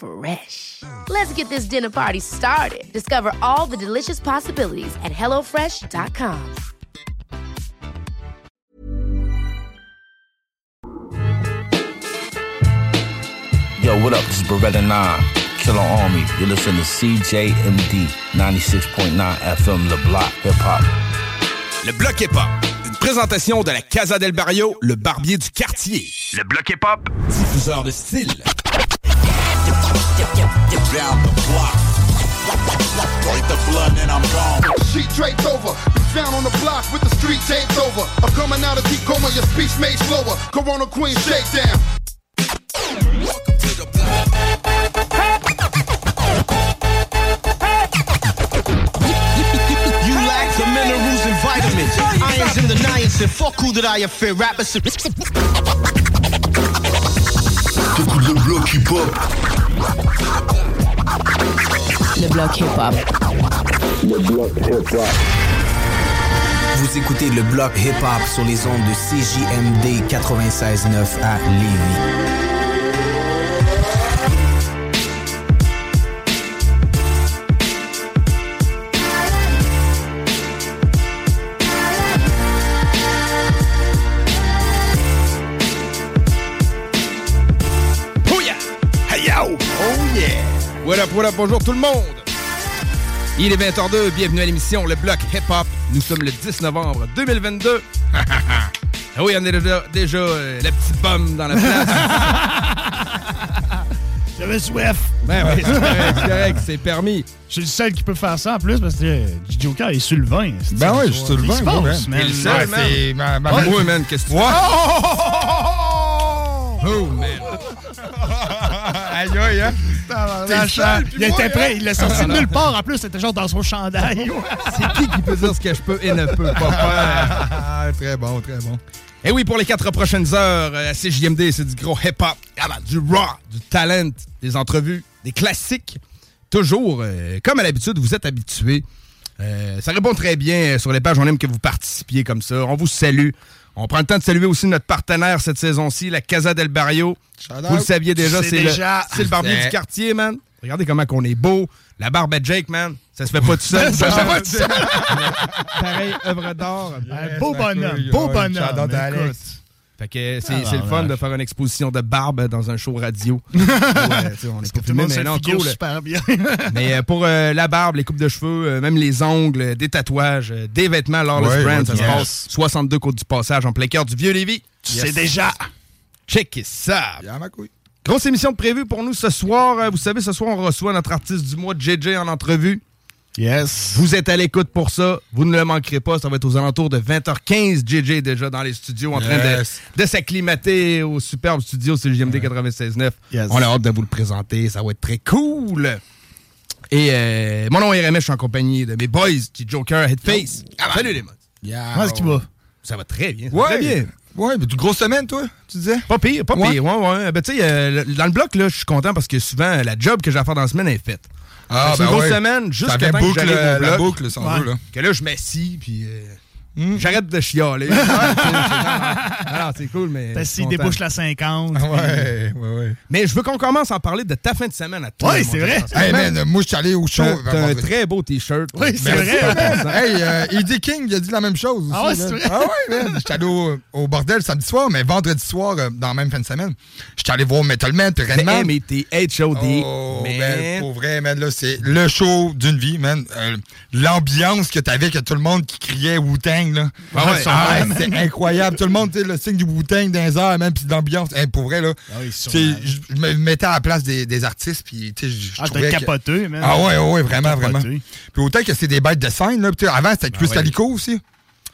Fresh. Let's get this dinner party started. Discover all the delicious possibilities at hellofresh.com. Yo, what up? This is Beretta 9, Killer Army. You're listening to CJMD 96.9 FM, Le Block Hip Hop. Le Bloc Hip Hop. Une présentation de la Casa del Barrio, le barbier du quartier. Le Bloc Hip Hop, diffuseur de style. Sheet draped over, be found on the block with the street taped over. I'm coming out of deep coma, your speech made slower. Corona Queen shakedown. You lack the minerals and vitamins. Irons in the niacin. Fuck who that I fear. Rappers. T'écoutes le bloc hip-hop. Le bloc hip-hop. Vous écoutez le bloc hip-hop sur les ondes de CJMD 96.9 à Lévis. What up, bonjour tout le monde! Il est 20h02, bienvenue à l'émission Le Bloc Hip Hop. Nous sommes le 10 novembre 2022. ah oui, on est déjà, déjà euh, la petite pomme dans la place. J'avais soif. ben oui, c'est correct, c'est correct, c'est permis. Je suis le seul qui peut faire ça en plus parce que euh, Joker est sur le vin. c'est- Ben ouais, je suis sur le vin, se moi, passe, man. man? T'es le seul, Ouais, man. c'est ma, ma- Ouais, ouais, man, qu'est-ce que tu Ouais. Oh, man. Aïe, aïe, hein? Seul, il moi, était prêt, hein? il l'a sorti de nulle part. En plus, c'était genre dans son chandail. C'est qui qui peut dire ce que je peux et ne peux pas faire? Ah, très bon, très bon. Et oui, pour les quatre prochaines heures, euh, à CJMD, c'est du gros hip-hop, ah ben, du raw, du talent, des entrevues, des classiques. Toujours, euh, comme à l'habitude, vous êtes habitués. Euh, ça répond très bien euh, sur les pages. On aime que vous participiez comme ça. On vous salue. On prend le temps de saluer aussi notre partenaire cette saison-ci, la Casa del Barrio. Vous le saviez déjà, C'est le, le barbier du quartier, man. Regardez comment qu'on est beau. La barbe à Jake, man. Ça se fait pas tout seul. Ça se fait pas tout seul. Pareil, œuvre d'or. Un beau bonhomme, beau bonhomme. shout out à écoute. Alex. Fait que c'est Ah, le fun de faire une exposition de barbe dans un show radio. Ouais, on est pas Tout le filmé, monde mais se non, figure cool. super bien. Mais euh, pour euh, la barbe, les coupes de cheveux, euh, même les ongles, des tatouages, euh, des vêtements, Lawless Ouais, Brand, ouais, ça se passe 62 Côte du Passage en plein cœur du Vieux-Lévis. Tu sais déjà. Check ça. Bien, ma couille. Grosse émission de prévue pour nous ce soir. Vous savez, ce soir, on reçoit notre artiste du mois, JJ, en entrevue. Yes. Vous êtes à l'écoute pour ça. Vous ne le manquerez pas. Ça va être aux alentours de 20h15. JJ est déjà dans les studios en train de, de s'acclimater au superbe studio CGMD 96.9. Yes. On a hâte de vous le présenter. Ça va être très cool. Et euh, mon nom est RMS. Je suis en compagnie de mes boys, qui Joker, Headface. Salut les mods. Comment est-ce qu'il va? Ça va très bien. Ouais. Très bien. Ouais, mais tu grosse semaine, toi, tu disais? Pas pire, pas Ouais. pire. Ouais, ouais. Ben, tu sais, euh, dans le bloc, là, je suis content parce que souvent, la job que j'ai à faire dans la semaine est faite. Ah, c'est une ben grosse ouais. semaine, temps que boucle, j'arrive au la boucle, sans Ouais. veut, là. Que là, je m'assis, puis euh, Hmm? j'arrête de chialer. C'est- cool, mais. Je suis si content. débouche la 50. Ouais, ouais, ouais. Mais je veux qu'on commence à en parler de ta fin de semaine à toi. Ouais, mon c'est vrai. Hey, man, moi, je suis allé au show. T'as un très beau t-shirt. Oui, c'est Merci, vrai. man. Hey, euh, Eddie King, il a dit la même chose. Aussi, Ah ouais, man. c'est vrai? Ah ouais, man. J'étais allé au, au bordel samedi soir, mais vendredi soir, euh, dans la même fin de semaine, j'étais allé voir Metal Man, Mais, Redman. hey, mais t'es HOD. Oh, mais man, pour vrai, man, là, c'est le show d'une vie, man. Euh, L'ambiance que t'avais, que tout le monde qui criait Wu-Tang, Là. Ah ouais, Ah, ouais. c'est incroyable. Tout le monde, tu sais, le signe du Wu-Tang dans les airs, même, puis l'ambiance. Hey, pour vrai, là. Ah oui, je je me mettais à la place des, des artistes, puis, tu sais, je- je Ah, t'as trouvais que- capoté, man. Ah ouais, ouais, ouais, vraiment, vraiment. Puis autant que c'est des bêtes de scène, là. avant, c'était Chris ouais. Calico aussi.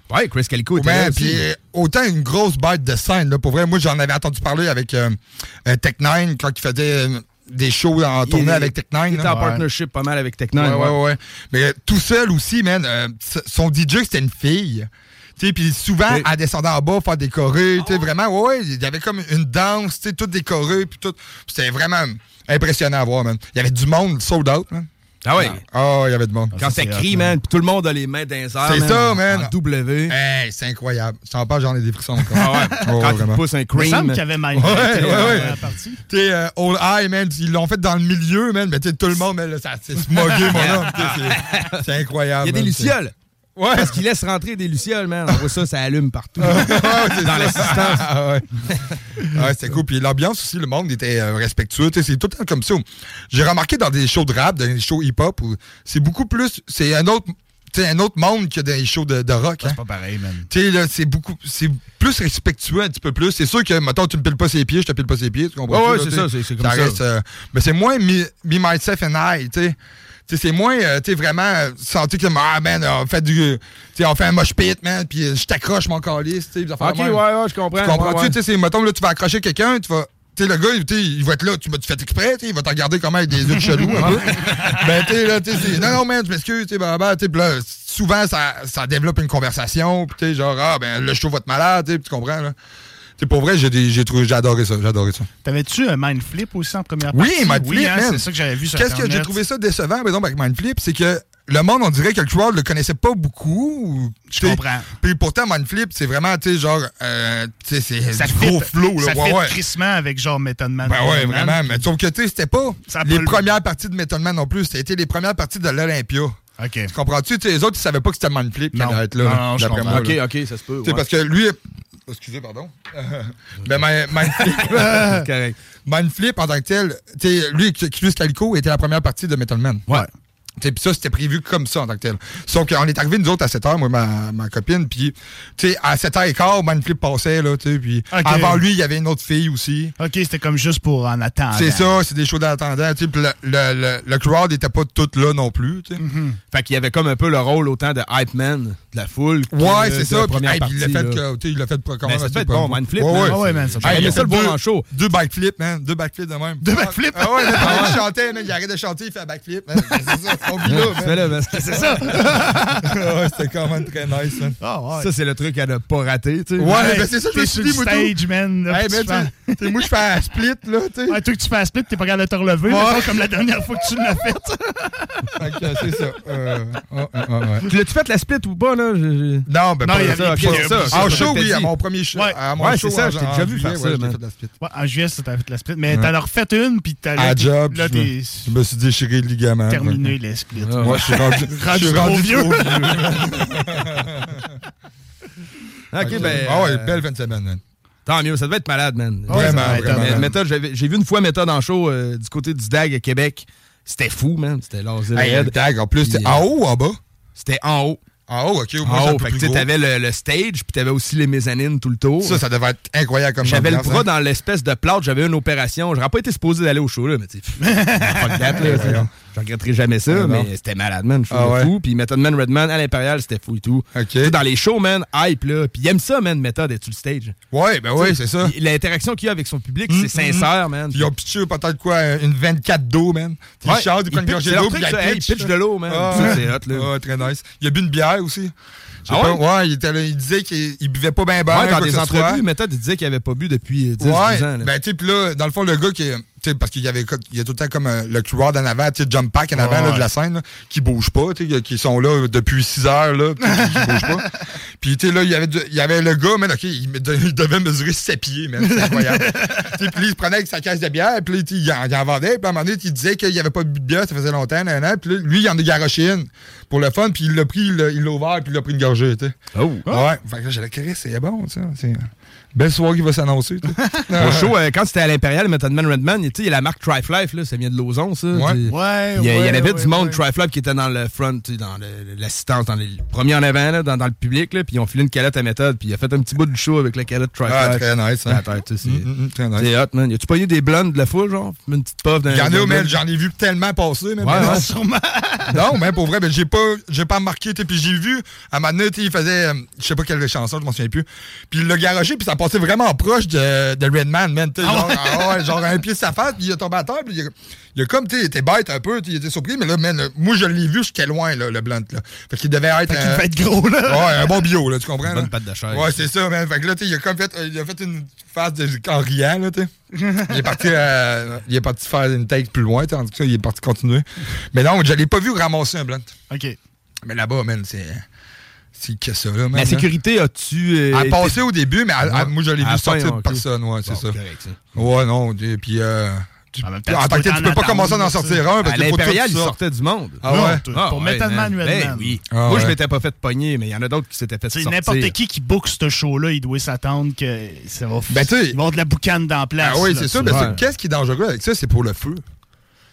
Ouais, Chris Calico était Ouais, là aussi. puis euh, autant une grosse bête de scène, là, pour vrai. Moi, j'en avais entendu parler avec euh, euh, Tech9 quand il faisait euh, des shows en tournée est- avec Tech9. Il était en partnership pas mal avec Ouais, Tech9. ouais, ouais. Mais euh, tout seul aussi, man, euh, son DJ, c'était une fille. Tu sais, puis souvent, Ok. elle descendait en bas, faire des chorés, tu sais, vraiment, ouais, ouais, il y avait comme une danse, tu sais, tout décoré, puis tout. C'était vraiment impressionnant à voir, man. Il y avait du monde sold out, man. Ah ouais. Ah, il y avait du monde. Quand c'est écrit, man, puis tout le monde a les mains dans les airs. C'est ça, man. En W. Hey, c'est incroyable. Je t'en parle, j'en ai des frissons encore. Ah ouais. Oh, Quand vraiment. il pousse un Il me semble cream. qu'il y avait Ouais, ouais, ouais. dans la partie. Tu sais, euh, All Eye, man, ils l'ont fait dans le milieu, man, mais tu sais, tout le monde, man, là, ça s'est smogué, mon homme. tu c'est- incroyable. Il y a des lucioles. Ouais. Parce qu'il laisse rentrer des lucioles, man. On voit ça, ça allume partout. c'est Dans l'assistance. Ah ouais. Ouais, c'était cool. Puis l'ambiance aussi, le monde était euh, respectueux. C'est tout le temps comme ça. J'ai remarqué dans des shows de rap, dans des shows hip-hop, c'est beaucoup plus. C'est un autre. sais, un autre monde que dans les shows de, de rock. hein. C'est pas pareil, man. Tu sais, c'est beaucoup. C'est plus respectueux un petit peu plus. C'est sûr que, mettons, tu me piles pas ses pieds, je te pile pas ses pieds. Tu comprends? Ouais, c'est ça, c'est- c'est comme ça. reste, euh, mais c'est moins me, me, myself and I, tu sais. Tu sais, c'est moins, euh, tu sais, vraiment euh, sentir que, ah, man, on fait du. Tu sais, on fait un mosh pit, man, puis euh, je t'accroche mon calice, tu sais. Ok, ouais, ouais, je comprends. Tu comprends-tu? ouais, ouais. Tu sais, mettons, là, tu vas accrocher quelqu'un, tu vas. Tu sais, le gars, sais, il va être là, tu m'as tu fais exprès, il va te regarder comment avec des yeux de chelou, un peu. Ben, tu sais, là, tu sais, non, non, man, je m'excuse, tu sais, bah, bah, tu là, souvent, ça, ça développe une conversation, puis tu sais, genre, ah, ben, le show va te malade, tu comprends, là. Sais, pour vrai, j'ai, trouvé, j'ai adoré ça, adoré ça. T'avais-tu un Mind Flip aussi en première Oui, partie? Mind Flip, hein, man. c'est ça que j'avais vu sur Qu'est-ce que j'ai trouvé ça décevant, par exemple, avec Mindflip, c'est que le monde, on dirait que le crowd le connaissait pas beaucoup. ou, Je comprends. Puis pourtant, Mindflip, c'est vraiment, tu sais, genre, euh, tu sais, c'est Ça du fit- gros flow, là. Ça ouais, ouais. crissement avec genre Method Man. Ben ouais, Man. vraiment. Mais sauf que, tu sais, c'était pas Ça les le- premières parties de Method Man non plus. C'était les premières parties de l'Olympia. OK. Tu comprends-tu? Tu sais, les autres, ils savaient pas que c'était Mindflip qui Non. allait être là. Non, non, je comprends. moi, Ok, ok, ça se peut. Tu sais, ouais. parce que lui... Excusez, pardon. My- Mindflip... Mindflip, en tant que tel, lui, Chris Calico était la première partie de Metal Man. Ouais. Puis ça, c'était prévu comme ça en tant que tel. Sauf qu'on est arrivé, nous autres, à 7h, moi, ma, ma copine, puis, tu sais, à 7h15, Mindflip passait, là, tu sais, puis avant lui, il y avait une autre fille aussi. OK, c'était comme juste pour en attendre. C'est ça, c'est des shows d'attendant, tu sais, puis le, le, le, le crowd était pas tout là non plus, tu sais. Fait qu'il y avait comme un peu le rôle autant de hype man de la foule. Ouais, c'est ça. Puis, hey, il l'a fait, là. que, tu sais, il l'a fait pour comment Ben, ça pas- bon, Mindflip, Ouais, ouais. Ah ouais, man, ça il bon. a ça le fait voir deux- en show. Deux backflips, man. Deux backflips de même. Deux backflips? Ah ouais, qu'il chantait, man, il arrête de chanter, il fait un backflip, man. C'est ça, là, là, parce que c'est ça. ouais, c'était quand même très nice, man. Ah ouais. Ça, c'est le truc à ne pas rater, tu sais. Ouais, Hey, ben c'est ça, je me t'es suis sur dit, stage, man. là, Hey, tu sais, sais, moi, je fais un split, là, tu sais. Ouais, toi que tu fais un split, t'es pas capable de te relever, comme la dernière fois que tu l'as fait. Fait que, c'est ça. Euh. Tu l'as-tu fait la split ou pas, là? Non, ben Non, pas ça. un En show, oui, à mon premier show. Ouais. à mon Ouais, show c'est ça, en- je t'ai en déjà vu faire ça, j'ai en juillet, ça t'avais fait la split. Mais t'en as refait une, puis t'allais. À job, je me suis déchiré le ligament. terminé les splits. Ah, Moi, je suis rendu, je suis trop rendu vieux. trop vieux. Ok, ben. Ah ouais, euh, belle fin de semaine, man. Tant mieux, ça devait être malade, man. Vraiment, être vraiment. Méthode, j'ai vu une fois méthode en show euh, du côté du DAG à Québec. C'était fou, man. C'était laser Hey, le tag, en plus, c'était euh, en haut ou en bas? C'était en haut. En haut, OK. Au moins, En haut. Fait que t'avais le, le stage, puis t'avais aussi les mezzanines tout le tour. Ça, ça devait être incroyable comme J'avais le bras hein. dans l'espèce de plâtre, j'avais une opération. J'aurais pas été supposé d'aller au show, là, mais tu Je regretterai jamais ça, Ah, mais c'était malade, man. Je Ah ouais? fou. Puis Method Man Redman à l'Impérial, c'était fou et tout. Dans les shows, man, hype, là. Puis il aime ça, man, Method, être sur le stage. Ouais, ben oui, c'est ça. Il- L'interaction qu'il a avec son public, Mm, c'est sincère, man. Puis ils ont pitché peut-être quoi, une 24 d'eau, man. Puis Ouais, ils chantent, ils prennent une pitch- gorgée c'est d'eau, puis pitchent pitchent. de l'eau, man. Ah, Ça, ouais. c'est hot, là. Ouais, très nice. Il a bu une bière aussi. Je sais Ah pas, ouais? ouais, il, était il disait qu'il il buvait pas bien bien. Ouais, dans des entrevues, Method, il disait qu'il avait pas bu depuis euh, 10, Ouais, 12 ans. là. ben tu là, dans le fond, le gars qui parce qu'il y avait il y a tout le temps comme euh, le crowd en avant, tu jump pack en avant Ouais, là, de la scène, là, qui bouge pas, qui sont là depuis 6 heures, là, qui, bougent pas. Puis tu là, il y avait, il y avait le gars, man, ok, il, devait mesurer 7 pieds, c'est incroyable. Puis il se prenait avec sa caisse de bière, puis il, en, il en vendait, puis à un moment donné, il disait qu'il avait pas bu de bière, ça faisait longtemps, puis lui, il en a garoché une pour le fun, puis il l'a pris, il l'a ouvert, puis il l'a pris une gorgée, tu sais. Oh. Ouais, fait que là, j'ai la caresse, c'est bon, ça, belle soirée qui va s'annoncer. Au show, euh, quand c'était à l'Impérial, Method Man Redman, il tu sais, il y a la marque Triflife, là, ça vient de Lauson, ça. Ouais. C'est- Ouais, Il y, a- il y avait ouais, du monde ouais. Triflife qui était dans le front, tu sais, dans l'assistance, dans les premiers en avant, là, dans, dans le public, là, puis ils ont filé une calotte à méthode, puis il a fait un petit bout du show avec la calotte Triflife. Ah, très nice, hein. Tête, c'est- Mm, mm, très nice. C'est hot, man. Y a-tu pas eu des blondes de la foule, genre? Une petite puff dans Il y en dans a, le mais blonde? j'en ai vu tellement passer. ouais. non. Sûrement. Non, mais pour vrai, ben, j'ai pas, j'ai pas remarqué. t'sais, Puis j'ai vu, à donné, t'sais, il faisait, euh, je sais pas quelle chanson, je m'en souviens plus. Puis il l'a garagé, puis ça passait vraiment proche de, de Redman, man. genre, ah ouais, genre un pied de sa face, puis il a tombé à terre, puis il a, il a comme, tu il était bête un peu, il était surpris, mais là, man, moi, je l'ai vu, j'étais loin, là, le blunt, là. Fait qu'il devait être. Fait qu'il euh, être gros, là. Ouais, un bon bio, là, tu comprends? Bonne là? patte de chaise. Ouais, c'est ça, man. Fait que là, tu sais, il a comme fait, euh, il a fait une face de, en riant, là, tu sais. Il est parti, euh, il est parti faire une take plus loin, en tout cas, il est parti continuer. Mais non, je l'ai pas vu ramasser un blunt. OK. Mais là-bas, man, c'est. C'est que ça, là, man. La là. sécurité, as-tu. euh, Elle a été- passé au début, mais elle- elle- moi, je l'ai vu sortir de personne, ouais, c'est Bon, ça. correct, ça. Ouais, non, et puis. Euh, tu- En même en temps, tant tu que peux pas commencer à en sortir un. parce À l'Impérial, il sortait du monde. Ah ouais? Ah, pour ouais, Man, man. Red Ben Man. oui. Ah Moi, je m'étais pas fait pogner, mais il y en a d'autres qui s'étaient fait sortir. n'importe qui qui book ce show-là, il doit s'attendre que ça va. Ben, tu sais- il va y avoir de la boucane dans la place. Ah oui, c'est ça. Qu'est-ce qui est dangereux avec ça? C'est pour le feu.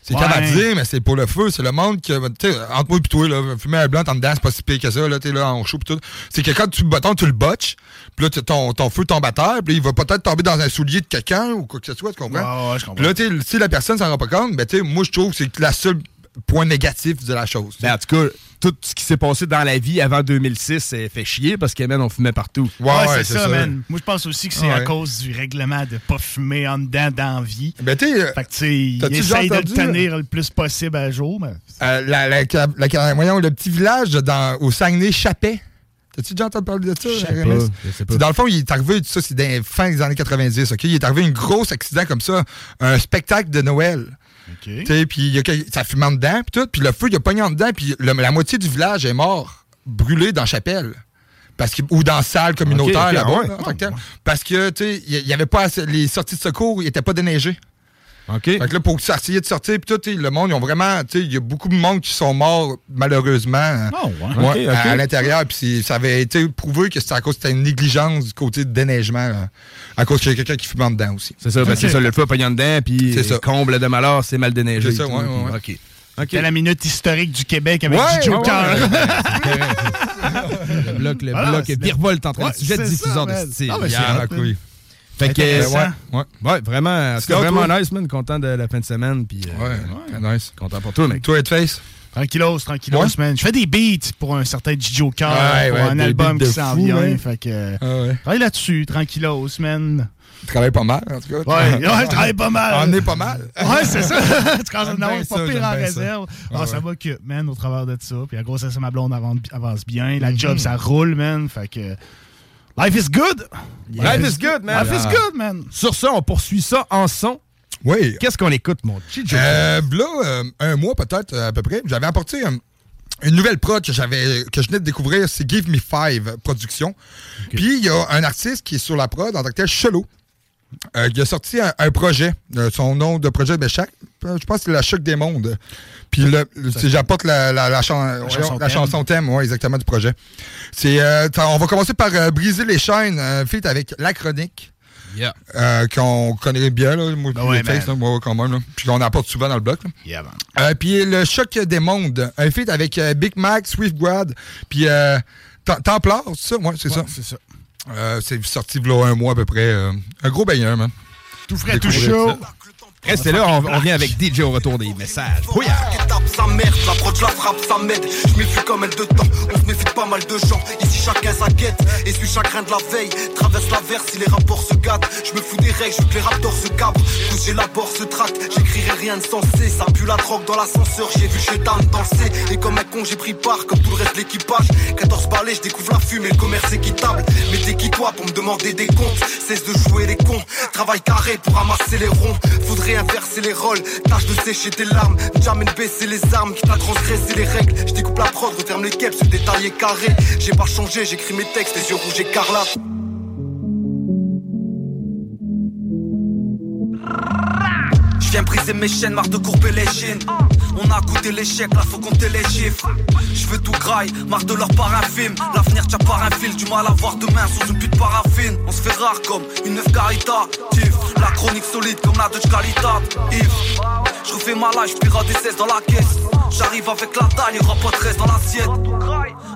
C'est Ouais. comme à dire, mais c'est pour le feu. C'est le monde que, tu sais, entre moi et toi, là, fumer un blunt en dedans, c'est pas si pire que ça, là, t'es là, en chaud pis tout. C'est que quand tu, bâton, tu le botches, puis là, tu- ton, ton feu tombe à terre, puis là, il va peut-être tomber dans un soulier de quelqu'un ou quoi que ce soit, tu comprends? Ouais, ouais, je comprends. Puis là, tu sais, si la personne s'en rend pas compte, ben, tu sais, moi, je trouve que c'est la seule point négatif de la chose. Ben, en tout cas, tout ce qui s'est passé dans la vie avant 2006 ça fait chier parce que, man, on fumait partout. ouais, c'est ça, man. Moi, je pense aussi que c'est à cause du règlement de pas fumer en dedans dans la vie. Ben, tu sais, euh, Fait que, tu sais, essaye de le tenir le plus possible à jour, mais. euh, la, la, la- la- voyons, le petit village dans, au Saguenay-Chapet? T'as-tu déjà entendu parler de ça? Je sais Rémi? pas, je sais pas. C'est Dans le fond, il est arrivé, ça, c'est fin des années 90, OK? Il est arrivé un gros accident comme ça, un spectacle de Noël. Tu sais, puis ça fumait en dedans, puis tout, puis le feu, il a pogné en dedans, puis la moitié du village est mort, brûlé dans la chapelle. Parce que, ou dans la salle communautaire là-bas, ah ouais. là, tel. Parce que, tu sais, il y avait pas assez- les sorties de secours, ils étaient pas déneigées. OK? Fait que là, pour essayer de sortir, puis tout, tu sais, le monde, ils ont vraiment, tu sais, il y a beaucoup de monde qui sont morts, malheureusement. Oh, ouais. Ouais, à, à l'intérieur, puis ça avait été prouvé que c'était à cause c'était une négligence du côté de déneigement, là, à cause qu'il y a quelqu'un qui fume en dedans aussi. C'est ça, ben, Ok. c'est ça, le feu pognant dedans, puis comble de malheur, c'est mal déneigé. C'est ça, tout, ouais. OK. La minute historique du Québec avec Ouais, du Joker. ouais, ouais. Le bloc, le Voilà, bloc c'est- virevolte entre sujets c'est diffuseurs ça, de style. Ah, mais Fait que, Euh, ouais, ouais. ouais, vraiment, c'était vraiment toi? nice, man. Content de la fin de semaine, puis euh, Ouais, très nice. content pour toi, mec. Toi, Headface? Tranquillos, tranquillos, Ouais. man. Je fais des beats pour un certain Joker, Ouais, pour ouais, un album qui s'en vient. ouais. Fait que. Ah ouais. Travaille là-dessus, tranquillos, man. Tu travailles pas mal, en tout cas. Ouais, ouais, je travaille pas mal. On est pas mal. Ouais, c'est ça. tu commences à avoir pas ça, pire en ça. réserve. Ah, Ouais, ça ouais. m'occupe, man, au travers de ça. Puis la grosse ma blonde avance, avance bien. La job, ça roule, man. Fait que. Life is good. Life is good, man. Life is good, man. Sur ça, on poursuit ça en son. Oui. Qu'est-ce qu'on écoute, mon Chijo? Euh, là, euh, un mois peut-être, à peu près, j'avais apporté euh, une nouvelle prod que j'avais que je venais de découvrir, c'est Give Me Five Productions. Puis il y a un artiste qui est sur la prod en tant que tel, Chelo. Euh, qui a sorti un, un projet. Euh, son nom de projet, ben, chaque, euh, je pense que c'est la Choc des Mondes. Puis le, le- c'est- j'apporte la, la, la, chan- voyons, chanson la thème. chanson thème, ouais, exactement, du projet. C'est, euh, on va commencer par Briser les chaînes, un feat avec La Chronique. Yeah. qu'on connaît bien, là, moi, Ben les faces, là, quand même, là. puis qu'on apporte souvent dans le bloc. là. Yeah, man. Puis le choc des mondes, un feat avec Big Mac, Swiftgrad, puis euh, Tem- Templar, c'est ça? Ouais, c'est ça. Ouais, C'est ça. Euh, c'est sorti là un mois à peu près. euh, un gros baigneur, man. Tout frais, tout chaud. ça. Restez là, on, on vient avec DJ au retour des messages. Tape sa merde, la prod je la frappe, ça m'aide. Je méfie comme elle de temps, on se méfie de pas mal de gens. Ici chacun sa quête, et suis chagrin de la veille. Traverse la verse si les rapports se gâtent. Je me fous des règles, je veux que les raptors se cabrent. La porte se tracte, j'écrirai rien de sensé. Ça pue la drogue dans l'ascenseur, j'ai vu chez Dan danser. Et comme un con, j'ai pris part, comme tout le reste de l'équipage. 14 balais, je découvre la fumée, le commerce équitable. Mais t'es qui toi pour me demander des comptes? Cesse de jouer les cons, travail carré pour ramasser les ronds. Faudrait inverser les rôles, tâche de sécher tes larmes. Jamais baisser les armes, qui t'a transgressé les règles. Je découpe la prod, referme les caps, ce détail est carré. J'ai pas changé, j'écris mes textes, les yeux rouges écarlates. Viens briser mes chaînes, marre de courber les chaînes. On a goûté l'échec, là faut compter les chiffres. Je veux tout graille, marre de leur paraffine. L'avenir tient par un fil, du mal à voir demain sous une pute paraffine. On se fait rare comme une neuf caritative. La chronique solide comme la Dutch Qualitat. Yves, je refais ma life, pirate des 16 dans la caisse. J'arrive avec la taille, y'aura pas de 13 dans l'assiette.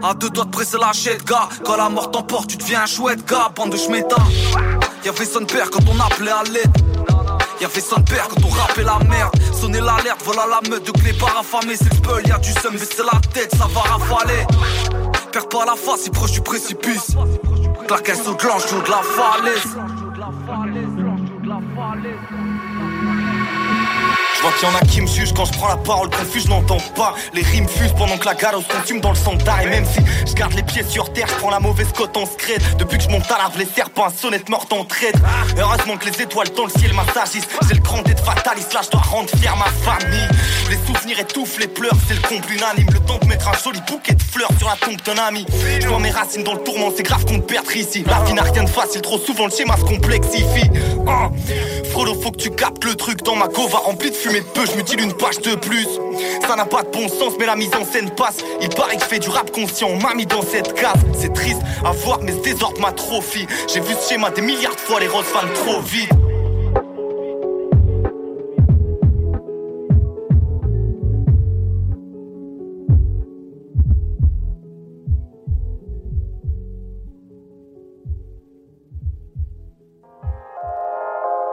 À deux doigts de presser la chèque, gars. Quand la mort t'emporte, tu deviens un chouette, gars. Bande de schmetta. Y'avait son père quand on appelait à l'aide. Y'avait son père quand on rappelait la merde. Sonner l'alerte, voilà la meute de clés parafamées. C'est le y'a du seum, c'est la tête, ça va rafaler. Perds pas la face, si proche du précipice. Claquette au glanche, haut de la falaise. Vois qu'il y en a qui me jugent quand je prends la parole confus, je n'entends pas. Les rimes fusent pendant que la se consume dans le standard. Et même si je garde les pieds sur terre, je prends la mauvaise cote en secret. Depuis que je monte à lave les serpents, sonnette morte en traite. Heureusement que les étoiles dans le ciel m'assagissent. J'ai le grand d'être fataliste, là je dois rendre fier ma famille. Les souvenirs étouffent les pleurs, c'est le comble unanime. Le temps de mettre un joli bouquet de fleurs sur la tombe d'un ami. Je vois mes racines dans le tourment, c'est grave qu'on te perdre ici. La vie n'a rien de facile, trop souvent le schéma se complexifie. Ah. Frodo, faut que tu captes le truc dans ma gova remplie de fumée de peu, je mutile une page de plus. Ça n'a pas de bon sens, mais la mise en scène passe. Il paraît que je du rap conscient, on m'a mis dans cette case. C'est triste à voir, mais ce désordre m'atrophie. J'ai vu ce schéma des milliards de fois, les roses fanent trop vite.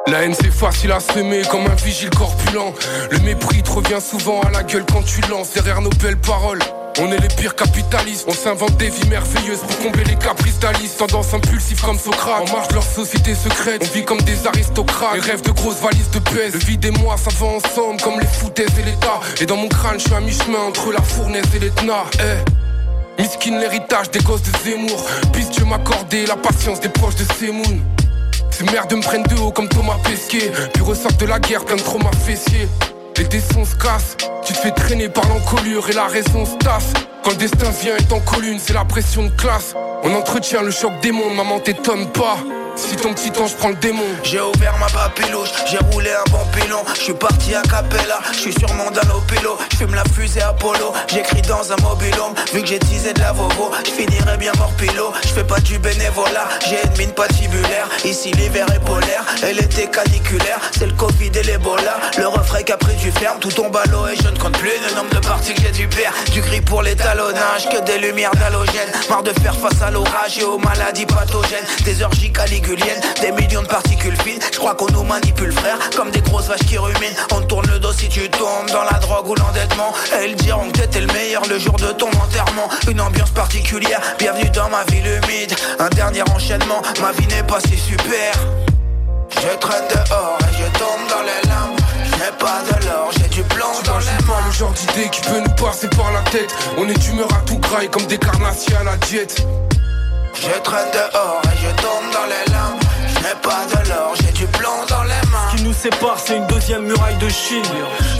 La haine c'est facile à semer comme un vigile corpulent Le mépris te revient souvent à la gueule quand tu lances derrière nos belles paroles on est les pires capitalistes, on s'invente des vies merveilleuses pour combler les caprices d'Alice. Tendance impulsive comme Socrate, on marche leur société secrète, on vit comme des aristocrates. Les rêves de grosses valises de pèse, le vide et moi ça va ensemble comme les foutaises et l'État. Et dans mon crâne, je suis à mi-chemin entre la fournaise et l'Etna. Eh, miskin l'héritage des gosses de Zemmour. Puisse Dieu m'accorder la patience des proches de Semoun. Ces merdes me prennent de haut comme Thomas Pesquet. Puis ressortent de la guerre plein de traumas fessiers. Les dessins se cassent. Tu te fais traîner par l'encolure et la raison se tasse. Quand le destin vient est en colline C'est la pression de classe. On entretient le choc des mondes Maman t'étonne pas si ton petit ange prend le démon. J'ai ouvert ma papilouche, j'ai roulé un bon pilon Je suis parti à Capella, je suis sûrement dans l'opélo Je fume la fusée Apollo, j'écris dans un mobilhome. Vu que j'ai teasé de la vovo, je finirai bien mort pilot. Je fais pas du bénévolat, j'ai une mine patibulaire. Ici l'hiver est polaire, et l'été caniculaire. C'est le Covid et l'Ebola, le refrain qui a pris du ferme. Tout tombe à l'eau et je ne compte plus le nombre de parties que j'ai dû perdre. Du gris pour l'étalonnage, que des lumières d'halogène. Marre de faire face à l'orage et aux maladies pathogènes. Des orgies des millions de particules fines. Je crois qu'on nous manipule, frère, comme des grosses vaches qui ruminent. On tourne le dos si tu tombes dans la drogue ou l'endettement. Et ils diront que t'étais le meilleur le jour de ton enterrement. Une ambiance particulière, bienvenue dans ma ville humide. Un dernier enchaînement, ma vie n'est pas si super. Je traîne dehors et je tombe dans les lames. Je n'ai pas de l'or, j'ai du plomb dans les pas le genre d'idée qui peut nous passer par la tête. On est d'humeur à tout graille comme des carnassiers à la diète. Je traîne dehors et je tombe dans les lames. Je n'ai pas de l'or, j'ai du plomb dans les mains. Ce qui nous sépare, c'est une deuxième muraille de Chine.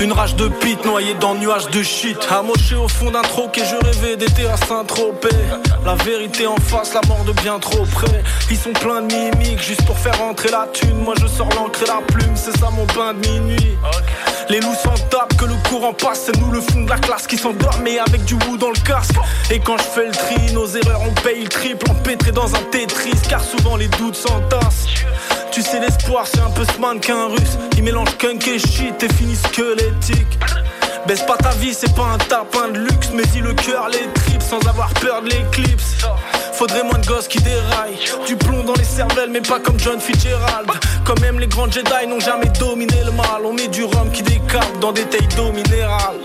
Une rage de pite noyée dans nuages de shit. Amoché au fond d'un troc et je rêvais d'été à Saint-Tropez. La vérité en face, la mort de bien trop près. Ils sont pleins de mimiques juste pour faire rentrer la thune. Moi je sors l'encre et la plume, c'est ça mon bain de minuit. Les loups s'en tapent, que le c'est nous le fond de la classe qui s'endort, mais avec du wou dans le casque. Et quand je fais le tri, nos erreurs on paye le triple, empêtré dans un Tetris, car souvent les doutes s'entassent. Tu sais, l'espoir, c'est un peu ce mannequin russe. Il mélange kunk et shit et finit squelettique. Baisse pas ta vie, c'est pas un tapin de luxe, mais dis le cœur, les tripes sans avoir peur de l'éclipse. Faudrait moins de gosses qui déraillent. Du plomb dans les cervelles, mais pas comme John Fitzgerald. Comme même les grands Jedi n'ont jamais dominé le mal. On met du rhum qui décape dans des tailles d'eau minérale.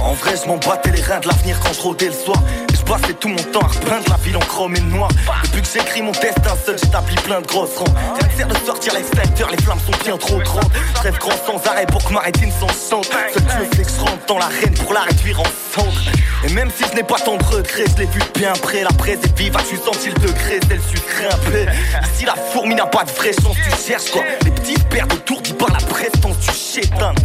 En vrai, je m'en battais les reins de l'avenir quand je le soir. Passais tout mon temps à repeindre la ville en chrome et noir. Depuis que j'écris mon destin seul, j'établis plein de grosses rangs. Rien que sert de sortir l'extincteur, les flammes sont bien trop grandes. Je rêve grand sans arrêt pour que ma rétine s'en chante. Seul Dieu fait que je rentre dans l'arène pour la réduire en cendres. Et même si je n'ai pas tant de regrets, je l'ai vu bien près. La presse est vive, tu senti le degré, celle sucrée un peu. Ici la fourmi n'a pas de vraie chance, tu cherches quoi? Les petits pères autour dit par la prestance, tu chétane.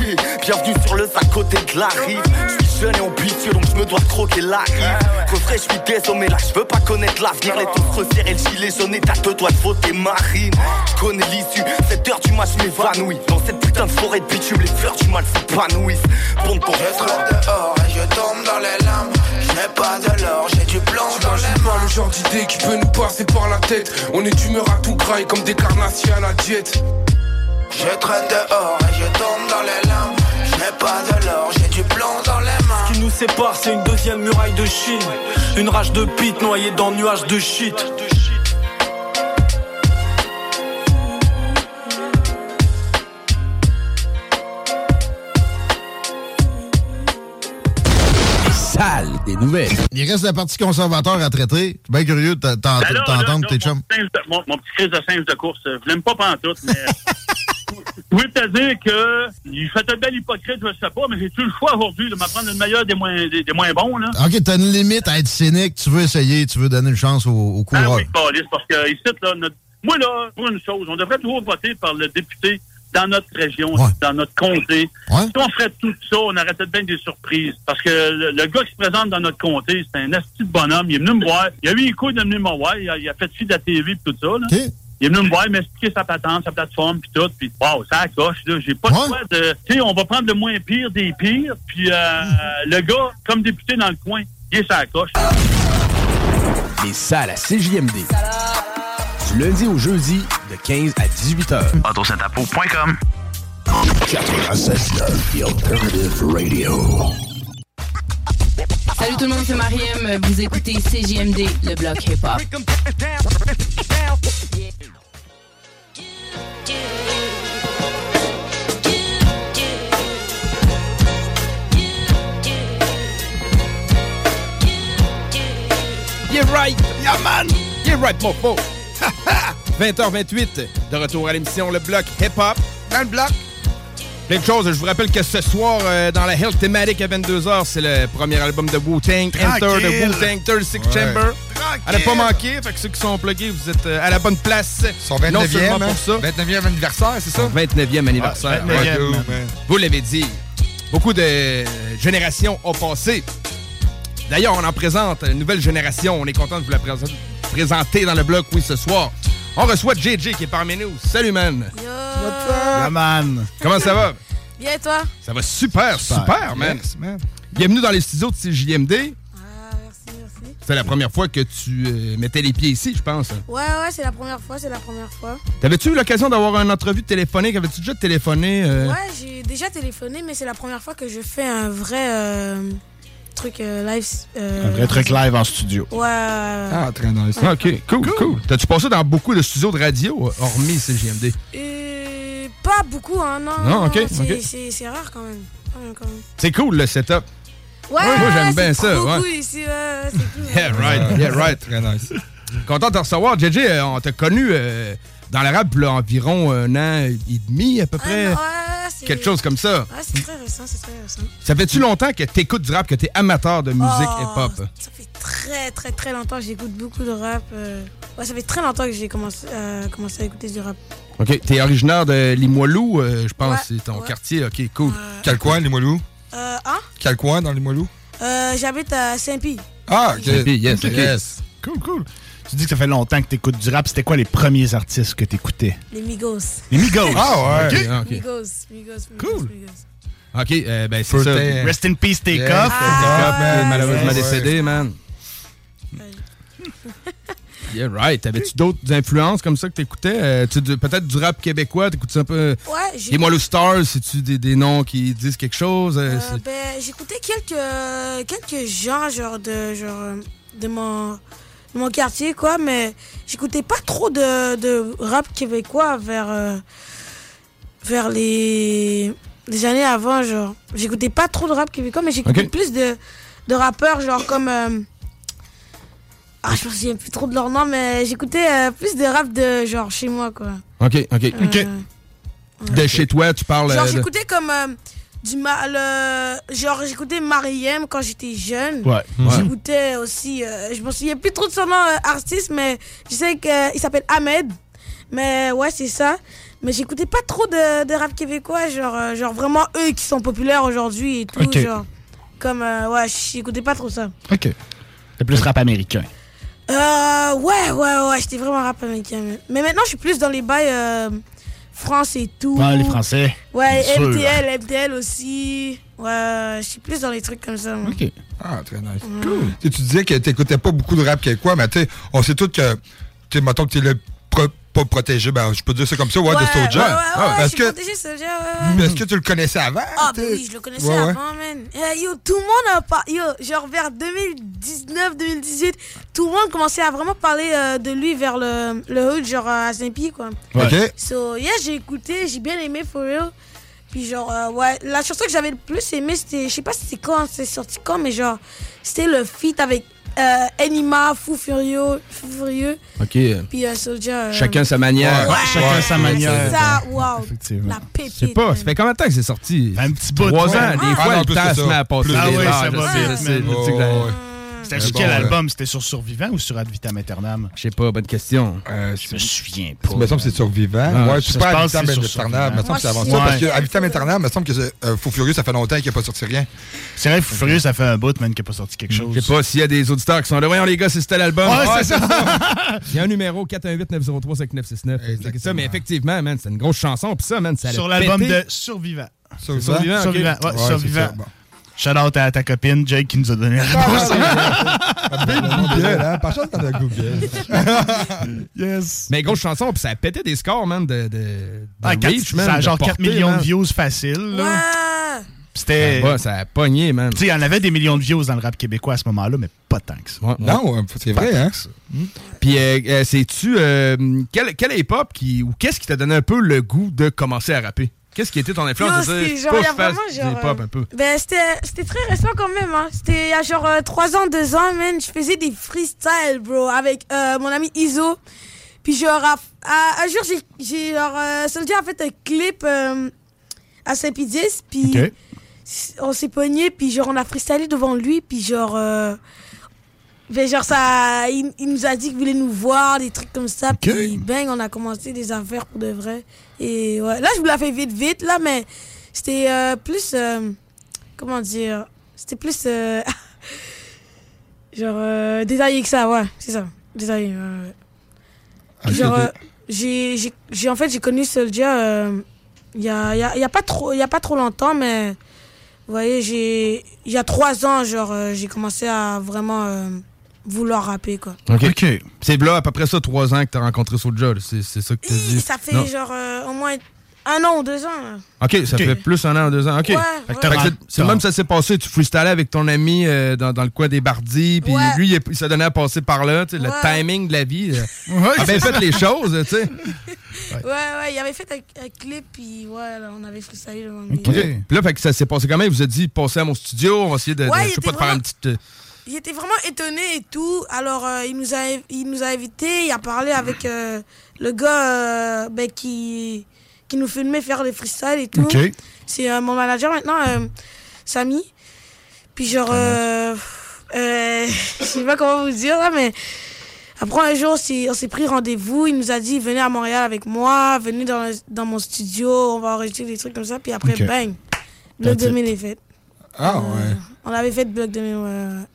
Yeah. Bienvenue sur le à côté de la rive. Je suis jeune et ambitieux donc je me dois croquer la rive. Refrais, je suis désolé, mais là, je veux pas connaître l'avenir. Les tous resserrés, le gilet jaune et t'as deux doigts de voter marine. Je connais l'issue, 7 heures du match m'évanouis. Dans cette putain de forêt de bitume, les fleurs du mal s'épanouissent. Bon de Je traîne dehors et je tombe dans les lames. Je n'ai pas de l'or, j'ai du blanc dans les pas le genre d'idée qui peut nous passer par la tête. On est d'humeur à tout graille comme des carnassiers à la diète. Je traîne dehors et je tombe dans les lames. N'ai pas de l'or, j'ai du blanc dans les mains. Ce qui nous sépare, c'est une deuxième muraille de Chine. Une rage de pite noyée dans nuages de shit. Sale des nouvelles. Il reste la partie conservateur à traiter. Je suis bien curieux de Ben t'entendre, tes chums. Mon, petit crise de singe de course, je l'aime pas pantoute, mais... Je voulais te dire que il fait un bel hypocrite, je sais pas, mais j'ai tout le choix aujourd'hui de m'apprendre le meilleur des moins, des, des moins bons. Là? OK, t'as une limite à être cynique. Tu veux essayer, tu veux donner une chance au, au Ah coureur. oui, câlisse, parce que ici, là, notre- moi, là, pour une chose, on devrait toujours voter par le député dans notre région, dans notre comté. Si on ferait tout ça, on aurait peut-être bien des surprises. Parce que le, le gars qui se présente dans notre comté, c'est un asti de bonhomme. Il est venu me voir. Il a eu les couilles de venir me voir. Il a, il a fait fi de la TV et tout ça. Là. Il est venu me voir, m'expliquer sa patente, sa plateforme, puis tout. Puis, wow, ça accroche, là. J'ai pas le choix de... Tu sais, on va prendre le moins pire des pires. Puis, euh, le gars, comme député dans le coin, il est sa coche. Les salles à CJMD. Du lundi au jeudi, de 15 à 18 heures. Autosentapo.com 96.9 The Alternative Radio. Salut tout le monde, c'est Mariem. Vous écoutez CJMD, le bloc hip-hop. Right! Man! Right, mofo! 20h28, de retour à l'émission Le Bloc Hip Hop. Dans le bloc. Plein de choses. Je vous rappelle que ce soir, euh, dans la Health Thematic à 22h, c'est le premier album de Wu-Tang, Enter the Wu-Tang 36 Ouais. Chamber. À ne pas manquer, fait que ceux qui sont plugués, vous êtes euh, à la bonne place. Son Non 29e, seulement hein? pour ça. 29e anniversaire, c'est ça? 29e anniversaire. 29e, man. Vous l'avez dit. Beaucoup de générations ont passé. D'ailleurs, on en présente une nouvelle génération. On est content de vous la présenter, présenter dans le bloc, oui, ce soir. On reçoit JJ qui est parmi nous. Salut, man. La man. Comment ça va? Bien, et toi? Ça va super, super, man. Yes, man. Bienvenue dans les studios de CJMD. Ah, merci, merci. C'est la première fois que tu euh, mettais les pieds ici, je pense. Ouais, ouais, c'est la première fois, c'est la première fois. T'avais-tu eu l'occasion d'avoir une entrevue téléphonique? Avais-tu déjà téléphoné? euh? Ouais, j'ai déjà téléphoné, mais c'est la première fois que je fais un vrai euh, truc euh, live. euh, Un vrai truc live en studio. Ouais. Ah, très nice. Ah, OK, cool, cool. T'as-tu passé dans beaucoup de studios de radio, hormis CJMD? Euh, pas beaucoup, hein, non. Non, ok, c'est, ok. c'est- c'est rare quand même. C'est cool, le setup. Ouais, Moi, ouais, j'aime c'est bien ça, beaucoup ouais. ici, ouais, ouais, c'est cool. Yeah, right, yeah, right. Très nice. Content de te recevoir. JJ, euh, on t'a connu euh, dans le rap là, environ un an et demi, à peu près. Ouais, c'est- Quelque chose comme ça. Ouais, c'est très récent, c'est très récent. Ça fait-tu longtemps que t'écoutes du rap, que t'es amateur de musique Oh, hip-hop? Ça fait très, très, très longtemps que j'écoute beaucoup de rap. euh. Ouais, ça fait très longtemps que j'ai commencé, euh, commencé à écouter du rap. OK. T'es originaire de Limoilou, euh, je pense. Ouais, c'est ton ouais. quartier. OK, cool. Quel coin, Limoilou? Euh, hein? Quel coin dans Limoilou? Euh, J'habite à Saint-Pie. Ah. Saint-Pie, yes, ok. Cool, cool. Tu dis que ça fait longtemps que t'écoutes du rap. C'était quoi les premiers artistes que t'écoutais? Les Migos. Les Migos. Ah ouais. OK, OK. Migos, Migos, Migos, Cool. Migos. OK, euh, ben c'est ça. Rest in peace, Take Yeah, Off. Take Off, Ah, malheureusement ouais. décédé, man. Yeah, right. T'avais-tu d'autres influences comme ça que t'écoutais? Euh, tu- Peut-être du rap québécois, t'écoutes un peu... Ouais, j'ai- Les Moilou Stars, c'est-tu des, des noms qui disent quelque chose? Euh, Euh, ben, j'écoutais quelques, quelques gens, genre, de, genre, euh, de, mon, mon quartier, quoi, mais j'écoutais pas trop de, de rap québécois vers, euh, vers les, les années avant, genre. J'écoutais pas trop de rap québécois, mais j'écoutais plus de, de rappeurs, genre, comme... euh, ah, je me souviens plus trop de leur nom, mais j'écoutais euh, plus de rap de, genre, chez moi, quoi. OK, OK. OK. De chez toi, tu parles... Genre, euh, j'écoutais comme euh, du ma le- genre j'écoutais Mariem quand j'étais jeune. Ouais, ouais. J'écoutais aussi euh, je me souviens plus trop de son nom euh, artiste mais je sais qu'il s'appelle Ahmed. Mais ouais, c'est ça. Mais j'écoutais pas trop de, de rap québécois, genre euh, genre vraiment eux qui sont populaires aujourd'hui et tout genre comme euh, ouais, j'écoutais pas trop ça. OK. T'es plus rap américain. Euh, ouais, ouais, ouais, j'étais vraiment rap américain. Mais, maintenant, je suis plus dans les bails euh, France et tout. Ouais, les Français. Ouais. MTL, MTL aussi. Ouais, je suis plus dans les trucs comme ça. moi. OK. Ah, très nice. Tu sais, tu disais que t'écoutais pas beaucoup de rap québécois, mais tu sais, on sait tous que, tu sais, mettons que t'es le pro- pas protégé, ben, je peux dire ça comme ça, ouais, de Soulja. Ouais, ouais, ouais, je Est-ce suis que, protégé, Soulja, ouais, ouais. mais est-ce que tu le connaissais avant? Ah, ben oui, je le connaissais avant, man. Eh, yo, tout le monde a pas. Yo, genre vers 2019, 2018, tout le monde commençait à vraiment parler euh, de lui vers le, le hood, genre à Saint-Pierre, quoi. Ouais. Ok. So, yeah, j'ai écouté, j'ai bien aimé For Real. Puis, genre, euh, ouais, la chanson que j'avais le plus aimé, c'était. Je sais pas si c'était quand, c'est sorti quand, mais genre, c'était le feat avec euh, Enima, Fou Furieux, Fou Furieux. OK. Puis euh, Soulja. euh, Chacun sa manière. Ouais, chacun sa manière. C'est ça, wow. Effectivement. La pépite. Je sais pas, ça fait combien de temps que c'est sorti? Un petit bout. Trois ouais. ans. Des Ah, fois, non, le temps que se met à passer. Ah des ouais, C'était sur bon, quel album? C'était sur Survivant ou sur Ad Vitam Aeternam? Je sais pas, bonne question. Euh, Je me souviens Il pas. me semble que c'est survivant. Ah, ouais, je c'est pas c'est sur Éternel. Il me semble que c'est avant ça. Parce que Éternel, il me semble que euh, Fou Furieux, ça fait longtemps qu'il n'a pas sorti rien. C'est vrai, Fou Furieux, ça fait un bout, man, qui a pas sorti quelque chose. Je sais pas s'il y a des auditeurs qui sont là. Voyons, les gars, c'est c'était l'album. Ouais, c'est ça. Il y a un numéro 418-903-5969. C'est ça, mais effectivement, man, c'est une grosse chanson. Puis ça, man, ça Sur l'a l'album de Survivant. Survivant? Survivant. Survivant, ouais, Ouais, c'est Survivant. ça, bon. Shout out à ta copine, Jake, qui nous a donné la réponse. Google, hein? Par chance, t'en as Google. yes. Mais grosse chanson, puis ça a pété des scores, man, de, de, de Ah, quatre- reach, man, ça a genre 4 portée, millions man. de views faciles. là. Ouais. C'était. Ça a- Ça a pogné, man. Tu sais, il y en avait des millions de views dans le rap québécois à ce moment-là, mais pas tant que ça. Ouais, ouais. Non, c'est vrai, hein? Puis, euh, euh, sais-tu, euh, quelle, qui, ou qu'est-ce qui t'a donné un peu le goût de commencer à rapper? Qu'est-ce qui était ton influence? Euh, un peu? Ben, c'était c'était très récent quand même, hein. C'était il y a genre 3 ans, 2 ans, man. Je faisais des freestyles, bro, avec euh, mon ami Iso. Puis genre, à- à- un jour, j'ai- genre, euh, Soulja a fait un clip euh, à Saint-Pédis, puis on s'est pogné, puis genre, on a freestylé devant lui, puis genre... ben, genre ça, il, il nous a dit qu'il voulait nous voir, des trucs comme ça. Puis bang, on a commencé des affaires pour de vrai. Et ouais, là, je vous la fais vite, vite, là, mais c'était euh, plus. euh, comment dire C'était plus. euh, genre, détaillé que ça, ouais, c'est ça. Détaillé, ouais, ouais. Ok, Genre, j'ai, j'ai, en fait, j'ai connu euh, il y, a, y, a, y a pas trop- y a pas trop longtemps, mais vous voyez, j'ai, il y a trois ans, genre, j'ai commencé à vraiment vouloir rapper, quoi. OK. C'est là, à peu près ça, trois ans que t'as rencontré Soulja. C'est c'est ça que t'as dit. Ça fait Non. genre euh, au moins un an ou deux ans. là. OK, ça fait plus un an, deux ans. OK. Ouais, Fait que ouais. c'est- même ça s'est passé. Tu freestylais avec ton ami euh, dans, dans le coin des Bardis, puis Ouais. lui, il, il s'est donné à passer par là. tu sais, Le timing de la vie. euh, a bien fait les choses, tu sais. Ouais, ouais, il avait fait un, un clip, puis ouais, là, on avait freestylé devant lui. OK. Puis là, fait que ça s'est passé quand même. Il vous a dit, passez à mon studio, on va essayer de, je il sais pas, de faire une petite... euh, Il était vraiment étonné et tout. Alors, euh, il, nous a, il nous a invités, il a parlé avec euh, le gars euh, ben, qui, qui nous filmait faire des freestyles et tout. C'est mon manager maintenant, Samy. Puis genre, euh, je sais pas comment vous dire là, mais après un jour, on s'est- pris rendez-vous. Il nous a dit, venez à Montréal avec moi, venez dans, le- dans mon studio, on va enregistrer des trucs comme ça. Puis après, bang, it. 2000 est fait. Ah, ouais. On avait fait Bloc 2000, ouais, ouais.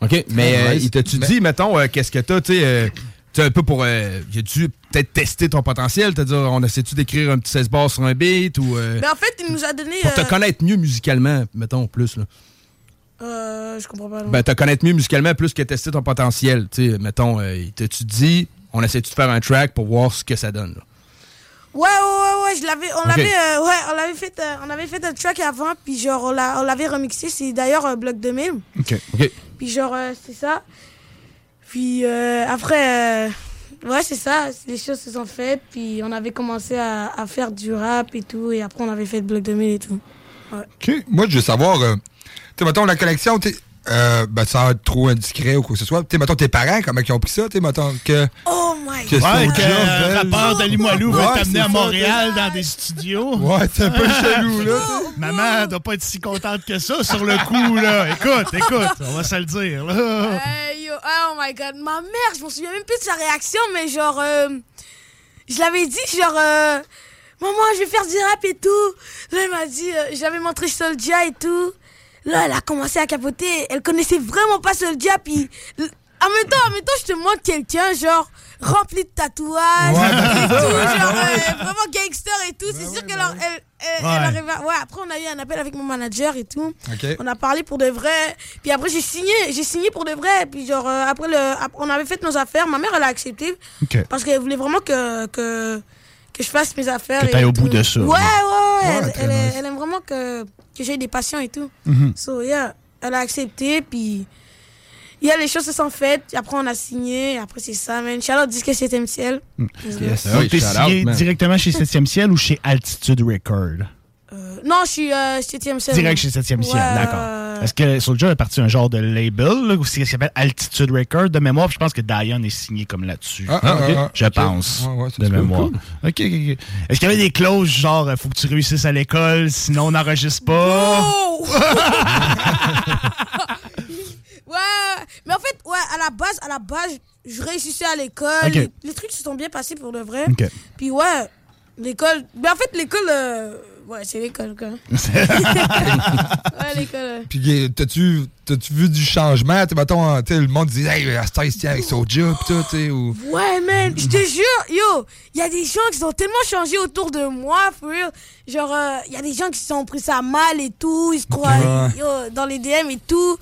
OK, mais Ouais, euh, ouais, il t'a-tu mais- dit, mettons, euh, qu'est-ce que t'as, tu sais, euh, tu un peu pour... Euh, As-tu peut-être testé ton potentiel? C'est-à-dire, on essaie-tu d'écrire un petit 16 bars sur un beat ou... euh, Mais en fait, il nous a donné. pour te connaître mieux musicalement, mettons, plus, là. euh, je comprends pas. non. Ben, te connaître mieux musicalement plus que tester ton potentiel. Tu sais, mettons, euh, t'as-tu dit, on essaie-tu de faire un track pour voir ce que ça donne, là? Ouais, ouais, ouais, ouais, je l'avais, on l'avait, euh, ouais, on l'avait fait, euh, on avait fait un track avant, puis genre, on l'a- on l'avait remixé, c'est d'ailleurs euh, Bloc 2000. OK. OK. Puis genre, euh, c'est ça. Puis après, ouais, c'est ça, les choses se sont faites, puis on avait commencé à, à faire du rap et tout, et après on avait fait Bloc 2000 et tout. Ouais. OK. Moi, je veux savoir, tu sais, mettons, la collection, tu euh, ben, sans être trop indiscret ou quoi que ce soit, tu sais, mettons, tes parents, comment ils ont pris ça, tu sais, mettons, que... Oh my que Ouais, que euh, rapport de Limoilou va t'amener à ça, Montréal dans des studios. Ouais, c'est un peu chelou, là. Maman doit pas être si contente que ça sur le coup, là. Écoute, écoute, on va se le dire, là. Hey, yo, oh my god, ma mère, je m'en souviens même plus de sa réaction, mais genre, euh, je l'avais dit, genre, euh, maman, je vais faire du rap et tout. Là, elle m'a dit, euh, j'avais montré Soulja et tout. Là, elle a commencé à capoter. Elle connaissait vraiment pas Soldier. Puis, l- en même temps, en même temps, je te montre quelqu'un, genre, rempli de tatouages. Ouais. et tout, Ouais. genre, euh, vraiment gangster et tout. C'est sûr qu'elle a- elle, elle, Ouais. elle arrive à- Ouais, après, on a eu un appel avec mon manager et tout. On a parlé pour de vrai. Puis après, j'ai signé. J'ai signé pour de vrai. Puis, genre, euh, après, le, on avait fait nos affaires. Ma mère, elle a accepté. Parce qu'elle voulait vraiment que, que, que je fasse mes affaires. Que t'ailles au tout. bout de ça. Ouais, ouais, ouais. Ouais, elle, elle, nice. elle aime vraiment que, que j'ai des patients et tout. Mhm. So, yeah, elle a accepté, puis il y a les choses se sont faites, après on a signé, après c'est ça, man. Charlotte dit que c'était ciel. Yes. Ah oui, Donc, t'es signé man. directement chez 7e Ciel ou chez Altitude Record? Euh, non, je suis euh, 7e ciel. Direct chez 7e Ciel, Ouais, d'accord. Est-ce que Soulja est parti un genre de label, là, ou c'est ce qui s'appelle Altitude Record de mémoire? Je pense que Diane est signé comme là-dessus. Ah, ah, ah, ah, Je pense, Ouais, ouais, ça de mémoire. cool. OK, OK, OK. Est-ce qu'il y avait des clauses genre, euh, faut que tu réussisses à l'école, sinon on n'enregistre pas? Oh! ouais, mais en fait, ouais, à la base, à la base, je réussissais à l'école. Les, les trucs se sont bien passés pour de vrai. Puis ouais, l'école. Mais en fait, l'école. euh, Ouais, c'est l'école, quoi. ouais, l'école. euh. Puis, euh, t'as-tu t'as-tu vu du changement? T'sais, mettons, t'sais, le monde dit, hey, Astor, il se tient avec Soulja, pis tout, t'sais, ou. Ouais, man, je te jure, yo, il y a des gens qui ont tellement changé autour de moi, for real. Genre, il y a des gens qui se sont pris ça mal et tout, ils se croient Ouais. yo, dans les DM et tout.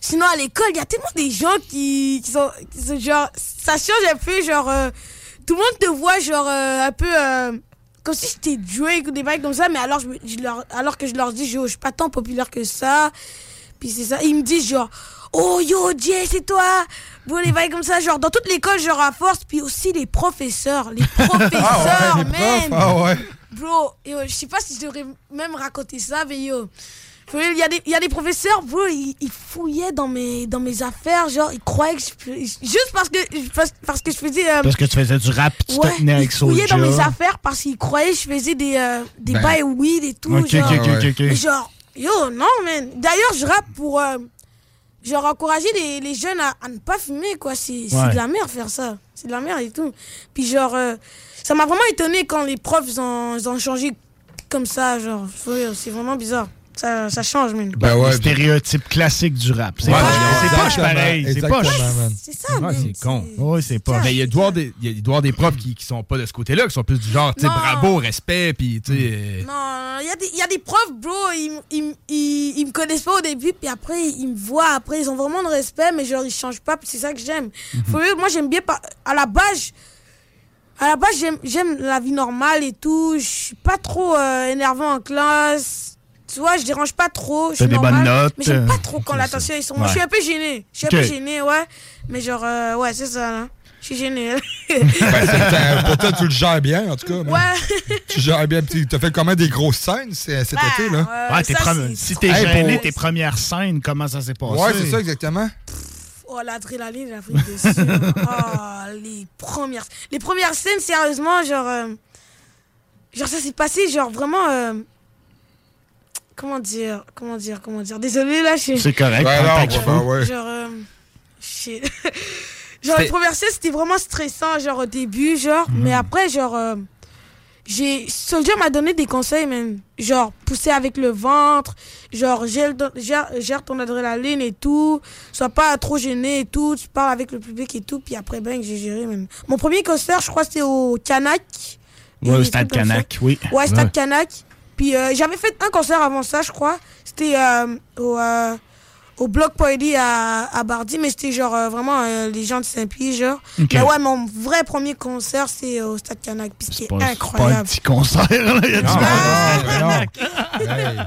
Sinon, à l'école, il y a tellement des gens qui, qui, sont, qui sont genre, ça change un peu, genre, euh, tout le monde te voit, genre, euh, un peu, euh, comme si j'étais Drake ou des bails comme ça, mais alors, je, leur, alors que je leur dis, yo, je suis pas tant populaire que ça. Puis c'est ça, ils me disent genre, oh yo, Jay, c'est toi. Bon, les bails comme ça, genre, dans toute l'école, genre, à force. Puis aussi les professeurs, les professeurs, les man. profs, ah ouais. Bro, yo, je sais pas si je devrais même raconter ça, mais yo. Il y, a des- il y a des professeurs, bro, ils, ils fouillaient dans mes, dans mes affaires, genre, ils croyaient que je, Juste parce que, parce, parce que je faisais. euh, Parce que tu faisais du rap, tu Ouais, te tenais avec ils fouillaient dans mes affaires parce qu'ils croyaient que je faisais des, euh, des Ben. bails weed et tout. Genre. yo, non, man. D'ailleurs, je rappe pour. euh, genre, encourager les, les jeunes à, à ne pas fumer, quoi. C'est c'est Ouais. de la merde faire ça. C'est de la merde et tout. Puis, genre, euh, ça m'a vraiment étonné quand les profs ils ont, ils ont changé comme ça. Genre, c'est vraiment bizarre. Ça, ça change, man. Ben ouais, stéréotype classique du rap. C'est Ouais, pas, ouais, c'est pas exactement, pareil. C'est man. C'est ça, Ouais, c'est con. Oui, c'est pas. Mais il y a doit avoir des, il y avoir des profs qui, qui sont pas de ce côté-là, qui sont plus du genre, tu sais, bravo, respect, puis tu sais. euh, Non, il y, a des- il y a des profs, bro, ils, ils, ils, ils me connaissent pas au début, puis après, ils me voient, après, ils ont vraiment de respect, mais genre, ils changent pas, puis c'est ça que j'aime. Real, Moi, j'aime bien, à la base, à la base, j'aime- j'aime la vie normale et tout, je suis pas trop euh, énervant en classe, tu vois, je dérange pas trop, je suis des normal, bonnes notes, mais j'aime euh, pas trop quand c'est l'attention, ils sont... Ouais. Je suis un peu gêné, je suis un peu gêné, ouais, mais genre, euh, ouais, c'est ça, là. Je suis gêné. Ben, pour toi, tu le gères bien, en tout cas. Ouais. Tu gères bien. Puis T'as fait combien des grosses scènes c'est- cet été, là? Ouais, tes ça, premi- si t'es Hey, gêné, pour- tes premières scènes, comment ça s'est passé? Ouais, c'est ça, exactement. Oh, l'adrénaline, j'ai pris dessus. oh, les premières... Les premières scènes, sérieusement, genre... euh, Genre, ça s'est passé, genre, vraiment... Comment dire Comment dire Comment dire Désolé, là, je suis... C'est correct, Ouais, le non, ouais, faut. ouais. Genre... euh, genre, premières scènes, c'était vraiment stressant, genre, au début, genre. Mhm. Mais après, genre... euh, j'ai Soldier m'a donné des conseils même genre pousser avec le ventre genre gère, gère, gère ton adrénaline et tout sois pas trop gêné et tout tu parles avec le public et tout puis après ben j'ai géré même mon premier concert je crois c'était au Canac Ouais, au Stade. Canac, oui. ouais Stade Ouais. Canac puis euh, j'avais fait un concert avant ça je crois c'était euh, au euh, au Block Party à, à Bardi, mais c'était genre euh, vraiment euh, les gens de Saint-Pierre, genre. Ok. Mais ouais, mon vrai premier concert, c'est au Stade Canac, puis c'était c'est pas un incroyable. petit concert, là. Il y a du Non, Canac. Hey.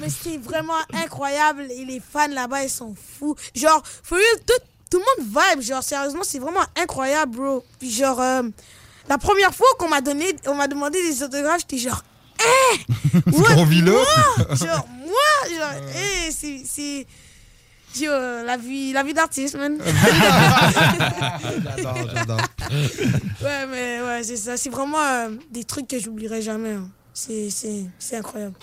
Mais c'était vraiment incroyable et les fans là-bas ils sont fous. Genre, for real, tout, tout le monde vibe. Genre, sérieusement, c'est vraiment incroyable, bro. Puis genre, euh, la première fois qu'on m'a donné, on m'a demandé des autographes, j'étais genre, hé Ce qu'on vit là. Moi Genre, moi Genre, hé, c'est. c'est yo, la vie, la vie d'artiste, man. J'adore, j'adore. ouais, mais ouais, c'est ça. C'est vraiment euh, des trucs que j'oublierai jamais. hein. C'est- C'est c'est incroyable.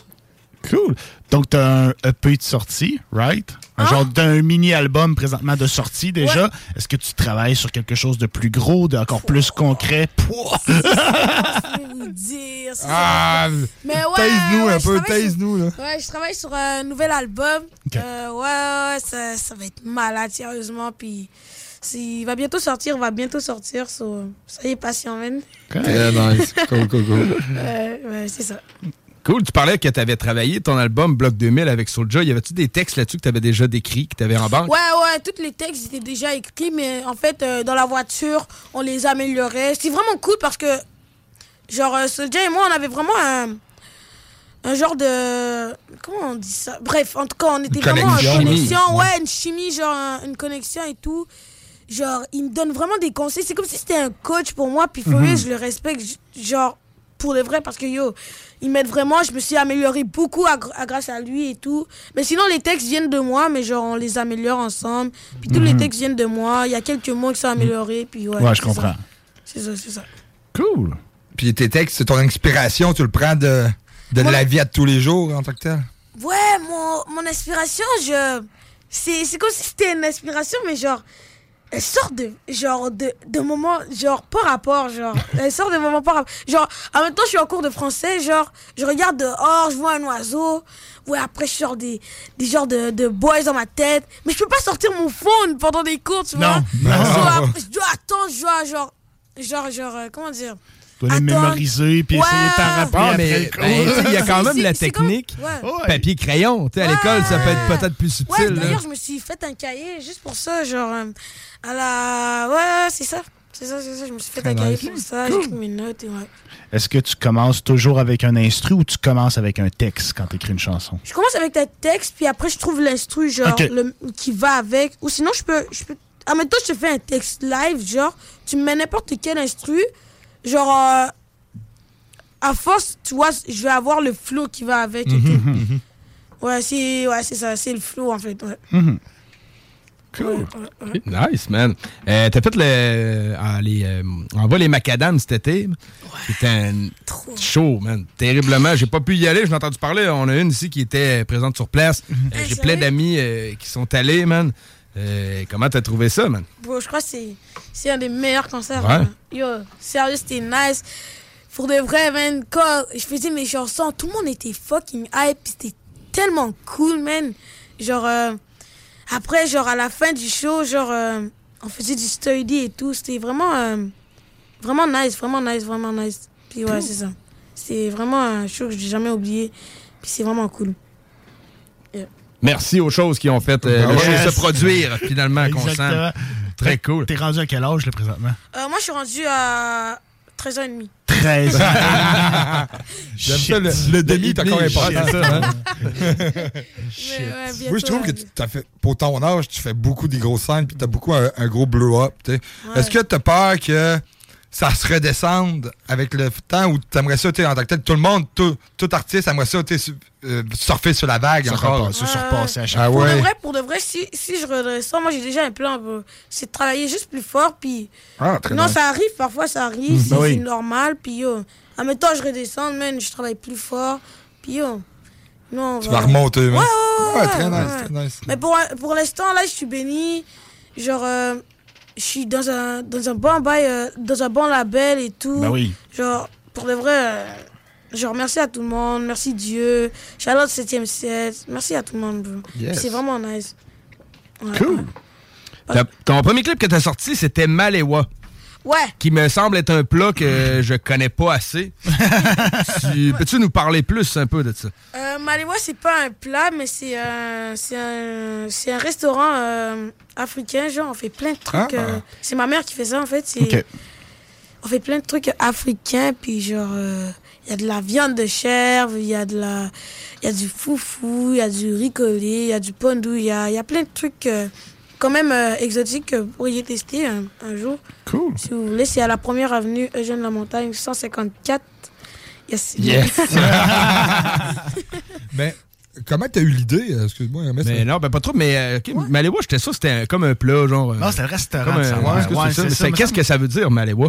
Cool. Donc, t'as un EP de sortie, right? Un genre d'un mini-album présentement de sortie déjà. Est-ce que tu travailles sur quelque chose de plus gros, de encore plus concret? Pouah! Je vais vous dire, c'est Ah. Mais ouais. taise-nous ouais, un peu, taise-nous, là. Ouais, je travaille sur un nouvel album. Euh, ouais, ouais, ça, ça va être malade, sérieusement. Puis il va bientôt sortir, il va bientôt sortir. so, ça y est, patient, man. Très nice. Cool, cool, cool. Euh, ouais, c'est ça. Cool. Tu parlais que tu avais travaillé ton album Bloc 2000 avec Soulja. Y avait-tu des textes là-dessus que tu avais déjà décrits, que tu avais en banque? Ouais, ouais, tous les textes étaient déjà écrits, mais en fait, euh, dans la voiture, on les améliorait. C'est vraiment cool parce que, genre, euh, Soulja et moi, on avait vraiment un, un genre de. Comment on dit ça? Bref, en tout cas, on était vraiment en connexion. Ouais, une chimie, genre, un- une connexion et tout. Genre, il me donne vraiment des conseils. C'est comme si c'était un coach pour moi, puis real, je le respecte, genre, pour de vrai, parce que yo, il m'aide vraiment. Je me suis amélioré beaucoup à, gr- à grâce à lui et tout. Mais sinon, les textes viennent de moi, mais genre, on les améliore ensemble. Puis tous les Mhm. textes viennent de moi. Il y a quelques mots qui sont améliorés, puis ouais. Ouais, je c'est comprends. C'est ça, c'est ça. Cool. Puis tes textes, c'est ton inspiration, tu le prends de, de la vie à tous les jours en tant que tel? Ouais, mon, mon inspiration, je. C'est c'est comme si c'était une inspiration, mais genre. Elle sort de. Genre, de, de moments. Genre, par rapport, genre. Elle sort de moments par rapport. Genre, en même temps, je suis en cours de français, genre. Je regarde dehors, je vois un oiseau. Ouais, après, je sors des, des genres de, de boys dans ma tête. Mais je peux pas sortir mon phone pendant des cours, tu vois. Non. Non. après, je dois attendre, je dois, genre. Genre, genre, euh, comment dire? Dois les mémoriser puis essayer de t'en rappeler Ah, mais ben, il y a quand même la c'est comme- technique. Ouais. Papier-crayon. Tu sais, À l'école, ça peut être peut-être plus Ouais, subtil. là. d'ailleurs, je me suis fait un cahier juste pour ça, genre, euh, à la... Ouais, c'est ça. C'est ça, c'est ça. Je me suis fait un cahier pour ça, j'ai écrit mes notes et ouais. Est-ce que tu commences toujours avec un instru ou tu commences avec un texte quand tu écris une chanson? Je commence avec ta texte, puis après, je trouve l'instru, genre, Ok. le, qui va avec. Ou sinon, je peux... Je peux en même temps, je te fais un texte live, genre, tu me mets n'importe quel instru, genre... euh, à force, tu vois, je vais avoir le flow qui va avec et tout. Ouais, c'est ouais, c'est ça, c'est le flow, en fait, ouais. Cool. Nice, man. Euh, T'as fait le. ah, les, euh, les macadam cet été. C'était un show, man. Terriblement. J'ai pas pu y aller. J'ai entendu parler. On a une ici qui était présente sur place. Euh, J'ai plein d'amis qui sont allés, man. Euh, comment t'as trouvé ça, man? Bon, je crois que c'est, c'est un des meilleurs concerts. Ouais. Yo, sérieux, c'était nice. Pour de vrai, man, quand je faisais mes chansons, tout le monde était fucking hype. C'était tellement cool, man. Genre, euh, après, genre, à la fin du show, genre, euh, on faisait du study et tout. C'était vraiment, euh, vraiment nice, vraiment nice, vraiment nice. Puis ouais, Cool. c'est ça. C'est vraiment un show que j'ai jamais oublié. Puis c'est vraiment cool. Merci aux choses qui ont fait euh, le Yes. show se produire, finalement, qu'on Exactement. sent. Très cool. T'es rendu à quel âge, là, présentement? Euh, moi, je suis rendu à 13 ans et demi. 13 ans. J'aime ça, le, le demi est encore Shit. important. Ça, hein? ouais, Moi, je trouve que tu t'as fait, pour ton âge, tu fais beaucoup des grosses scènes, puis tu as beaucoup un, un gros blow-up. tu sais. Est-ce que tu as peur que ça se redescende avec le temps ou tu aimerais ça, tu sais, en tant que tel, tout le monde, tout, tout artiste aimerait ça, tu euh, surfer sur la vague Se encore? se surpasser à chaque Ah Pour ouais. de vrai, pour de vrai, si, si je redescends, moi j'ai déjà un plan, bro. c'est de travailler juste plus fort, puis... Ah, très non, nice. ça arrive, parfois ça arrive, Mm, c'est oui. normal, puis yo, en même temps je redescends, man, je travaille plus fort, puis yo, non, on Tu va- vas remonter, Ouais, man. ouais, ouais, Ouais, très nice, ouais. très nice. Mais pour, pour l'instant, là, je suis béni, genre, euh, je suis dans un, dans un bon bail, euh, dans un bon label et tout. Ben oui. Genre, pour de vrai, euh, je remercie à tout le monde, merci Dieu, Charlotte 7ème set, merci à tout le monde, bro. Yes. C'est vraiment nice. Ouais. Cool. Ton premier clip que t'as sorti, c'était Malewa. Ouais. Qui me semble être un plat que je connais pas assez. Tu- Peux-tu nous parler plus un peu de ça? Euh, Malewa, c'est pas un plat, mais c'est un, c'est un, c'est un restaurant euh, africain. Genre, on fait plein de trucs. Ah. euh, c'est ma mère qui fait ça, en fait. C'est. On fait plein de trucs africains, puis genre, il y a de la viande de chèvre, il y a de la, il y a du foufou, il y a du riz collé, il y a du pondou, il y a, y a plein de trucs euh, quand même euh, exotiques que vous pourriez tester un, un jour. Cool. Si vous voulez, c'est à la première avenue Eugène Lamontagne, 154. Yes. Yes. Mais comment t'as eu l'idée? euh, Excuse-moi, mais Mais non, ben pas trop, mais euh, ok, Malewa, j'étais sûr que c'était un- comme un plat, genre. euh, Non, restaurant un- ouais, que Ouais, c'est ça? c'est- me Qu'est-ce semble. que ça veut dire, Malewa?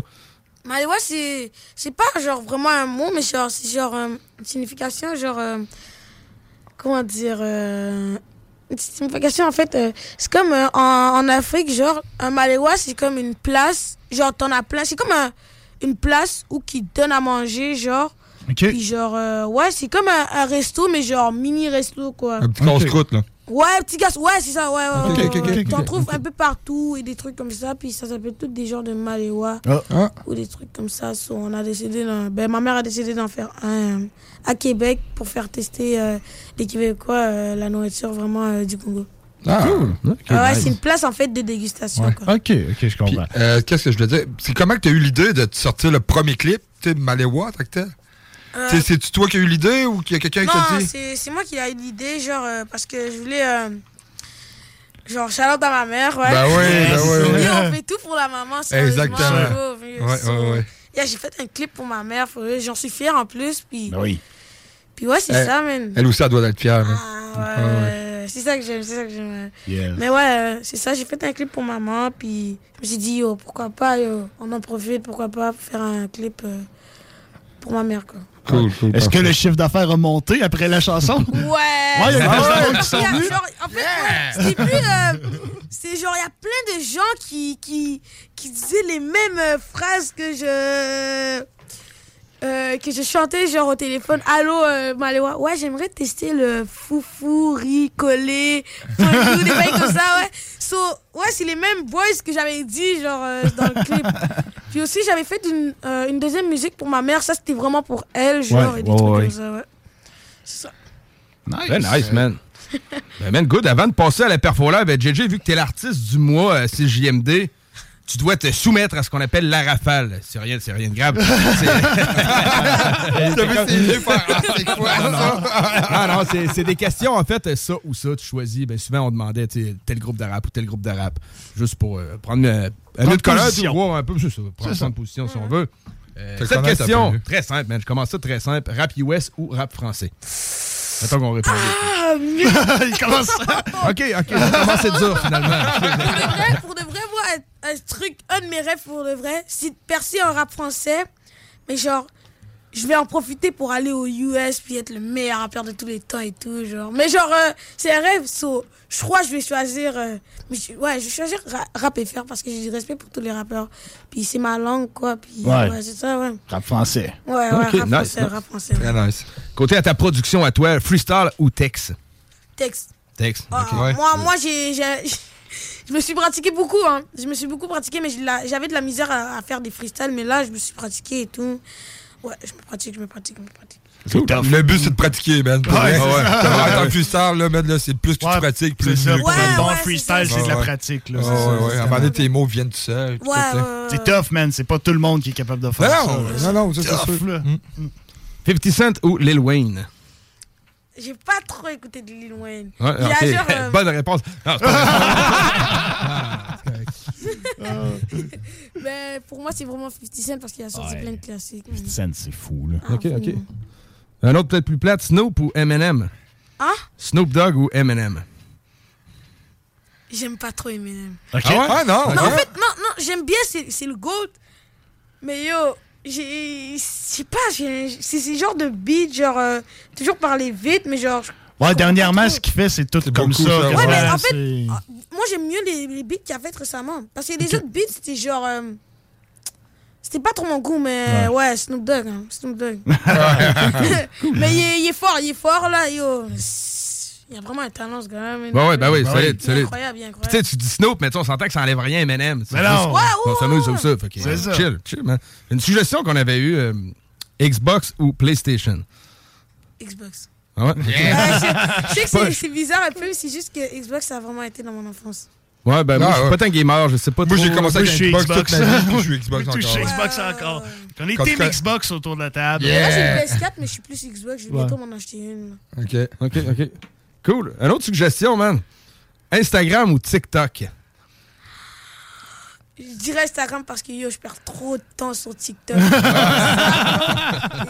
Malewa, c'est c'est pas genre vraiment un mot, mais genre, c'est genre euh, une signification, genre. euh, comment dire euh, Une signification, en fait, euh, c'est comme euh, en, en Afrique, genre, un Malewa, c'est comme une place, genre, t'en as plein. C'est comme un- une place où qui donne à manger, genre, Puis genre, euh, ouais, c'est comme un, un resto, mais genre mini resto, quoi. Un petit casse-croûte, là. Ouais, petit gaz, ouais, c'est ça, ouais, ouais. T'en trouves un peu partout et des trucs comme ça, puis ça s'appelle tous des genres de maléwa Ah. ou des trucs comme ça. So, on a décidé, ben, ma mère a décidé d'en faire un euh, à Québec pour faire tester euh, les Québécois euh, la nourriture vraiment euh, du Congo. Ah, Ah ouais, c'est une place en fait de dégustation. Quoi. Ok, ok, je comprends. Euh, Qu'est-ce que je voulais dire? C'est comment que tu as eu l'idée de te sortir le premier clip, tu sais, Maléwa, tel? Euh, C'est-tu toi qui as eu l'idée ou qu'il y a quelqu'un qui Non, dit? c'est c'est moi qui ai eu l'idée, genre, euh, parce que je voulais. euh, genre, shout-out à ma mère, ouais. Oui, ben oui, oui. Yo, on fait tout pour la maman, Exactement. Ouais, ouais, ouais. yeah, j'ai fait un clip pour ma mère, j'en suis fier en plus, puis. Ben oui. Puis ouais, c'est ça, man. Elle aussi, elle doit être fière. là. Ouais, ouais, c'est ça que j'aime, c'est ça que j'aime. Yeah. Mais ouais, c'est ça, j'ai fait un clip pour maman, puis je me suis dit, yo, pourquoi pas, yo, on en profite, pourquoi pas faire un clip euh, pour ma mère, quoi. Cool, cool. Est-ce que le chiffre d'affaires a monté après la chanson? Ouais! Ouais, il y a des ouais. gens qui sont Il y a venus. genre, en fait, ouais, c'est plus. euh, c'est genre, il y a plein de gens qui, qui, qui disaient les mêmes euh, phrases que je. Euh, que je chantais genre au téléphone. Allô, euh, Maléwa. Ouais, j'aimerais tester le foufou, fondue, des bails comme ça, ouais. So, ouais, c'est les mêmes boys que j'avais dit, genre, euh, dans le clip. Puis aussi, j'avais fait une, euh, une deuxième musique pour ma mère. Ça, c'était vraiment pour elle, genre, Ouais, et des ouais, trucs ouais. comme ça, ouais. C'est ça. Nice. Ben nice, man. ben, man, good. Avant de passer à la perfo-live, ben, JJ, vu que t'es l'artiste du mois à CJMD, tu dois te soumettre à ce qu'on appelle la rafale. C'est rien, c'est rien de grave. C'est- ah, Non, c'est des questions, en fait, ça ou ça, tu choisis. Ben, souvent, on demandait tel groupe de rap ou tel groupe de rap. Juste pour euh, prendre euh, un autre colère, tu un peu, c'est ça, prendre ça. prendre position si on veut. Euh, Te cette question, très simple, man. Je commence ça très simple. Rap US ou rap français? Attends qu'on réponde. Ah, mieux. Il commence OK, OK, à être dur, finalement. pour de vrai, pour de vrai, moi, un, un truc, un de mes rêves pour de vrai, c'est de percer en rap français. Mais genre, je vais en profiter pour aller aux US puis être le meilleur rappeur de tous les temps et tout, genre. Mais genre, euh, c'est un rêve, so, je crois que je vais choisir, euh, mais je- ouais, je vais choisir ra- rap et faire parce que j'ai du respect pour tous les rappeurs. Puis c'est ma langue, quoi, puis Ouais. ouais, c'est ça, ouais. Rap français. Ouais, ouais, Ok, rap nice, français, nice. rap français. Très nice. Côté à ta production à toi, freestyle ou texte? Texte. Texte. Ah. Moi, moi j'ai, j'ai- je me suis pratiqué beaucoup. Hein. Je me suis beaucoup pratiqué, mais j'avais de la misère à, à faire des freestyles. Mais là, je me suis pratiqué et tout. Ouais, je me pratique, je me pratique, je me pratique. Le but, c'est de pratiquer, man. Ouais, Ouais. un freestyle, là, man, là, c'est plus que tu pratiques, plus C'est ça. bon freestyle, c'est de la pratique. Là, Ouais, ouais, ouais. c'est À un moment donné, tes mots viennent tout seuls. C'est tough, man. C'est pas tout le monde qui est capable de faire ça. non, non, c'est Tough, sûr. là. 50 Cent ou Lil Wayne? J'ai pas trop écouté de Lil Wayne. Ouais, euh, Bonne réponse. Non, c'est pas ben, pour moi, c'est vraiment 50 Cent parce qu'il a sorti Ouais. plein de classiques. 50 Cent, c'est fou, là. OK, OK. Un autre peut-être plus plate, Snoop ou Eminem? Hein? Snoop Dogg ou Eminem? J'aime pas trop Eminem. Ah ouais? Ah, non, Non, ok. en fait, non, non, j'aime bien, c'est c'est le GOAT. Mais yo, j'ai. Je sais pas, c'est ce genre de beat, genre. euh, toujours parler vite, mais genre. Ouais, dernièrement, ce qu'il fait, c'est tout comme ça. Ouais, mais en fait, moi j'aime mieux les, les beats qu'il a fait récemment. Parce que les autres beats, c'était genre. euh, c'était pas trop mon goût, mais ouais, Snoop Dogg. hein, Snoop Dogg. mais il est, il est fort, il est fort là, yo. Il a vraiment un talent ce gars-là. man. Ouais, ouais, ben oui, Ben solide, solide. incroyable, incroyable. tu sais, tu dis Snoop, mais tu sais, on s'entend que ça enlève rien. C'est Mais non. juste- Ouais, ouais, ça. Que, C'est euh, ça. Chill, chill, man. Une suggestion qu'on avait eue, euh, Xbox ou PlayStation? Xbox. Ah ouais? Ouais, je, je sais que c'est- bizarre un peu, c'est juste que Xbox ça a vraiment été dans mon enfance. Ouais, ben moi, Ah, je suis ouais. pas tant gamer, je sais pas Moi, trop. j'ai commencé Moi, avec je un suis Xbox Xbox. toute ma vie, puis je suis Xbox Moi, je suis encore. Xbox encore. On est Quand team Xbox autour de la table. Yeah. Moi j'ai une PS4, mais je suis plus Xbox, je vais bientôt m'en acheter une. OK. OK, OK. Cool. Une autre suggestion, man. Instagram ou TikTok? Je dirais Instagram parce que yo, je perds trop de temps sur TikTok. Et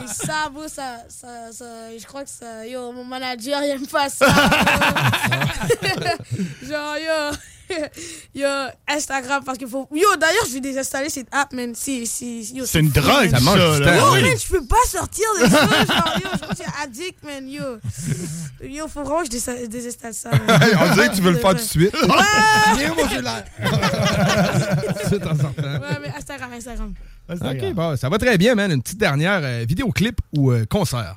ça, bro, ça, ça, ça- je crois que ça, yo, mon manager, il aime pas ça. Genre, yo, yo, Instagram parce qu'il faut. Yo, d'ailleurs, je vais désinstaller cette app, man. Si, si, yo, C'est une drogue. Ça mange ça, du là. temps. Yo, Oui. man, je peux pas sortir de ça. Genre, yo, je crois que c'est addict, man. Yo, yo, faut vraiment que je désinstalle ça. On dirait que tu veux le faire tout de suite. Ouais, mon cellulaire. C'est en sortant. ouais, mais Instagram, Instagram. OK, bon, ça va très bien, man. Une petite dernière euh, vidéoclip ou euh, concert?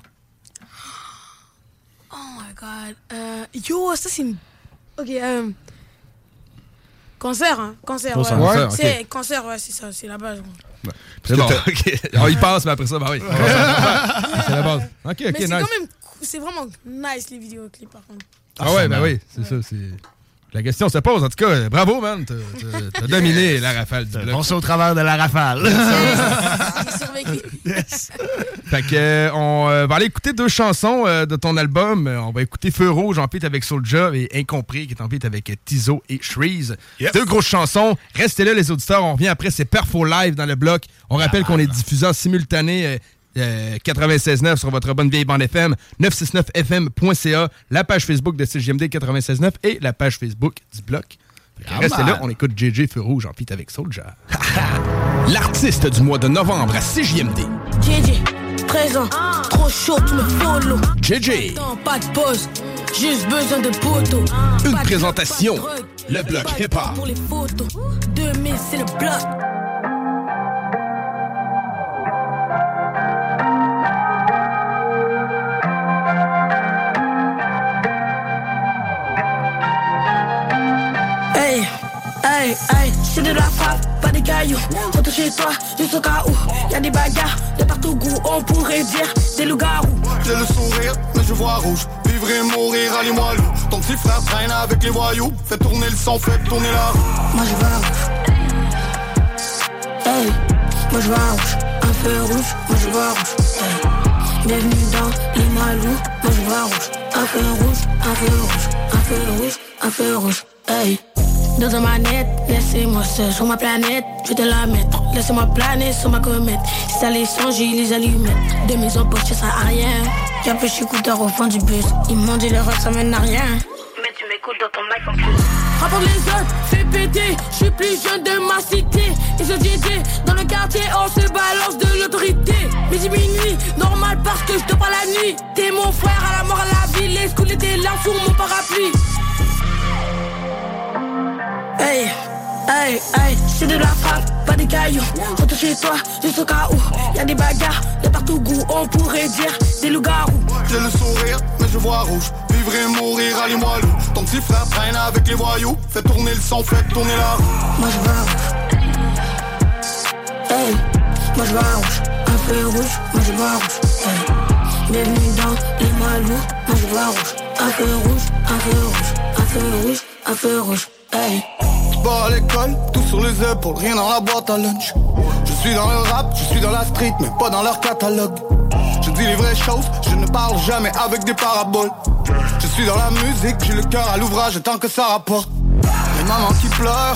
Oh my god. Euh, yo, ça c'est une. Ok, euh. Concert, hein. Concert, Concert, ouais. C'est concert, ouais, c'est ça, c'est la base. ouais. C'est bon, OK. On y passe, mais après ça, bah oui. c'est la base. OK, OK, Mais nice. c'est quand même. cool, C'est vraiment nice les vidéoclips par contre. Ah ouais, ben oui, c'est ça. c'est... La question se pose. En tout cas, bravo, man. T'as, t'as dominé la rafale du bloc. On sait au travers de la rafale. J'ai survécu. Fait que, euh, on euh, va aller écouter deux chansons euh, de ton album. On va écouter Feu Rouge en feat avec Soulja et Incompris qui est en feat avec Tizo et Shreeze. Deux grosses chansons. Restez là, les auditeurs. On revient après. C'est Perfo Live dans le bloc. On rappelle qu'on est diffusé en simultané. Euh, euh, 96.9 sur votre bonne vieille bande FM, 969fm.ca, la page Facebook de CGMD 96.9 et la page Facebook du bloc. Restez man. là, on écoute JJ Feu Rouge en feat avec Soulja. L'artiste du mois de novembre à CGMD. JJ, présent, trop chaud, tu me follow. JJ. Pas de pause, juste besoin de poteau. Une présentation, le bloc hip-hop. Pour les photos, 2000 c'est le bloc. Hey, hey, c'est de la frappe, pas des cailloux. Retour chez toi, juste au cas où. Y'a des bagarres de partout goût, on pourrait dire des loups-garous. J'ai le sourire, mais je vois rouge. Vivre et mourir, allez-moi loup. Ton petit frère traîne avec les voyous. Fais tourner le son, fais tourner la roue. Moi je vois rouge. Hey, moi je vois rouge. Un feu rouge, moi je vois rouge. Hey. Bienvenue dans les malous, moi je vois rouge. Un feu rouge, un feu rouge, un feu rouge, un feu rouge. Hey. Dans ta manette, laissez-moi seul sur ma planète, je vais te la mettre. Laissez-moi planer sur ma comète. Si ça les songe, les allumettes. De mes poche, ça sert à rien. Y'a peu écouteur au fond du bus. Ils m'ont dit le rock, ça mène à rien. Mais tu m'écoutes dans ton mic en plus. Rapporte les autres, fais péter. Je suis plus jeune de ma cité. Et société, dans le quartier, on se balance de l'autorité. Midi minuit, normal parce que je te parle la nuit. T'es mon frère à la mort à la vie. Les couler des larmes sur mon parapluie. Hey, hey, hey, c'est de la frappe, pas des cailloux. Retour chez toi, juste au cas où. Y'a des bagarres de partout goût, on pourrait dire des loups-garous. J'ai le sourire, mais je vois rouge. Vivre et mourir, allez-moi loup. Ton petit frère traîne avec les voyous. Fais tourner le son, fais tourner la roue. Moi je vois rouge. Hey, moi je vois rouge. Un feu rouge, moi je vois rouge. Hey. Bienvenue dans les malous, moi je vois rouge. Un feu rouge, un feu rouge, un feu rouge, un feu rouge. Hey. Pas à l'école, tout sur les épaules, rien dans la boîte à lunch. Je suis dans le rap, je suis dans la street, mais pas dans leur catalogue. Je dis les vraies choses, je ne parle jamais avec des paraboles. Je suis dans la musique, j'ai le cœur à l'ouvrage tant que ça rapporte. Les mamans qui pleurent,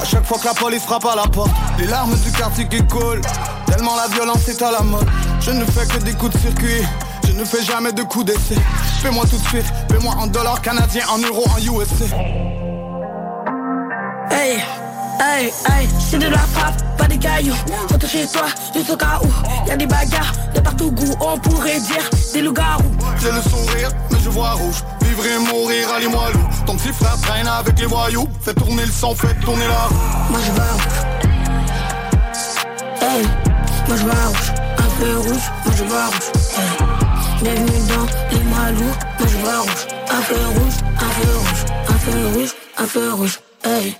à chaque fois que la police frappe à la porte. Les larmes du quartier qui coulent, tellement la violence est à la mode. Je ne fais que des coups de circuit, je ne fais jamais de coups d'essai. Fais-moi tout de suite, fais-moi en dollars canadiens, en euros, en USA. Hey, hey, hey, c'est de la frappe, pas des cailloux. Retour chez toi, juste au cas où? Y'a des bagarres de partout goût, on pourrait dire des loups-garous. J'ai le sourire, mais je vois rouge. Vivre et mourir, allez-moi loup. Ton petit frère traîne avec les voyous. Fais tourner le son, fais tourner la roue. Moi je vois rouge. Hey, moi je vois rouge. Un feu rouge, moi je vois rouge. Hey. Bienvenue dans les malous, moi je vois rouge. Un feu rouge, un feu rouge, un feu rouge, un feu rouge. Hey.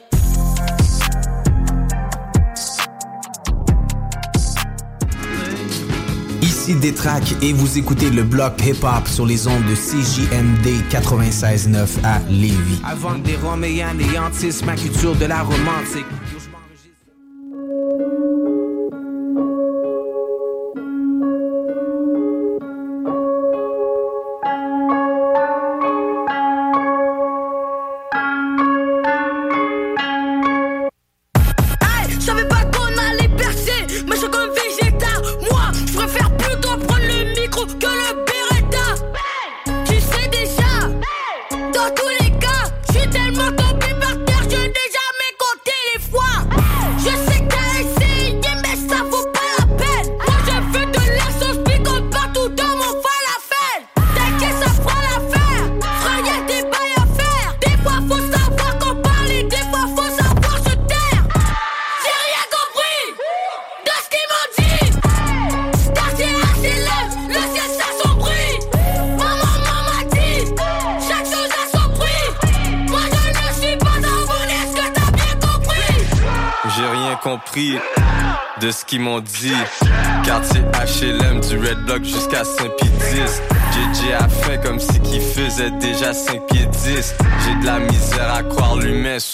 Ici Détrac et vous écoutez le bloc hip-hop sur les ondes de CJMD 96.9 à Lévis. Avant que des Roméens anéantissent ma culture de la romantique.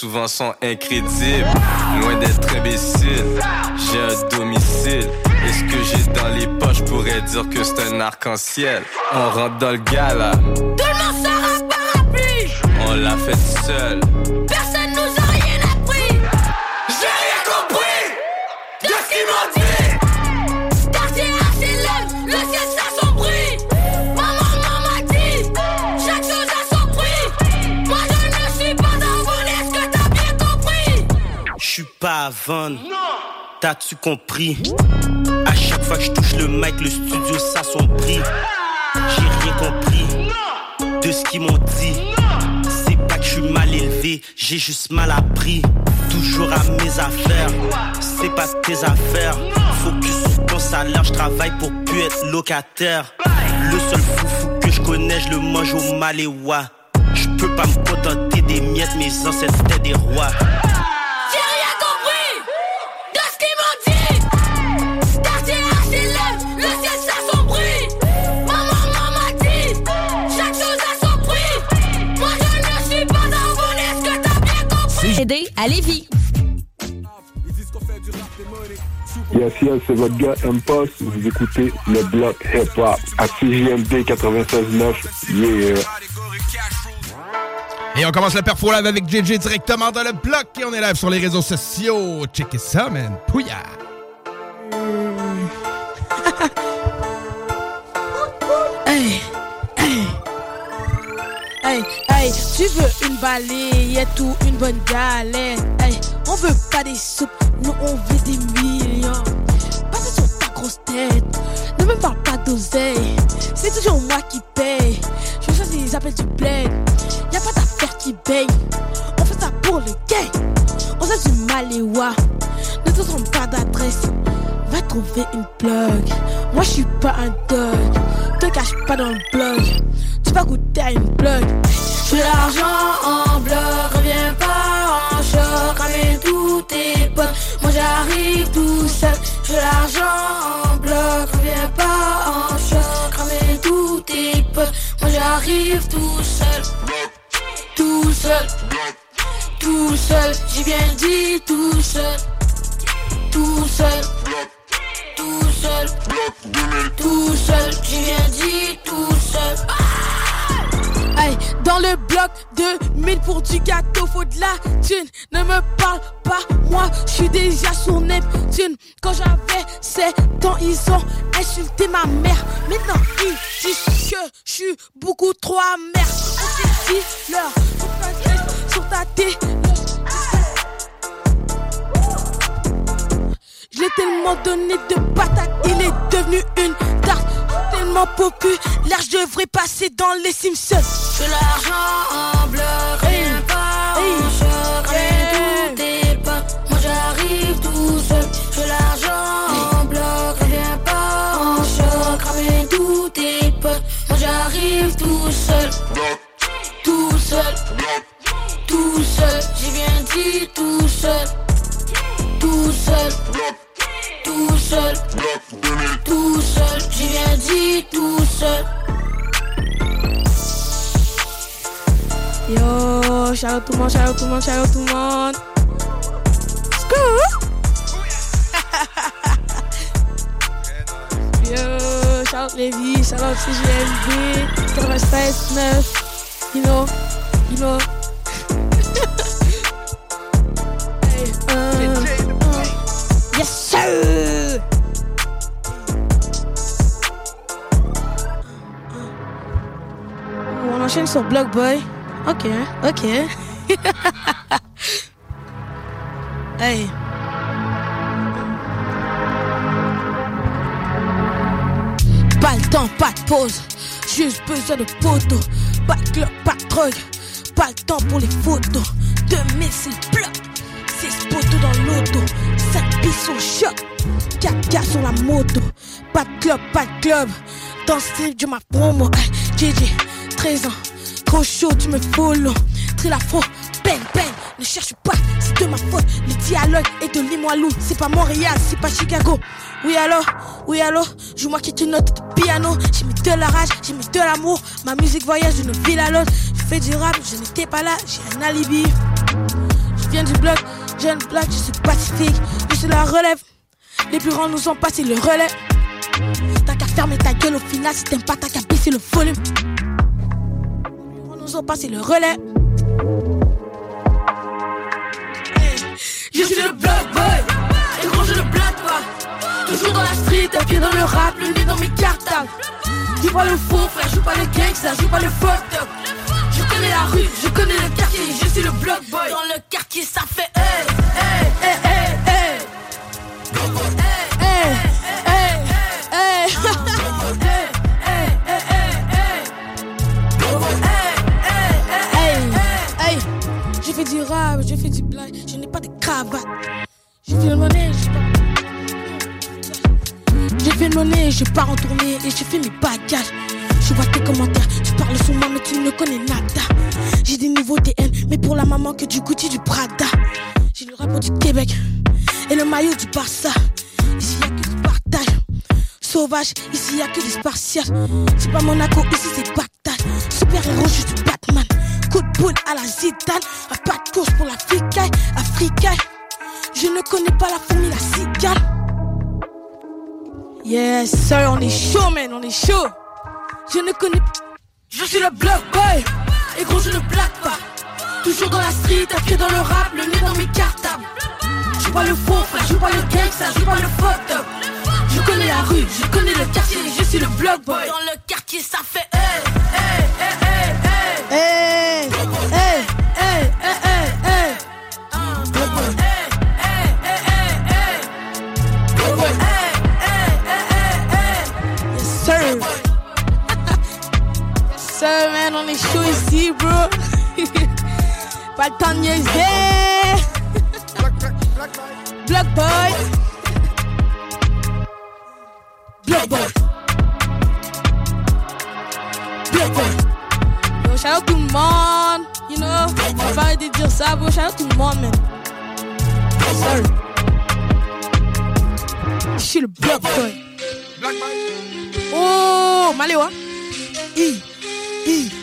Souvent sont incrédibles. Loin d'être imbécile, j'ai un domicile. Et ce que j'ai dans les poches? Pourrait dire que c'est un arc-en-ciel. On rentre dans le gala, Tout le monde sort parapluie. on l'a fait seul. T'as-tu compris? À chaque fois que je touche le mic, le studio s'assombrit. J'ai rien compris de ce qu'ils m'ont dit. C'est pas que je suis mal élevé, j'ai juste mal appris. Toujours à mes affaires, c'est pas tes affaires. Focus sur ton salaire, je travaille pour plus être locataire. Le seul foufou que je connais, je le mange au maléwa. Je peux pas me contenter des miettes, mes ancêtres étaient des rois. CD à Lévis. Yes, yes, c'est votre gars M-Post. Vous écoutez le bloc hip-hop à CJMD 96.9. Yeah. Et on commence le perfo live avec JJ directement dans le bloc et on est live sur les réseaux sociaux. Check ça, man. Pouya! Hey, tu veux une balayette ou une bonne galette? Hey, on veut pas des soupes, nous on veut des millions. Passe sur ta grosse tête, ne me parle pas d'oseille. C'est toujours moi qui paye. Je cherche les appels du bled, y a pas d'affaire qui paye. On fait ça pour le gay, on sait du maléwa. Ne te trompe pas d'adresse, va trouver une plug. Moi je suis pas un dog, te cache pas dans le blog. Tu vas goûter à une plug. Je l'argent en bloc, reviens pas en choc, ramène tous tes potes. Moi j'arrive tout seul. Je l'argent en bloc, reviens pas en choc, ramène tous tes potes. Moi j'arrive tout seul, tout seul, tout seul. J'ai bien dit tout seul, tout seul. Seul, tout seul, j'ai bien dit tout seul. Hey, dans le bloc de 1000 pour du gâteau, faut de la thune. Ne me parle pas, moi, je suis déjà sur Neptune. Quand j'avais 7 ans, ils ont insulté ma mère. Maintenant, ils disent que je suis beaucoup trop amère. On dit leur sur ta tête, Je l'ai tellement donné de patates, il est devenu une tarte. Tellement populaire, je devrais passer dans les Simpsons. Je l'argent en bleu, rien pas en choc, rien tout tes potes. Moi j'arrive tout seul. Je l'argent en bloc, rien pas en choc, ramène tous tes potes. Moi j'arrive tout seul, tout seul, tout seul. J'ai bien dit tout seul, tout seul. Tout seul, tout seul, j'ai bien dit tout seul. Yo, shout out tout le monde, shout out tout le monde, shout out tout le monde. Yo, shout out Lévi, shout out CGMD, 96.9, you know, you know. Yes, sir! On enchaîne sur Block Boy. Ok, ok. hey. Pas le temps, pas de pause. Juste besoin de poteaux. Pas de club, pas de drogue. Pas le temps pour les photos. 2000 c'est bloc. 6 poteaux dans l'auto. 5 pistes au choc. 4 gars sur la moto. Pas de club, pas de club. Dans le style de ma promo. Hey, 13 ans. Trop chaud, tu me follow. la faute. Bang, bang, ne cherche pas, c'est de ma faute. Le dialogue est de Limoilou, c'est pas Montréal, c'est pas Chicago. Oui alors, oui alors, joue-moi quelques notes de piano. J'ai mis de la rage, j'ai mis de l'amour. Ma musique voyage d'une ville à l'autre. Je fais du rap, je n'étais pas là, j'ai un alibi. Je viens du bloc, jeune black, je suis pacifique. Je suis la relève. Les plus grands nous ont passé le relais. T'as qu'à fermer ta gueule au final si t'aimes pas, t'as qu'à baisser le volume. Nous ont passé le relais. Je suis le block boy, et gros je ne blague pas. Toujours dans la street, un pied dans le rap, le nez dans mes cartables. Joue pas le faux frère, joue pas le gangster, joue pas le fucked up. Je connais la rue, je connais le quartier, je suis le block boy. Dans le quartier, ça fait hey, hey, hey, hey. Fait du rap, j'ai fait du blague, je n'ai pas de cravate. J'ai fait le monnaie, j'ai pas. J'ai fait le monnaie, je pars en tournée et j'ai fait mes bagages. Je vois tes commentaires, tu parles sous moi mais tu ne connais nada. J'ai des nouveaux TN, mais pour la maman que du Gucci, du Prada. J'ai le rapport du Québec et le maillot du Barça. Ici y a que du partage. Sauvage, ici y a que des spartiates. C'est pas Monaco, ici c'est Bagdad. Super héros, je suis à la Zidane. Pas de course pour l'Africain, Africain. Je ne connais pas la fourmi, la cigale. Yes, sir, on est chaud, man, on est chaud. Je ne connais. Je suis le block boy, et gros je ne blague pas. Toujours dans la street, pied dans le rap, le nez dans mes cartables. Joue pas le faux frère, joue pas le gangster, joue pas le fucked up. Je connais la rue, je connais le quartier, je suis le block boy. Dans le quartier, ça fait ici, bro. Pas le temps de niaiser. Block boy. Block boy. Block boy. Yo, shout out tout le monde. You know, on va pas arrêter de dire ça, bro. Shout out tout le monde, man. Sir. Je suis le block boy. Oh, Maléwa. I, I,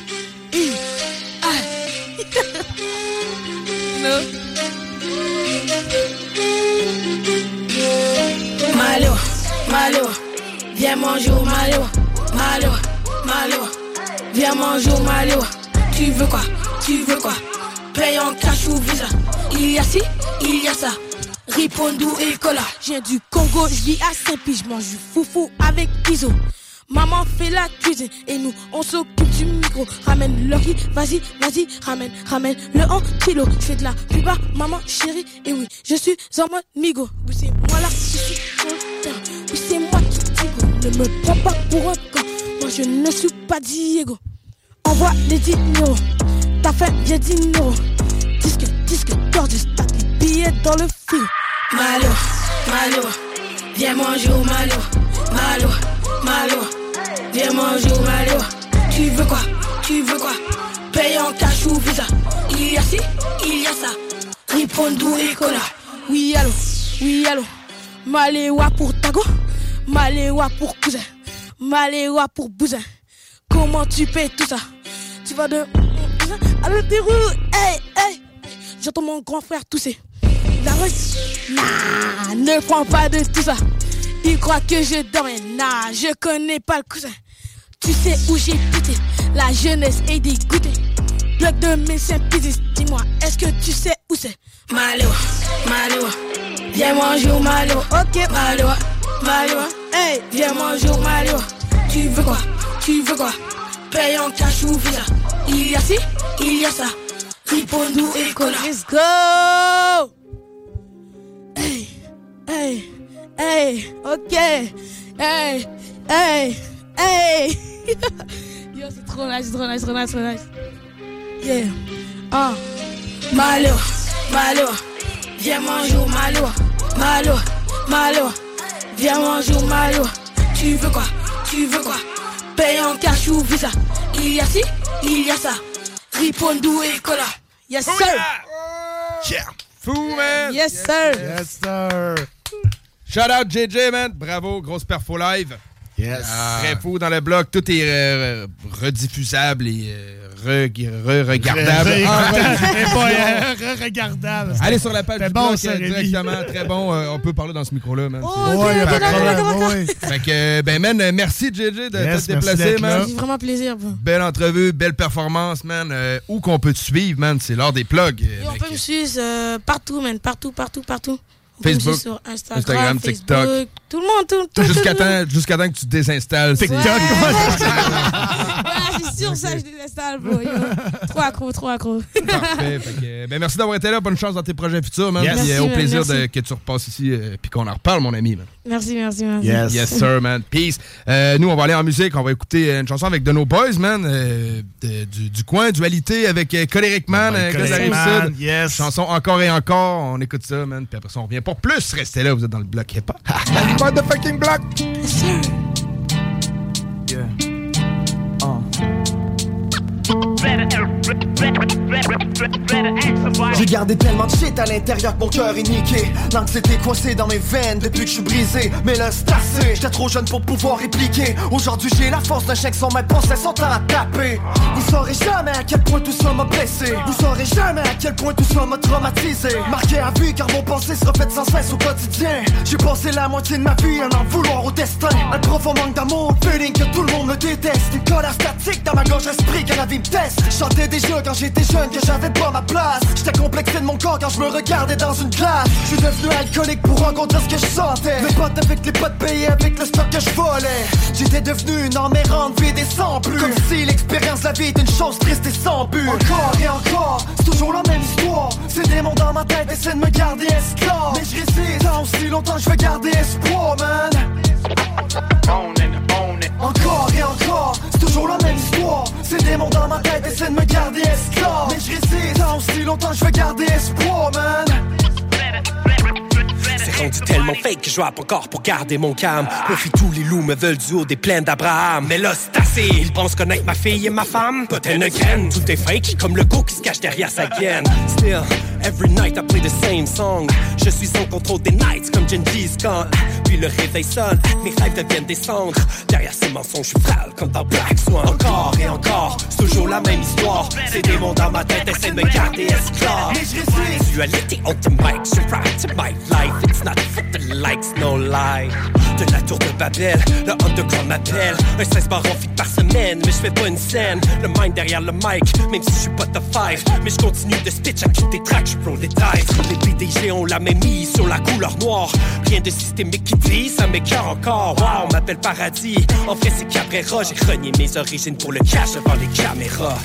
Malo, viens manger au Malo, Malo, Malo, viens manger au Malo. Tu veux quoi? Tu veux quoi? Paye en cash ou visa. Il y a ci, il y a ça. Ripondou et cola. Je viens du Congo, je vis à Saint-Pie, je mange du foufou avec Iso. Maman fait la cuisine et nous on s'occupe du micro. Ramène le riz, vas-y, vas-y, ramène, ramène le en kilo. Fais de la pub maman chérie et oui, je suis en mode migo. Moi là, je suis Ne me prends pas pour un con. Moi je ne suis pas Diego. Envoie les 10 euros. T'as fait bien 10 euros. Disque, disque, d'or du stade, les billets dans le fil. Malo, Malo, viens manger au Malo, Malo, Malo, viens manger au Malo. Tu veux quoi Tu veux quoi? Paye en cash ou visa. Il y a ci, il y a ça. Ripondou et cola. Oui, allô, oui, allô. Maléwa pour Tago, Maléwa pour cousin, Maléwa pour bousin. Comment tu payes tout ça? Tu vas de à le Pérou, hey, hey. J'entends mon grand frère tousser. La rue, nah, ne prends pas de tout ça. Il croit que je dormais, nah, je connais pas le cousin. Tu sais où j'ai pété, la jeunesse est dégoûtée. Bloc de médecin physique, dis-moi, est-ce que tu sais où c'est? Malo, Malo, viens manger au Malo. Ok, Malo, Malo, hey, viens manger au Malo. Tu veux quoi? Tu veux quoi? Paye en cash ou visa. Il y a ci, il y a ça. Ripondou et cola. Let's go! Hey, hey, hey, ok. Hey, hey, hey. Yo, c'est trop nice, trop nice, trop nice, trop nice. Yeah. Ah. Malo, Malo, viens manger au Malo. Malo, Malo, viens manger au Malo. Tu veux quoi? Tu veux quoi? Paye en cash ou visa. Il y a ci, il y a ça. Ripondou et cola. Yes, sir. Yeah. Fou, man. Yes, sir. Yes, sir. Shout out JJ, man. Bravo, grosse perfo live. Yes. Très fou dans le blog. Tout est euh, rediffusable et euh, re- re- regardable. Re- re- regardable. Allez sur la page du bon, blog euh, directement. Très bon. Euh, on peut parler dans ce micro-là, man. Oh, y a pas de. Fait que, euh, ben, man, merci JJ de Yes, déplacé, d'être man. vraiment plaisir. bro. Belle entrevue, belle performance, man. Euh, où qu'on peut te suivre, man? C'est l'heure des plugs. Et on peut me suivre euh, partout, man. Partout, partout, partout. On peut me Facebook, suivre sur Instagram, Instagram, Facebook, TikTok. Tout le monde, tout, tout, tout Jusqu'à le monde. temps, jusqu'à temps que tu te désinstalles. c'est- Ouais, c'est sûr ça, je désinstalle, bro. Trop accro, trop accro. Parfait. Fait que, euh, ben, merci d'avoir été là. Bonne chance dans tes projets futurs, man. Yes. Puis, euh, Merci, au man, plaisir de, que tu repasses ici euh, puis qu'on en reparle, mon ami. Man. Merci, merci, merci. Yes. Yes, sir, man. Peace. Euh, nous, on va aller en musique. On va écouter euh, une chanson avec de nos boys, man. euh, de- du, du coin, Dualité, avec euh, Coléric Man, Ouais, euh. Man, yes. Chanson encore et encore. On écoute ça, man. Puis après ça, on revient pour plus. Restez là, vous êtes dans le bloc hip-hop. motherfucking block. Yes, sir. Yeah. Uh. J'ai gardé tellement de shit à l'intérieur que mon cœur est niqué. L'anxiété coincée dans mes veines depuis que je suis brisé. Mais là c'est j'étais trop jeune pour pouvoir répliquer. Aujourd'hui j'ai la force d'un chien que son maître pensait son temps à taper Vous saurez jamais à quel point tout ça m'a blessé. Vous saurez jamais à quel point tout ça m'a traumatisé. Marqué à vie car mon pensée se refait sans cesse au quotidien. J'ai passé la moitié de ma vie à en vouloir au destin. Un profond manque d'amour, feeling que tout le monde me déteste. Une colère statique dans ma gorge esprit que la vie me teste Chantais déjà quand j'étais jeune que j'avais pas ma place. J'étais complexé de mon corps quand je me regardais dans une glace. Je suis devenu alcoolique pour rencontrer ce que je sentais. Mes potes avec les potes payés avec le stock que je volais. J'étais devenu une âme errante vide et sans plus. Comme si l'expérience la vie était une chose triste et sans but. Encore et encore, c'est toujours la même histoire. Ces démons dans ma tête essaient de me garder esclave Mais je résiste. Tant aussi longtemps je veux garder espoir man. Encore c'est toujours la même histoire. Ces démons dans ma tête essaient de me garder esclave. Mais je résiste tant aussi longtemps je veux garder espoir man C'est rendu tellement fake que je rappe encore pour garder mon calme. Profite tous les loups me veulent du haut des plaines d'Abraham. Mais là, c'est assez. Ils pensent connaître ma fille et ma femme. Pas elles ne graine. Tout est fake, comme le go qui se cache derrière sa gaine. Still, every night I play the same song. Je suis sans contrôle des nights comme Gengis Khan. Puis le réveil sonne, mes rêves deviennent des cendres. Derrière ces mensonges, je suis frêle comme dans Black Swan. Encore et encore, c'est toujours la même histoire. Ces démons dans ma tête essaient de me garder esclave. Mais je résiste Sexualité on the mic, je rap to my life. It's not the likes, no lie. De la tour de Babel, le underground m'appelle. Un 16 bar en par semaine, mais je fais pas une scène. Le mind derrière le mic, même si je suis pas de five. Mais je continue de spitch à des tracks, je roll des dives. Les PDG ont la même mise sur la couleur noire. Rien de systémique qui dit, ça m'écœure encore. Wow, on m'appelle paradis. En vrai, c'est Cabrera, j'ai renié mes origines pour le cash devant les caméras.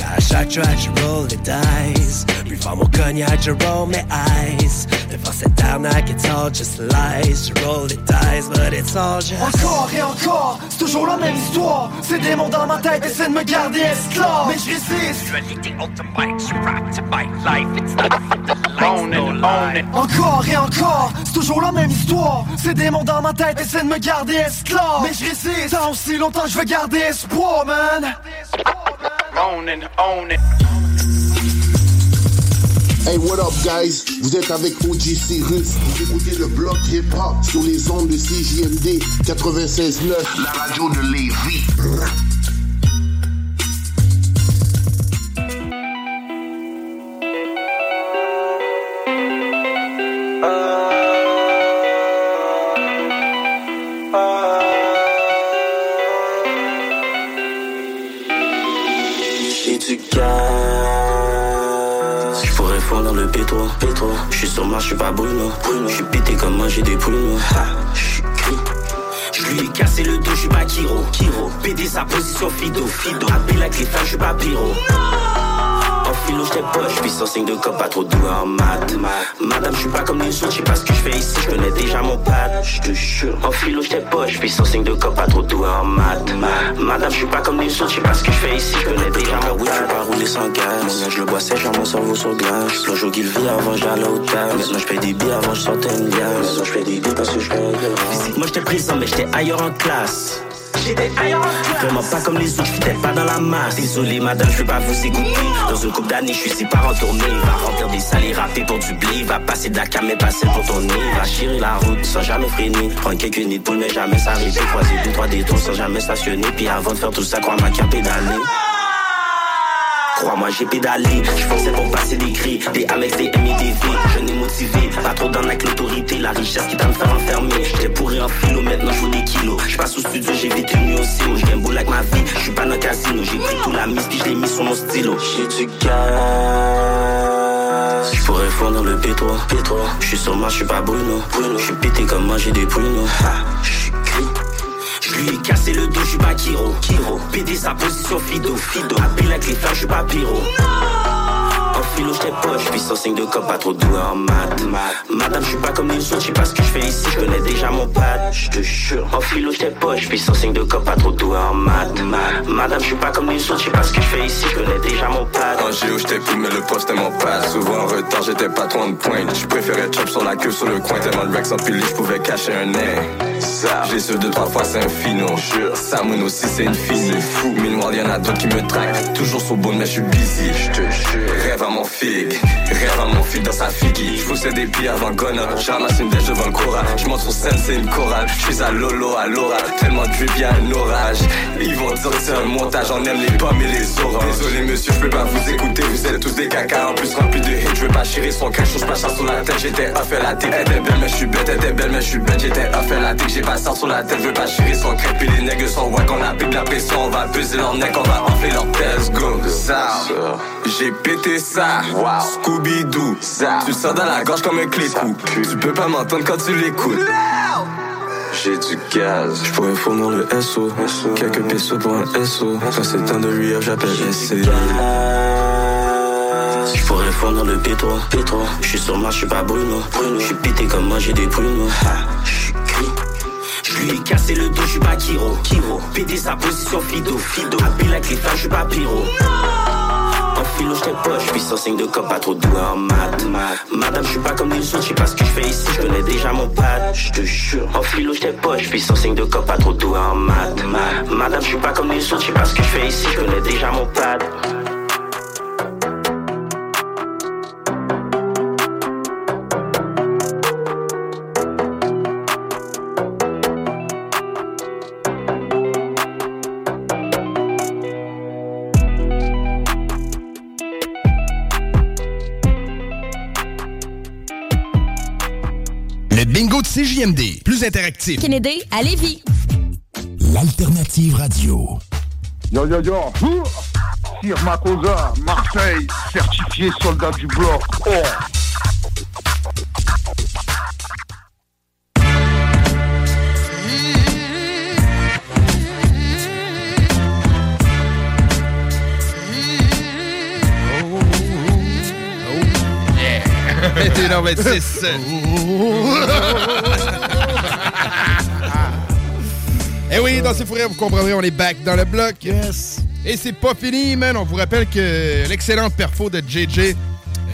À chaque track, je roll the dice. Fort mon cognac, je roll mes eyes. Devant cette arnaque, it's all just lies. Je roll the dice, but it's all just. Encore et encore, c'est toujours la même histoire Ces démons dans ma tête essaient de me garder esclave Mais je résiste Sexualité on the mic, je rap to my life. It's not for the likes, no lie. Encore et encore, c'est toujours la même histoire Ces démons dans ma tête essaient de me garder esclave Mais je résiste tant aussi longtemps que je veux garder espoir man Hey, what up, guys? Vous êtes avec OG Cyrus. Vous écoutez le bloc hip-hop sur les ondes de CJMD 96.9, la radio de Lévis. Je suis sur Mars, je suis pas Bruno. Je suis pété comme manger des pruneaux. Je lui ai cassé le dos, je suis pas Kiro. Kiro. PD sa position Fido. Fido. Appel avec les femmes, je suis pas Pyro. En philo, j'étais pas, je suis sans signe de cop, pas trop doué en maths. Madame, je suis pas comme les autres, je sais pas ce que je fais ici, je connais déjà mon pad. Je te jure. En philo, j'étais pas, je suis sans signe de cop, pas trop doué en maths. Madame, je suis pas comme les autres, je sais pas ce que je fais ici, je connais déjà mon pad. Oui, je pas rouler sans gaz. Mon je le bois sèche, mon cerveau sur glace. Moi, je vie avant, j'allais au table. Maintenant, je fais des billes avant, je sortais une glace. Maintenant, je fais des billes parce que je Physiquement, j'étais présent, mais j'étais ailleurs en classe. J'étais ailleurs. Vraiment pas comme les autres, j'étais pas dans la masse. Désolé, madame, je vais pas vous écouter. Dans une couple d'années, je suis si pas retourné. Va remplir des salles et pour du blé. Va passer de la cam et passer pour tourner. Va chirer la route sans jamais freiner. Prendre quelques nids de mais jamais s'arrêter. Croiser deux, trois détours sans jamais stationner. Puis avant de faire tout ça, crois-moi qu'à pédaler. Crois-moi, j'ai pédalé, je pensais pour passer des cris, des Amex, des M et des V. Je n'ai motivé, pas trop dans avec l'autorité, la richesse qui t'a me faire enfermer. J'étais pourri en philo, maintenant je des kilos. Je passe au studio, j'ai vite une nuit aussi, où je beau avec ma vie. Je suis pas dans le casino, j'ai pris tout la mise, puis je l'ai mis sur mon stylo. J'ai du gaz. Je pourrais fondre le P3, P3. Je suis sur moi, je suis pas Bruno, Bruno. Je suis pété comme manger des pruneaux. Je suis gris. Cassé le dos, je suis pas Kiro, Kiro. PD sa position Fido, Fido. Appel les frères, je suis pas Pyro. En philo, j'étais poche, puis sans signe de cop, pas trop doué en maths. Madame, je suis pas comme les autres, je sais pas ce que je fais ici, je connais déjà mon pad, je te jure. En philo, j'étais poche, puis sans signe de cop, pas trop doué en maths. Madame, je suis pas comme les autres, je sais pas ce que je fais ici, je connais déjà mon pad. En géo, j'étais plus, mais le poste mon pad. Souvent en retard, j'étais pas trop de pointe. Je préférais chop sur la queue, sur le coin. Tellement de rex en pili, je pouvais cacher un nez. Ça, j'ai su deux, trois fois, c'est un fino. Samoun aussi, c'est une fille. C'est fou. Meanwhile, y'en a d'autres qui me traquent. Toujours sur boule, mais je suis busy. Je te jure. Rêve à mon fig. Rêve à mon fig dans sa figue. Je poussais des pieds avant Gona. J'ramasse une dèche devant le Cora. Je monte sur scène, c'est une chorale. Je suis à Lolo, à Laura. Tellement de y'a un orage. Ils vont dire c'est un montage. On aime les pommes et les oranges. Désolé, monsieur, je peux pas vous écouter. Vous êtes tous des caca. En plus, rempli de hate. Je veux pas chier son cache. Je pas sur la tête. J'étais off et la tête. Elle était belle, mais je suis bête. Elle était belle, mais je suis bête. J'étais off la tête. J'ai pas ça sur la tête. Je veux pas chier son crêpe. Puis les nègres sont wack. On applique la pression. On va peser leur neck. On va enfler leur tête. Go. J'ai pété ça. Scooby-Doo. Tu le sens dans la gorge comme un clé-coup. Tu peux pas m'entendre quand tu l'écoutes. J'ai du gaz, je pourrais fournir le SO. Quelques pesos pour un SO. Quand c'est temps de lui, j'appelle SC. Je pourrais fournir le P3, P3. Je suis sur moi, je suis pas Bruno, Bruno. Je suis pété comme manger des pruneaux. Je. Je lui ai cassé le dos, je suis pas Kiro, Kiro. Pété sa position Fido, Fido. Appel avec les frères, je suis pas Pyro. En philo, j'étais poche, puis sans signe de cop, pas trop doué en maths. Madame, je suis pas comme les autres, je sais pas ce que je fais ici, je connais déjà mon pad, je te jure. En philo, j'étais poche, puis sans signe de cop, pas trop doué en maths. Madame, je suis pas comme les autres, je sais pas ce que je fais ici, je connais déjà mon pad. CJMD, plus interactif. Kennedy, à Lévis. L'alternative radio. Yo yo yo, Ouh Sir Makosa, Marseille, certifié soldat du bloc. Oh. T'es dans 26. Eh oui, dans ces fourrés, vous comprendrez, on est back dans le bloc. Yes. Et c'est pas fini, man. On vous rappelle que l'excellente perfo de JJ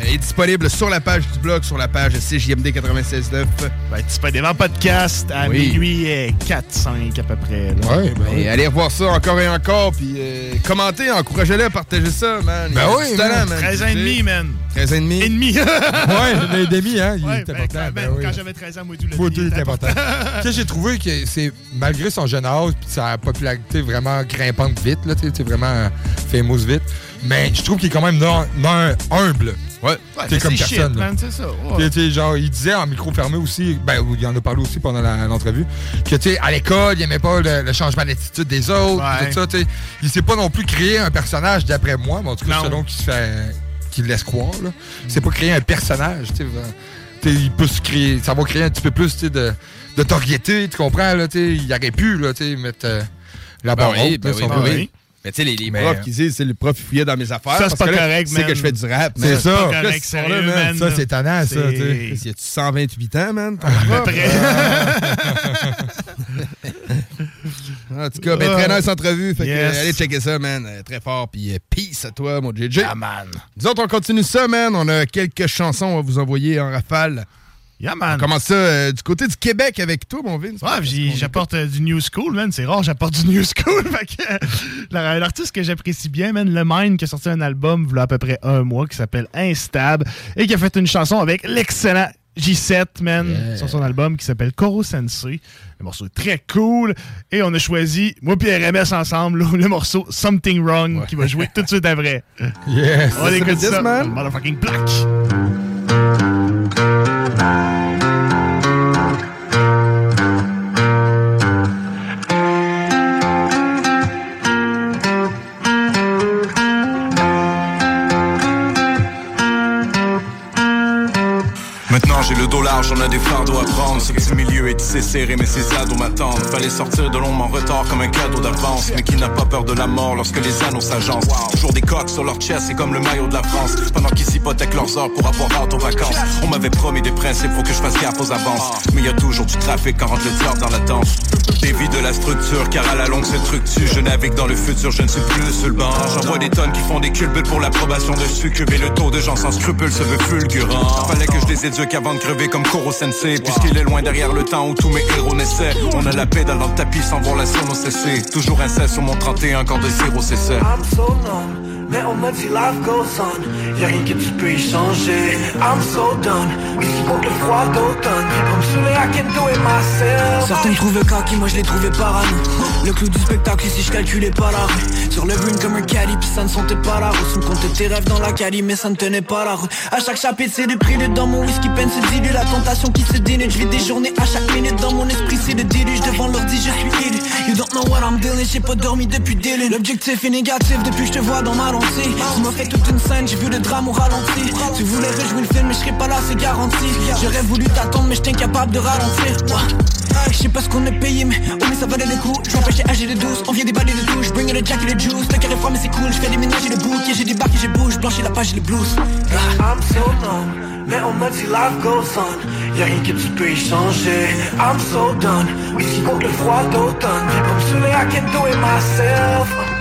est disponible sur la page du blog, sur la page CJMD 96.9. Va être disponible en podcast à Oui. minuit 4-5 à peu près. là. Ouais, Et allez revoir ça encore et encore, puis euh, commentez, encouragez-le, partagez ça, man. Il Ben oui, talent, man. man. 13 ans et demi, man. 13 ans et demi. Et demi. ouais, demi, hein. Il Ouais, est ben, important. quand, ben ben, oui. quand j'avais 13 ans, moi, tout le Moi, demi tout est était important. Sais, j'ai trouvé que c'est, malgré son jeune âge puis sa popularité vraiment grimpante vite, là, tu sais, c'est vraiment euh, famous vite, mais je trouve qu'il est quand même non, non humble. Ouais, Ouais, T'es comme c'est personne. shit, ça. ouais. Genre, il disait en micro fermé aussi, ben, il en a parlé aussi pendant l'entrevue, que, tu sais, à l'école, il aimait pas le, le changement d'attitude des autres, Ouais. tout ça, tu sais. Il s'est pas non plus créé un personnage d'après moi, mais en tout cas, Non. selon qu'il se fait, qu'il laisse croire, là. C'est pas créer un personnage, tu sais. il peut se créer, ça va créer un petit peu plus, tu de, de notoriété, tu comprends, là, tu. Il aurait pu, là, tu mettre euh, la Ben barre oui, ben oui, ben oui. Mais tu sais, les, les Mais- profs qui disent, c'est le prof qui fouillait dans mes affaires. Ça, c'est pas que là, correct, Tu sais man. que je fais du rap, C'est man. ça. Pas correct, sérieux, man. Ça, c'est tannant, ça, C'est- tu sais. Y a-tu 128 ans, man? À peu prof? près. En tout cas, ben, très nice entrevue. Fait que, Yes. euh, allez checker ça, man. Euh, Très fort. Puis euh, peace à toi, mon JJ. man. Nous autres, on continue ça, man. On a quelques chansons à vous envoyer en rafale. Yeah, man. Comment ça, euh, du côté du Québec avec toi, mon Vince? Ouais, j'apporte euh, du New School, man. C'est rare, j'apporte du New School. euh, la- L'artiste que j'apprécie bien, man, Le Mind, qui a sorti un album il y a à peu près un mois qui s'appelle Instab et qui a fait une chanson avec l'excellent J7, man, sur son album qui s'appelle Koro Sensei. Le morceau est très cool. Et on a choisi, moi et RMS ensemble, le morceau Something Wrong qui va jouer tout de suite après. Yes. On écoute This, ça. man. Motherfucking Black. 来。J'ai le dos large, on a des fardeaux à prendre. Ce petit milieu est tissé serré, mais ces ados m'attendent. Fallait sortir de l'ombre en retard comme un cadeau d'avance. Mais qui n'a pas peur de la mort lorsque les anneaux s'agencent? Toujours des coques sur leur chest, c'est comme le maillot de la France. Pendant qu'ils s'hypothèquent leurs heures pour avoir hâte aux vacances. On m'avait promis des principes, faut que je fasse gaffe aux avances. Mais y a toujours du trafic quand rentre le diable dans la danse. Dévie de la structure, car à la longue c'est tructue. Je navigue dans le futur, je ne suis plus le banc. J'en vois des tonnes qui font des culbutes pour l'approbation de succube. Et le taux de gens sans scrupules se veut fulgurant. Fallait que je les éduque avant crever comme Koro Sensei. Puisqu'il est loin derrière le temps où tous mes héros naissaient. On a la pédale dans le tapis sans voir la sono cesser. Toujours un 16 sur mon 31, encore de 0 cessait. Mais on m'a dit life goes on. Y'a rien que tu peux y changer. I'm so done, whisky contre le froid d'automne? Pour me saouler, I can do it myself Certains me trouvaient cocky, moi je les trouvais parano Le clou du spectacle ici je calculais pas la rue Sur le green comme un caddie, pis ça ne sentait pas la route Tu comptais tes rêves dans la caddie, mais ça ne tenait pas la route. À chaque chapitre c'est des prix dans mon whisky peine se dilue. La tentation qui se dénude, je vis des journées à chaque minute. Dans mon esprit c'est le déluge, devant l'ordi je suis élu. You don't know what I'm dealing, j'ai pas dormi depuis délai L'objectif est négatif depuis que je te vois dans ma lentille Tu m'as fait toute une scène, j'ai vu le drame au ralenti. Tu voulais rejouer le film mais je serais pas là, c'est garanti. J'aurais voulu t'attendre mais j'étais incapable de ralentir. Je sais pas ce qu'on est payé mais oh mais ça valait le coup. Je m'empêchais âgé de douce, on vient déballer de touches Bring le jack et le juice, le carré froid mais c'est cool. Je fais des ménages et le bouc, et j'ai des bacs et j'ai bouge Blanchis la page et le blues. I'm so numb, mais on m'a dit life goes on Y'a rien que tu peux y changer. I'm so done, whisky contre le froid d'automne. Viens pas me saouler, I can do it myself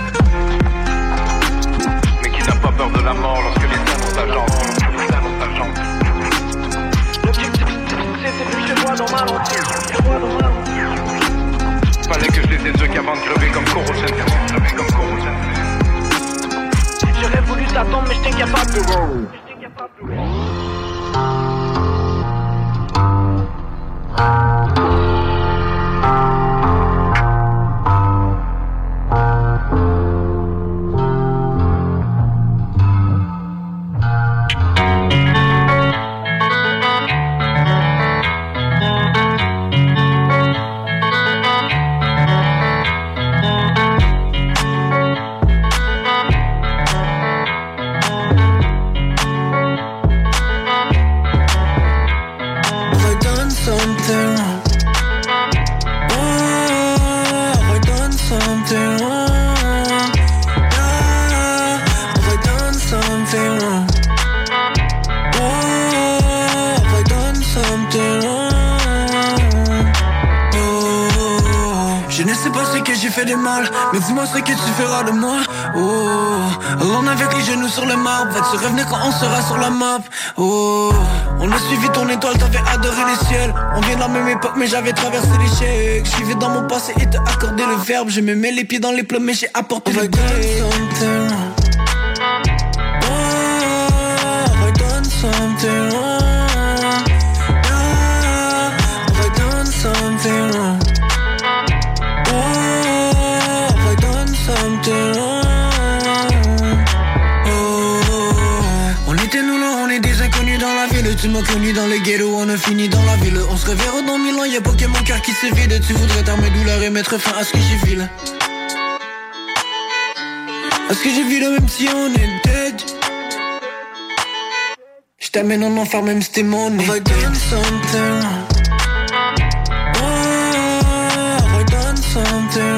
de la mort lorsque les. Les anneaux s'agencent. Fallait que je les éduque avant de crever comme Sensei. J'aurais voulu t'attendre mais j'étais incapable de fait de mal, mais dis-moi ce que tu feras de moi. Oh, allons avec les genoux sur le marbre, va-tu revenir quand on sera sur la map? Oh, on a suivi ton étoile, t'avais adoré les ciels. On vient de la même époque, mais j'avais traversé l'échec. Je vivais dans mon passé et t'as accordé le verbe. Je me mets les pieds dans les plombs, mais j'ai apporté le Tu m'as connu dans les ghettos, on a fini dans la ville. On se reverra dans mille ans, y'a pas que mon cœur qui se vide. Tu voudrais t'armer douleur et mettre fin à ce que j'ai vu là. À ce que j'ai vu là, même si on est dead. Je t'amène en enfer, même si t'es mon nez. Done something? Oh, done something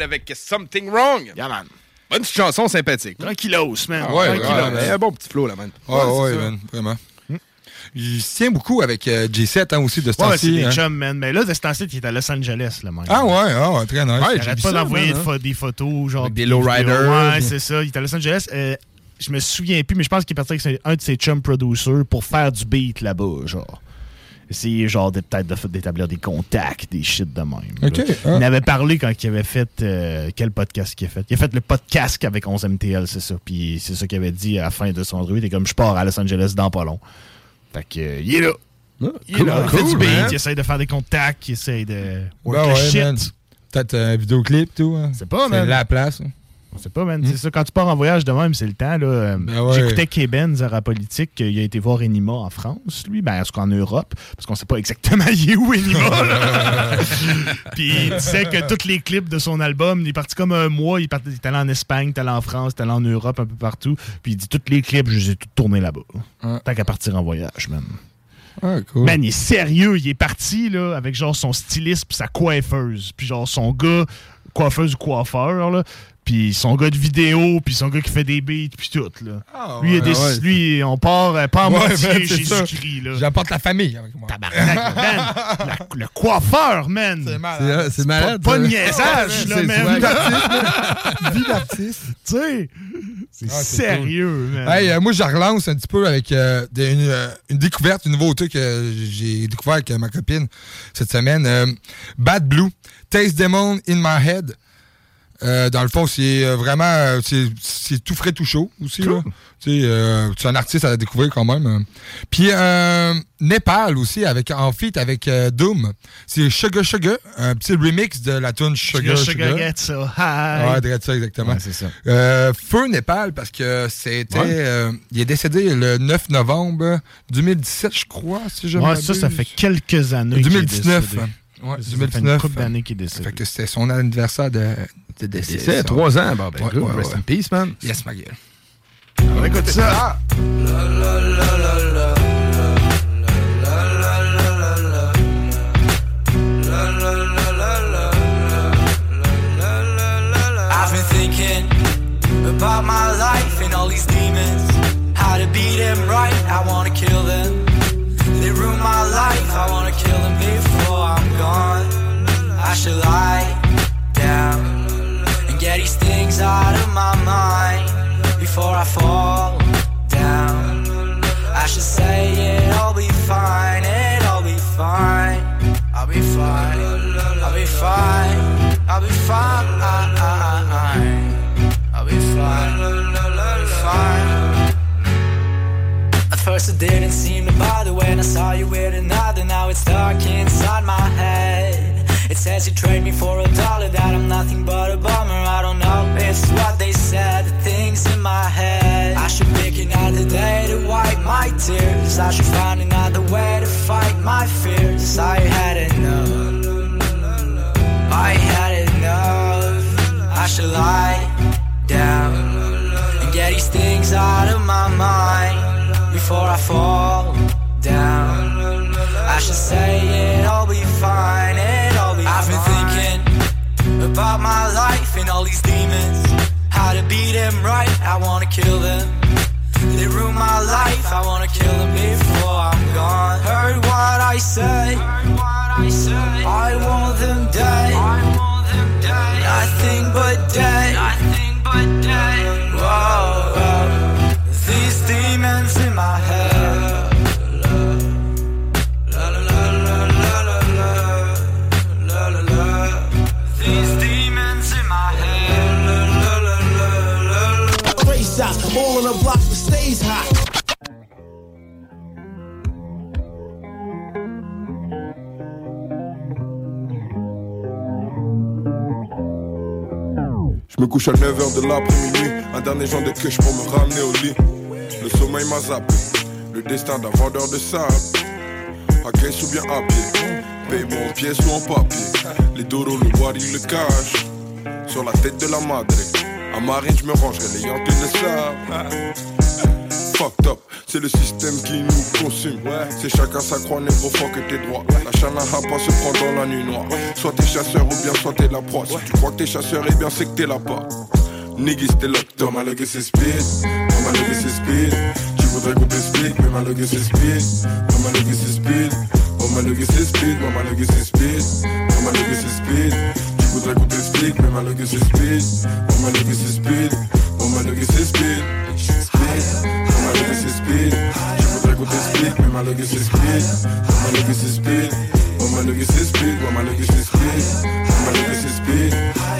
avec Something Wrong. Yeah, man. Bonne petite chanson sympathique. Tranquillos, man. Ah ouais, Tranquillos. ouais, ouais, un bon petit flow, là, man. Ouais, ouais, man, vraiment. Il se tient beaucoup avec euh, J7 hein, aussi de ce Ouais, c'est des hein. chums, man. Mais là, de ce temps-ci, il est à Los Angeles, le mec. Ah ouais, ah ouais, très nice. il j'ai arrête vu pas d'envoyer hein. des photos, genre. Avec des lowriders. Ouais, c'est ça. Il est à Los Angeles. Euh, je me souviens plus, mais je pense qu'il est parti avec un de ses chum producers pour faire du beat là-bas, genre. Essayer, genre, peut-être de- d'établir des contacts, des shit de même. là. Ok, ah. Il avait parlé quand il avait fait. euh, quel podcast qu'il a fait Il a fait le podcast avec 11MTL, c'est ça. Puis c'est ça qu'il avait dit à la fin de son. Il était comme, je pars à Los Angeles dans pas long. Fait que, euh, il est là. il est là. Il fait cool, du beat, man. il essaye de faire des contacts, il essaye de. work Ben ouais, shit. Peut-être un vidéoclip, tout. Hein. C'est pas, man. la place. hein. C'est pas, man. C'est ça, quand tu pars en voyage de même, c'est le temps. là. Euh, Ben ouais. J'écoutais K-Benz à Rap Politique, il a été voir Enima en France, lui, ben, est-ce qu'en Europe, parce qu'on sait pas exactement il est où Enima. Puis il disait que tous les clips de son album, il est parti comme un mois, il, il est allé en Espagne, il est allé en France, il est allé en Europe, un peu partout. Puis il dit tous les clips, je les ai tous tournés là-bas. Tant qu'à partir en voyage, man. Ah, cool. Man, il est sérieux. Il est parti là, avec genre son styliste puis sa coiffeuse. Puis genre son gars, coiffeuse ou coiffeur, là. Puis son gars de vidéo, puis son gars qui fait des beats, puis tout, là. Ah, lui, il a ouais, des- ouais. lui, on part euh, pas en Ouais, moitié Jésus-Christ, là. J'apporte la famille avec moi. Tabarnak, man. La- le coiffeur, man. C'est C'est c'est malade. Pas, de niaisage, là, C'est man. Vie d'artiste. Tu sais, c'est Ah, sérieux, man. Hey, euh, moi, je relance un petit peu avec euh, des- une, euh, une découverte, une nouveauté que j'ai découvert avec euh, ma copine cette semaine. Euh, Bad Blue, Taste Demon in My Head. Euh, dans le fond, c'est euh, vraiment euh, c'est c'est tout frais, tout chaud aussi. euh, c'est un artiste à découvrir quand même. Puis euh, Népal aussi, avec en feat avec euh, Doom. C'est Sugar Sugar, un petit remix de la tune Sugar Sugar, Sugar. sugar, get so high. Ouais, ça exactement. Ouais, c'est ça. Euh, Feu Népal, parce que c'était. Ouais. euh, il est décédé le 9 novembre 2017, je crois, si je Ouais, ça, ça fait quelques années. qu'il est 2019. décédé. Ouais, Ça fait 2019. une couple d'années qu'il est décédé. Fait que c'était son anniversaire de, de décès. Décès, ça. trois ans. Bon, ben, Ouais, ouais, Rest ouais. in peace, man. Yes, ma gueule. On va écouter ça. I've been thinking about my life and all these demons. How to beat them right, I wanna kill them. They ruin my life, I wanna kill them before I'm gone. I should lie down get these things out of my mind before I fall down. I should say it'll be fine, it'll be fine. I'll be fine, I'll be fine, I'll be fine. I'll be fine, I'll be fine. At first it didn't seem to bother when I saw you with another. Now it's dark inside my head. It says you trade me for a dollar, that I'm nothing but a bummer. I don't know, it's what they said, the things in my head. I should pick another day to wipe my tears. I should find another way to fight my fears. I had enough. I had enough. I should lie down and get these things out of my mind before I fall down. I should say it'll be fine, it'll be fine. I've been thinking about my life and all these demons. How to beat them right, I wanna kill them. They ruin my life, I wanna kill them before I'm gone. Heard what I say, I want them dead. Nothing but dead. Whoa, whoa. These demons in my head. Me couche à 9h de l'après-midi, un dernier joint de queue pour me ramener au lit. Le sommeil m'a zappé, le destin d'un vendeur de sable. À caisse ou bien à pied, paye-moi en pièces ou en papier. Les doros, le wari, le cash, sur la tête de la madre. À marine, je me rangerai les Yankees le savent. Fucked up. C'est le système qui nous consume. C'est chacun sa croix, négro, fuck que t'es droit. La chanaha pas se prend dans la nuit noire. Soit t'es chasseur ou bien soit t'es la proie. Si tu crois que t'es chasseur, et bien c'est que t'es là pas. Niggas, t'es locked up. Ma logue c'est speed. Ma logue c'est speed. Tu voudrais qu'on t'explique, mais ma c'est speed. Ma logue c'est speed. Oh ma logue c'est speed. Ma logue c'est speed. Ma logue c'est speed. Tu voudrais qu'on t'explique, mais ma c'est speed. Oh ma logue c'est speed. Oh c'est speed. Speed. spit. Triple back with this spit. Man, my niggas is spit. All my niggas is spit. All my niggas is spit. All my niggas is spit. All my niggas is spit.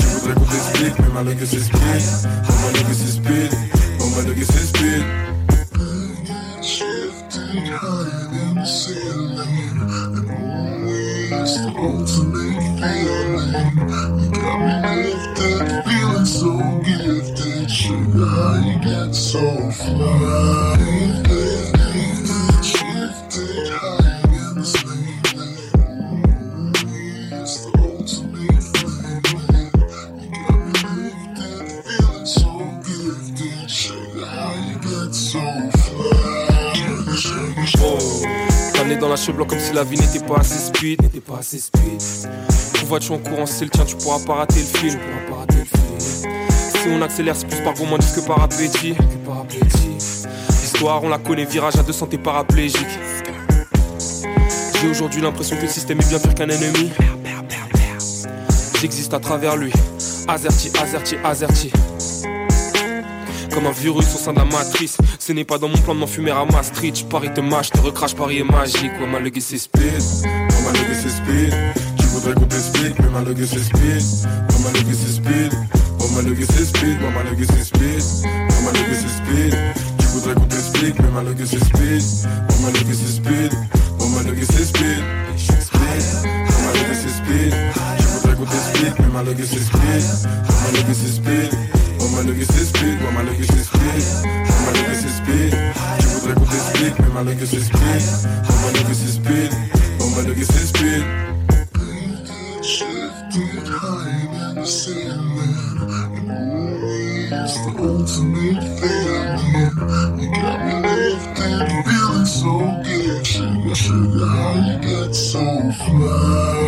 Triple back with this spit. Man, my niggas is spit. All my niggas is spit. All my niggas is spit. Shifting higher than the ceiling, and one way the ultimate feeling. You got me lifted, feeling so gifted. You get so dans la cheveux comme si la vie n'était pas assez speed, n'était pas assez speed. Vois, tu en courant, c'est le tien, tu pourras pas rater le film. Si on accélère, c'est plus par gourmandise que par appétit. L'histoire, on la connaît, virage à 200, t'es paraplégique. J'ai aujourd'hui l'impression que le système est bien pire qu'un ennemi. J'existe à travers lui. Azerty, Azerty, Azerty. Comme un virus au sein de la matrice. Ce n'est pas dans mon plan de m'enfumer à Maastricht. Je parie te mâche, te recrache, Paris est magique. Ouais, ma legacy c'est speed. Oh ma c'est speed. Tu voudrais qu'on t'explique, mais ma c'est speed. Oh ma c'est speed. Oh ma logue c'est speed. Oh ma logue c'est speed. Oh ma logue c'est speed. Tu voudrais qu'on t'explique, mais ma logue c'est speed. Oh ma logue c'est speed. Oh ma logue c'est speed. Oh ma logue c'est speed. Tu voudrais qu'on t'explique, mais ma logue c'est speed. Oh ma logue c'est speed. Oh ma logue c'est speed. Oh ma logue c'est speed. Oh ma logue c'est speed. Tu voudrais qu'on t'explique, mais ma logue c'est speed. Oh ma logue c'est speed. Oh ma logue c'est speed. You got me lifted, feeling so good. Sugar, sugar, how you get so fly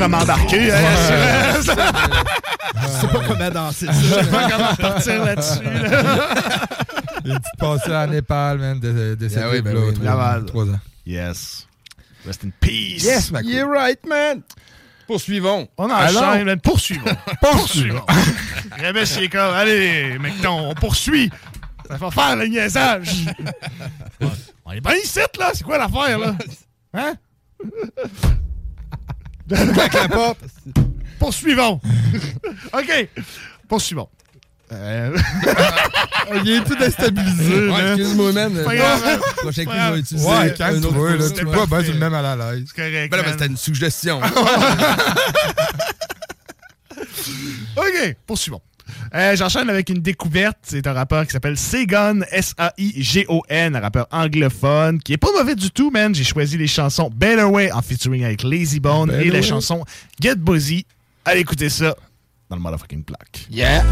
comment embarquer, hein. Je sais pas comment danser ça. Je sais pas comment partir là-dessus. là. Une petite passée à Népal, man, de, de cette Ah oui, ben là, oui, trois, trois ans. Yes. Rest in peace. Yes, you're right, man. Poursuivons. On enchaîne, man. Poursuivons. Poursuivons. Le mec, c'est comme, allez, mec, on poursuit. Ça va faire le niaisage. on est bien ici, là. C'est quoi l'affaire, là? Hein? Claque la porte. Poursuivons. OK. Poursuivons. Euh... Il est tout déstabilisé. Ouais, excuse-moi, man. Pas grave, hein. Prochain coup, je vais utiliser Ouais, un autre calme-toi, là. Tu pas bien, tu le même à la l'aise. C'est correct. Ben là, ben, c'était une suggestion. OK, poursuivons. Euh, J'enchaîne avec une découverte. C'est un rappeur qui s'appelle Segon, S-A-I-G-O-N, un rappeur anglophone qui est pas mauvais du tout, man. J'ai choisi les chansons Better Way en featuring avec Lazy Bone Better et la chanson Get Buzzy. Allez écouter ça dans le motherfucking block. Yeah.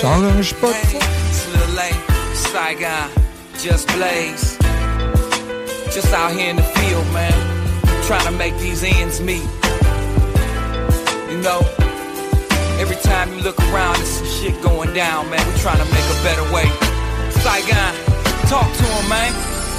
Change pas. Little late, Saigon, just blaze. Just out here in the field, man. Trying to make these ends meet. You know, every time you look around, there's some shit going down, man. We're trying to make a better way. Saigon, talk to him, man.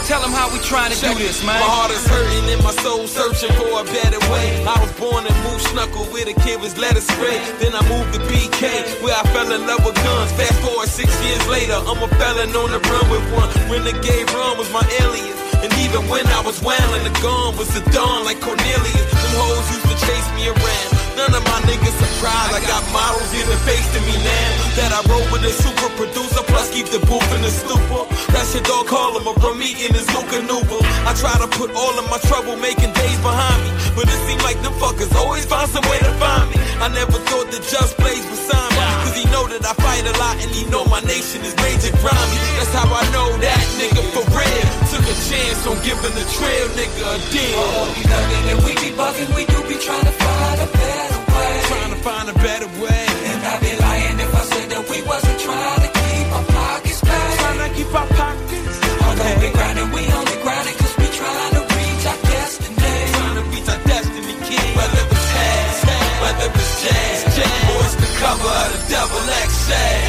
Tell him how we trying to do this, man. My heart is hurting and my soul searching for a better way. I was born in Moose Knuckle where the kid was let it spray. Then I moved to BK where I fell in love with guns. Fast forward six years later, I'm a felon on the run with one. Renegade run was my alias. And even when I was wailing, the gun was the dawn like Cornelius. Them hoes used to chase me around. None of my niggas surprised. I got models in the face to me now. That I roll with a super producer, plus keep the booth in the stupor. That shit dog call him a Rami in his Luca Noodle. I try to put all of my trouble making days behind me. But it seems like them fuckers always find some way to find me. I never thought that Just Blaze would sign me. Cause he know that I fight a lot and he know my nation is major grimy. That's how I know that nigga for real. A chance on giving the trail nigga a deal. Oh, we thuggin' and we be bugging, we do be trying to find a better way. Trying to find a better way. And I'd be lying if I said that we wasn't trying to keep our pockets paid. Trying to keep our pockets. Although we grinding, we only grinding cause we trying to reach our destiny. Trying to reach our destiny, kid. Whether it's cash, whether it's jazz, jazz, or it's the cover of the double XL.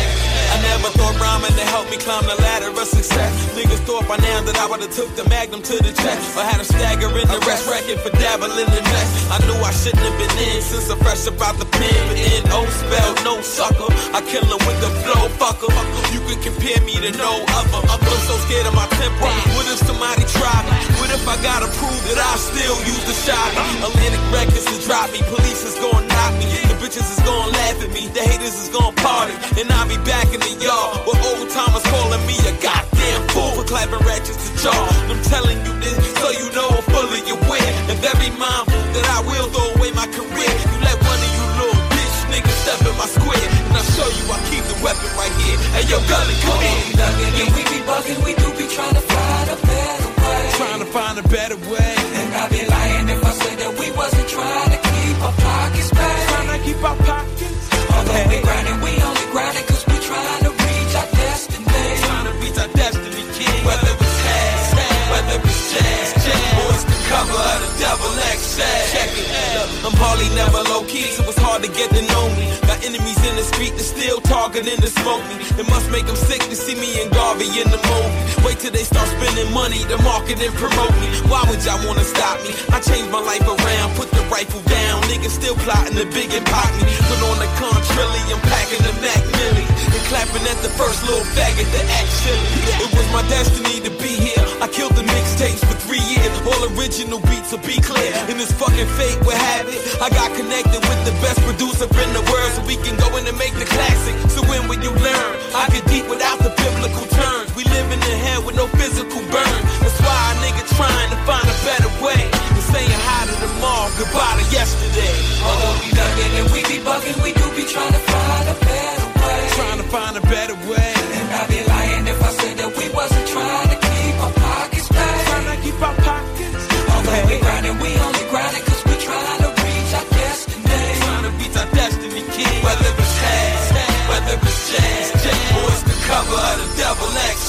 Rhyming to help me climb the ladder of success. Niggas thought by now that I would've took the magnum to the chest. I had a stagger in the rest record for dabbling in the mess. I knew I shouldn't have been in since I'm fresh about the pen. But in O spell, no sucker. I kill him with the flow, fucker. You can compare me to no other. I'm so scared of my temper. What if somebody try me? What if I gotta prove that I still use the shot? Atlantic records to drop me. Police is gonna knock me. The bitches is gonna laugh at me. The haters is gonna party. And I'll be back in the yard with oh, old timers calling me a goddamn fool for clapping ratchets to jaw. I'm telling you this so you know I'm fully aware and very mindful that I will throw away my career. You let one of you little bitch niggas step in my square, and I show you I keep the weapon right here. Hey yo, Gully, come in. We thuggin' and we be bugging, we do be trying to find a better way. Trying to find a better way. I'm hardly never low key, so it's hard to get to know me. Got enemies in the street that still talking and to smoke me. It must make them sick to see me and Garvey in the movie. Wait till they start spending money to market and promote me. Why would y'all wanna stop me? I changed my life around, put the rifle down. Niggas still plotting the big and pop me. Put on the contrallion, packing the Mac Millie. And clapping at the first little faggot that act silly. It was my destiny to be here. I killed the mixtapes for three years. All original beats will be clear. And this fucking fate will have it. I got connected with the best producer in the world so we can go in and make the classic. So when will you learn? I get deep without the biblical terms. We live in the hell with no physical burn. That's why a nigga trying to find a better way. And saying hi to tomorrow, goodbye to yesterday. Although we thuggin' and we be bugging, we do be trying to find a better way. Trying to find a better way.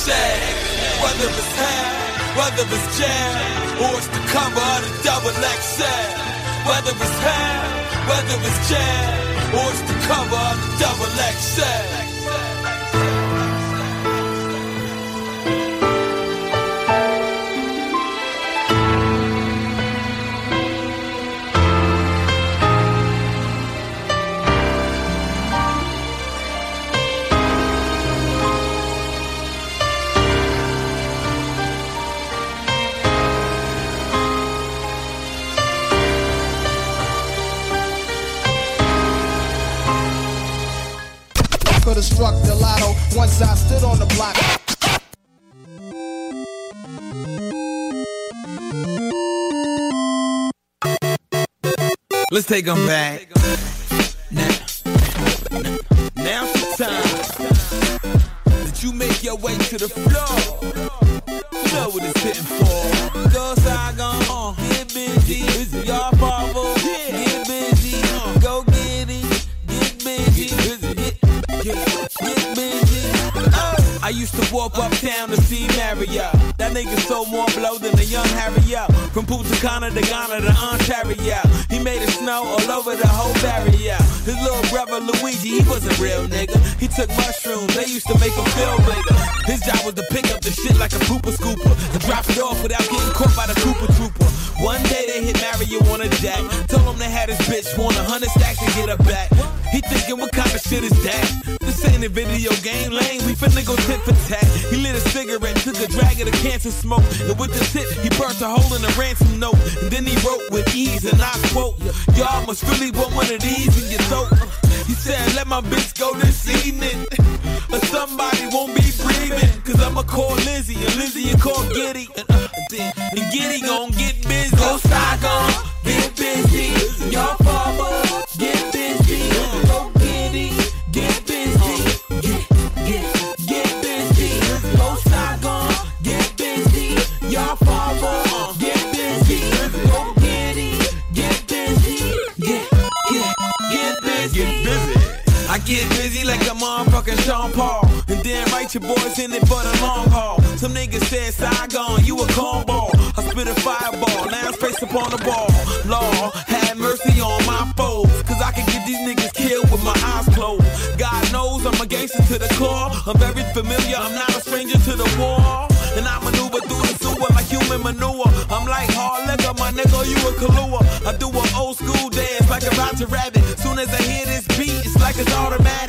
XL. Whether it's hair, whether it's jazz, or it's the cover of the double XL. Whether it's whether it's jazz, or it's the cover of the double. Let's take them back. Now, now's the time that you make your way to the floor. You know what it's hitting for. Go Saigon, uh, get busy. Y'all follow, get busy. Uh, go get it, get busy. Get, get, get busy. Uh, I used to walk uptown to see Mario. That nigga sold more blow than a young Harriet. From Punta Cana to Ghana to Ontario. Was a real nigga. He took mushrooms, they used to make him feel bigger. His job was to pick up the shit like a pooper scooper. To drop it off without getting caught by the Cooper Trooper. One day they hit Mario on a jack. Told him they had his bitch want a hundred stacks to get her back. He thinking what kind of shit is that? This ain't a video game lane. We finna go tit for tat. He lit a cigarette, took a drag of the cancer smoke. And with the tip, he burnt a hole in the ransom note. And then he wrote with ease, and I quote, Y'all must really want one of these in your throat. Said, Let my bitch go this evening. Or somebody won't be breathing. Cause I'ma call Lizzie, and Lizzie will call Giddy. And, uh, and Giddy gon' get busy. Go Saigon, get busy. Get busy like a motherfucking Sean Paul. And then write your boys in it for the long haul. Some niggas said Saigon, you a cornball. I spit a fireball, now face upon the ball. Law, have mercy on my foes. Cause I can get these niggas killed with my eyes closed. God knows I'm a gangster to the core. I'm very familiar, I'm not a stranger to the war. And I maneuver through the sewer like human manure. I'm like hard liquor, my nigga, you a Kahlua. I do an old school dance like a Roger Rabbit. Like it's automatic.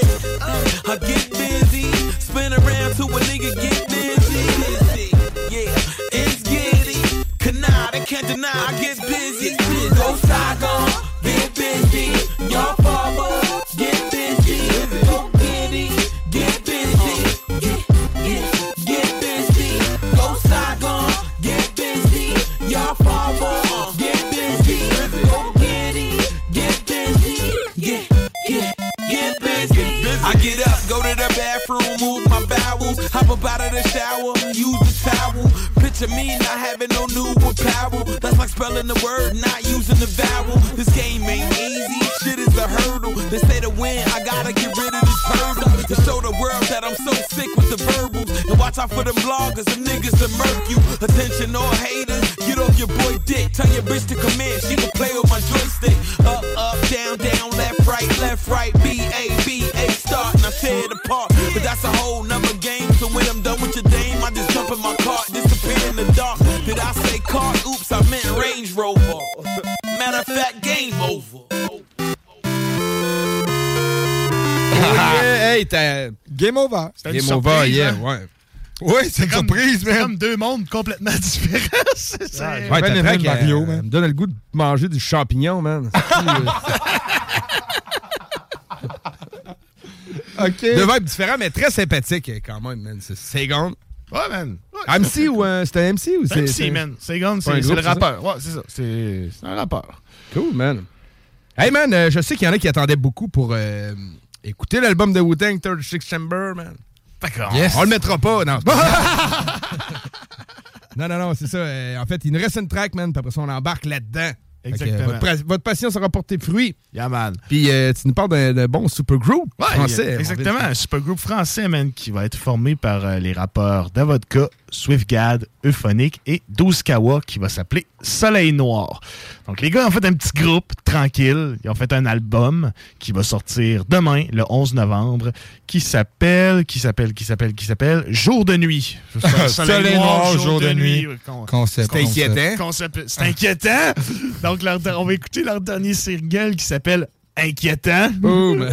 Over. C'était une Game over, surprise, yeah, hein? ouais. Ouais, c'est une comme- surprise, C'est man. comme deux mondes complètement différents. C'est- c'est- Ouais, Ben le Mario, euh, man. me donne le goût de manger du champignon, man. OK. Deux vibes différents, mais très sympathiques euh, quand même, man. C'est Segon. Ouais, man. Ouais, MC ou euh, c'était un MC ou c'est. C'est MC, man. Segon, c'est un c'est c'est groupe, le c'est ça? rappeur. Ouais, c'est ça. C'est c'est un rappeur. Cool, man. Hey, man, euh, je sais qu'il y en a qui attendaient beaucoup pour écouter l'album de Wu-Tang, 36 Chamber, man. D'accord. On le mettra pas, non. non, non, non, c'est ça. euh, en fait, il nous reste une track, man, puis après ça, on embarque là-dedans. Que, Exactement. votre, passion sera portée fruit. Yeah, man. Puis euh, tu nous parles d'un bon super group Ouais, français. Exactement, un super groupe français, man, qui va être formé par euh, les rappeurs Davodka, Swiftgad, Euphonic et 12 Kawa, qui va s'appeler Soleil Noir. Donc, les gars ont fait un petit groupe tranquille. Ils ont fait un album qui va sortir demain, le 11 novembre, qui s'appelle, qui s'appelle, qui s'appelle, qui s'appelle Jour de nuit. Soleil noir, jour de nuit. Concept. C'est inquiétant. C'est inquiétant. Donc, leur- on va écouter leur dernier single qui s'appelle Inquiétant. Boom.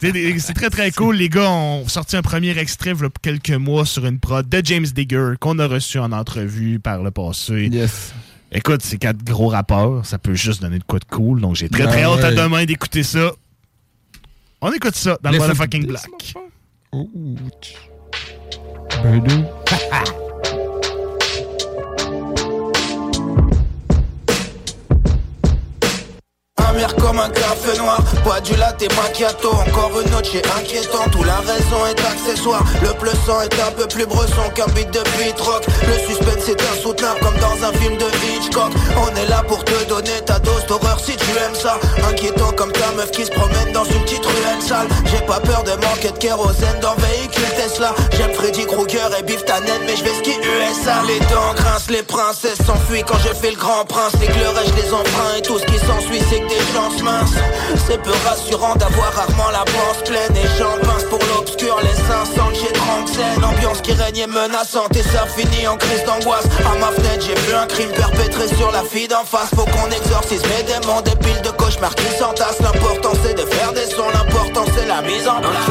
C'est très très cool. Les gars ont sorti un premier extrait il y a quelques mois sur une prod de James Digger qu'on a reçu en entrevue par le passé. Yes. Écoute, c'est quatre gros rappeurs. Ça peut juste donner de quoi de cool. Donc j'ai très très Ah hâte à demain d'écouter ça. On écoute ça dans le motherfucking black. Oh. Comme un café noir, pas du latte et macchiato Encore une note inquiétante où la raison est accessoire. Le bleu sang est un peu plus bresson qu'un beat de beat rock. Le suspense est insoutenable comme dans un film de Hitchcock. On est là pour te donner ta dose d'horreur si tu aimes ça. Inquiétant comme ta meuf qui se promène dans une petite ruelle sale. J'ai pas peur de manquer de kérosène dans véhicule Tesla. J'aime Freddy Krueger et Biff Tannen mais je vais ski USA Les dents grincent, les princesses s'enfuient quand je fais le grand prince. Les je les emprunts et tout ce qui s'ensuit c'est que des C'est peu rassurant d'avoir rarement la panse pleine. Et j'en pince pour l'obscur, les 500 chez Tranxène Ambiance qui règne est menaçante. Et ça finit en crise d'angoisse. À ma fenêtre j'ai vu un crime perpétré sur la fille d'en face. Faut qu'on exorcise mes démons, des piles de cauchemars qui s'entassent. L'important c'est de faire des sons, l'important c'est la mise en place.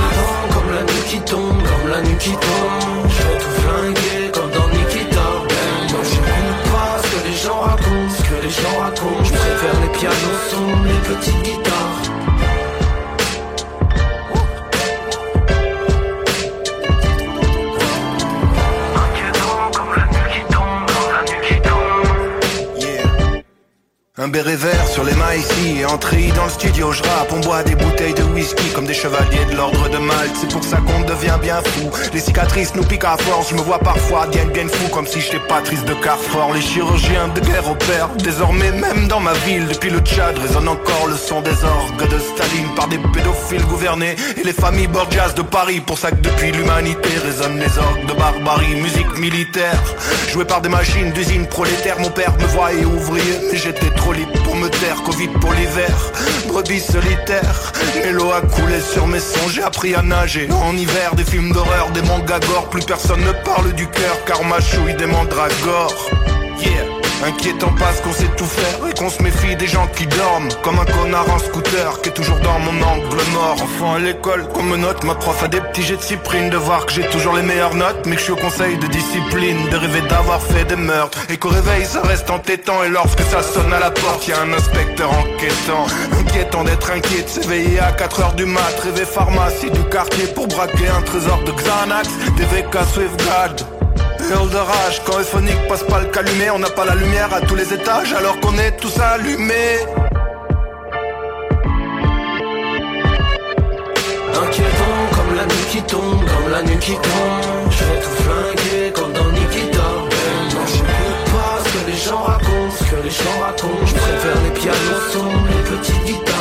Comme la nuit qui tombe, comme la nuit qui tombe. Je vais tout flinguer comme dans Nikita. Ben, moi j'écoute pas ce que les gens racontent, les gens racontent. Je préfère les pianos sombres, les petites guitares. Un béret vert sur les mains ici, entrée dans le studio, je rappe, on boit des bouteilles de whisky comme des chevaliers de l'ordre de Malte, c'est pour ça qu'on devient bien fou. Les cicatrices nous piquent à force, je me vois parfois bien bien fou comme si j'étais Patrice de Carfort. Les chirurgiens de guerre opèrent, désormais même dans ma ville, depuis le Tchad résonne encore le son des orgues de Staline par des pédophiles gouvernés et les familles Borgias de Paris. Pour ça que depuis l'humanité résonnent les orgues de barbarie, musique militaire, jouée par des machines d'usine prolétaire. Mon père me voyait ouvrier, j'étais trop me taire, Covid pour l'hiver, brebis solitaire. Mais l'eau a coulé sur mes sons, j'ai appris à nager. En hiver, des films d'horreur, des mangas gore, plus personne ne parle du cœur, car ma chouille des mandragores. Yeah. Inquiétant parce qu'on sait tout faire et qu'on se méfie des gens qui dorment Comme un connard en scooter qui est toujours dans mon angle mort. Enfant à l'école qu'on me note, ma prof a des petits jets de cyprine De voir que j'ai toujours les meilleures notes mais que je suis au conseil de discipline De rêver d'avoir fait des meurtres. Et qu'au réveil ça reste entêtant Et lorsque ça sonne à la porte y a un inspecteur enquêtant. Inquiétant d'être inquiet, de s'éveiller à 4h du mat Rêver pharmacie du quartier pour braquer un trésor de Xanax Des VK Swiftguard Hurle de rage, quand Euphonique passe pas le calumet On n'a pas la lumière à tous les étages alors qu'on est tous allumés Inquiétant comme la nuit qui tombe, comme la nuit qui tombe. Je vais tout flinguer comme dans Nikita. Non, j'écoute pas ce que les gens racontent, ce que les gens racontent. Je préfère les pianos sombres, les petites guitares.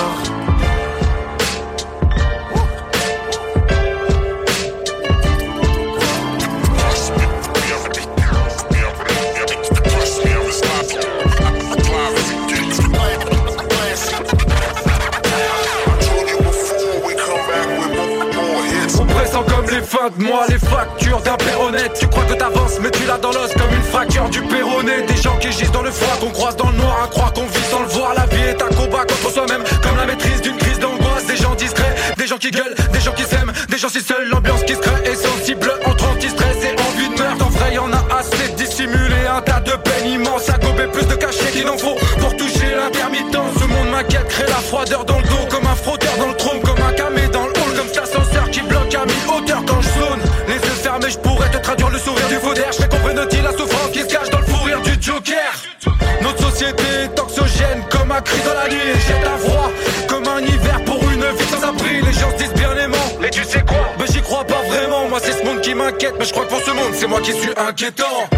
Les fins de mois, les factures d'un honnête Tu crois que t'avances, mais tu l'as dans l'os comme une fracture du péroné. Des gens qui gisent dans le froid, qu'on croise dans le noir, à croire qu'on vit sans le voir. La vie est un combat contre soi-même, comme la maîtrise d'une crise d'angoisse. Des gens discrets, des gens qui gueulent, des gens qui s'aiment, des gens si seuls, l'ambiance qui se crée est sensible entre anti-stress et envie de meurtre. En vrai, y en a assez de dissimuler un tas de peine immense à gober plus de cachets qu'il en faut pour toucher l'intermittence. Ce monde m'inquiète, crée la froideur dans sourire du. Je fais comprendre-t-il la souffrance qui se cache dans le fou rire du Joker. Notre société est toxogène comme un cri dans la nuit. Et Jette un froid comme un hiver pour une vie sans abri. Les gens se disent bien aimants. Et tu sais quoi? Ben j'y crois pas vraiment. Moi c'est ce monde qui m'inquiète. Mais je crois que pour ce monde, c'est moi qui suis inquiétant.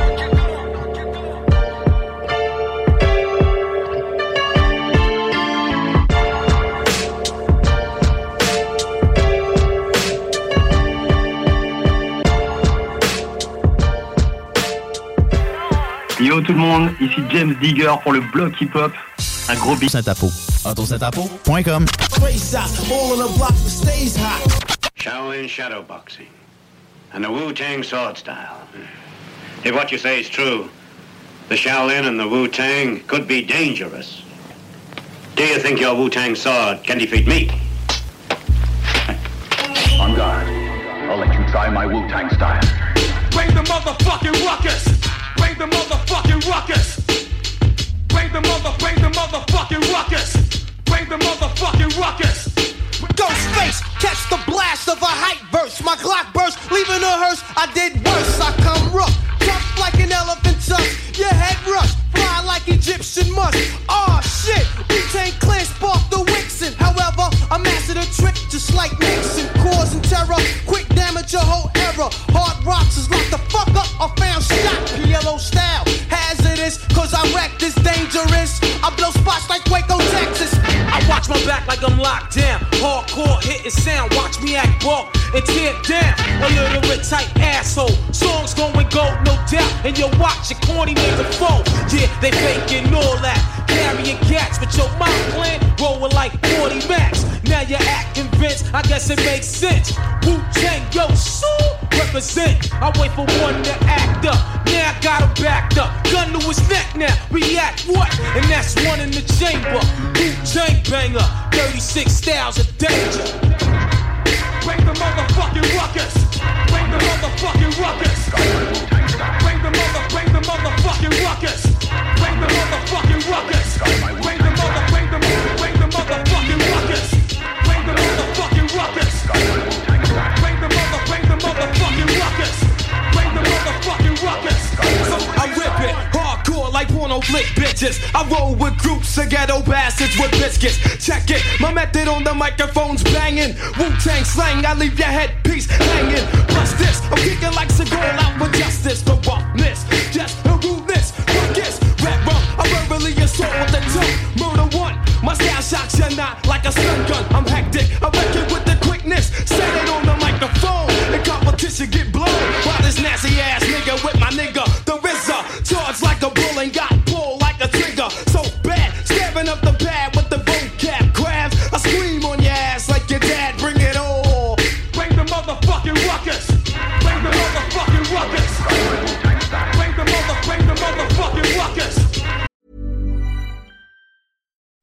Yo tout le monde, ici James Digger pour le bloc hip-hop. Un gros big Saint-Apo. AutoSaint-Apo.com Race out, all on the block stays hot. Shaolin shadow boxing and the Wu Tang sword style. If what you say is true, the Shaolin and the Wu Tang could be dangerous. Do you think your Wu Tang sword can defeat me? On guard. I'll let you try my Wu-Tang style. Bring the motherfucking ruckus! Bring the motherfucking ruckus! Bring the mother, bring the motherfucking ruckus! Bring the motherfucking ruckus! Ghostface, catch the blast of a hype verse. My Glock burst, leaving a hearse. I did worse. I come rough, tough like an elephant tusk. Your head rush, fly like Egyptian musk. Aw shit, we tank clear, spark the Wixen. However, I mastered a trick just like Nixon, causing terror. Quick damage your whole era. Hard rocks is locked the fuck up. I found shot, yellow style. Hazardous, cause I wreck this dangerous. I blow spots like Waco, Texas. I watch my back like I'm locked down. Hardcore hitting sound, watch me act raw and tear down. A little bit tight asshole. Songs going gold, no doubt. And you watch your corny nigga fall. Yeah, they faking all that. Carrying cats, but your mind plan rolling like 40 max. Now you act convinced, I guess it makes sense. Wu Tang, yo, so represent. I wait for one to act up. Now I got him backed up. Gun to his neck now. React what? And that's one in the chamber. Wu Tang banger. 36 styles of danger. Bring the motherfucking ruckus. Bring the motherfucking ruckus. Bring the mother, bring the motherfucking ruckus. Bring the motherfucking ruckus. Bring the mother, bring the motherfucking ruckus. Bring the motherfucking ruckus. Bring the mother, bring the motherfucking ruckus. Bring the motherfucking ruckus. So I whip it bitches. I roll with groups of ghetto bastards with biscuits. Check it, my method on the microphone's banging. Wu Tang slang, I leave your headpiece hanging. Plus this, I'm kicking like Seagal out with justice. The roughness, just the rudeness. Ruckus, red rum, I verbally assault with the tongue. Murder one, my style shocks you not like a stun gun. I'm hectic, I wreck it with the quickness. Set it on the microphone, the competition get blown. By this nasty ass nigga with my nigga,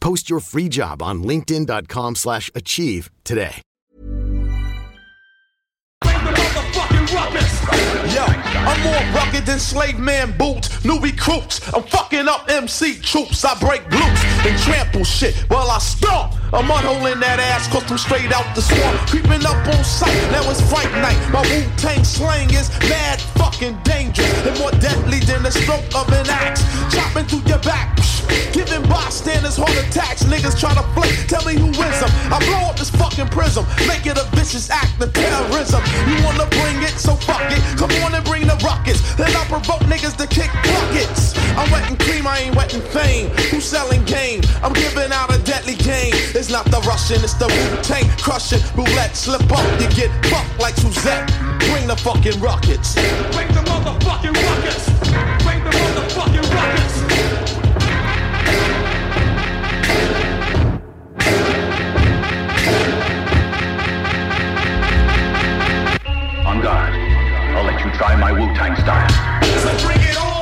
Post your free job on linkedin.com/achieve slash achieve today. Yo, I'm more rugged than slave man boots, new recruits. I'm fucking up MC troops. I break glutes and trample shit while I stomp. I'm unholing that ass cause I'm straight out the swamp. Creeping up on sight, now it's fight night. My Wu Tang slang is mad fucking dangerous and more deadly than the stroke of an axe. Chopping through your back, giving bystanders heart attacks. Niggas try to flip, tell me who is them. I blow up this fucking prism, make it a vicious act of terrorism. You wanna bring it, so fuck it. Come on and bring the rockets. Then I provoke niggas to kick buckets. I'm wetting cream, I ain't wetting fame. Who's selling game? I'm giving out a deadly game. It's not the Russian, it's the Wu crushing. Roulette, slip up, you get fucked like Suzette. Bring the fucking rockets. Bring the motherfucking ruckus. Bring the motherfucking ruckus. time my Wu-Tang style.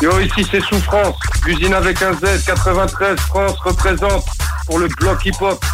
Yo, ici c'est Souffrance, usine avec un Z, 93, France représente pour le bloc hip-hop.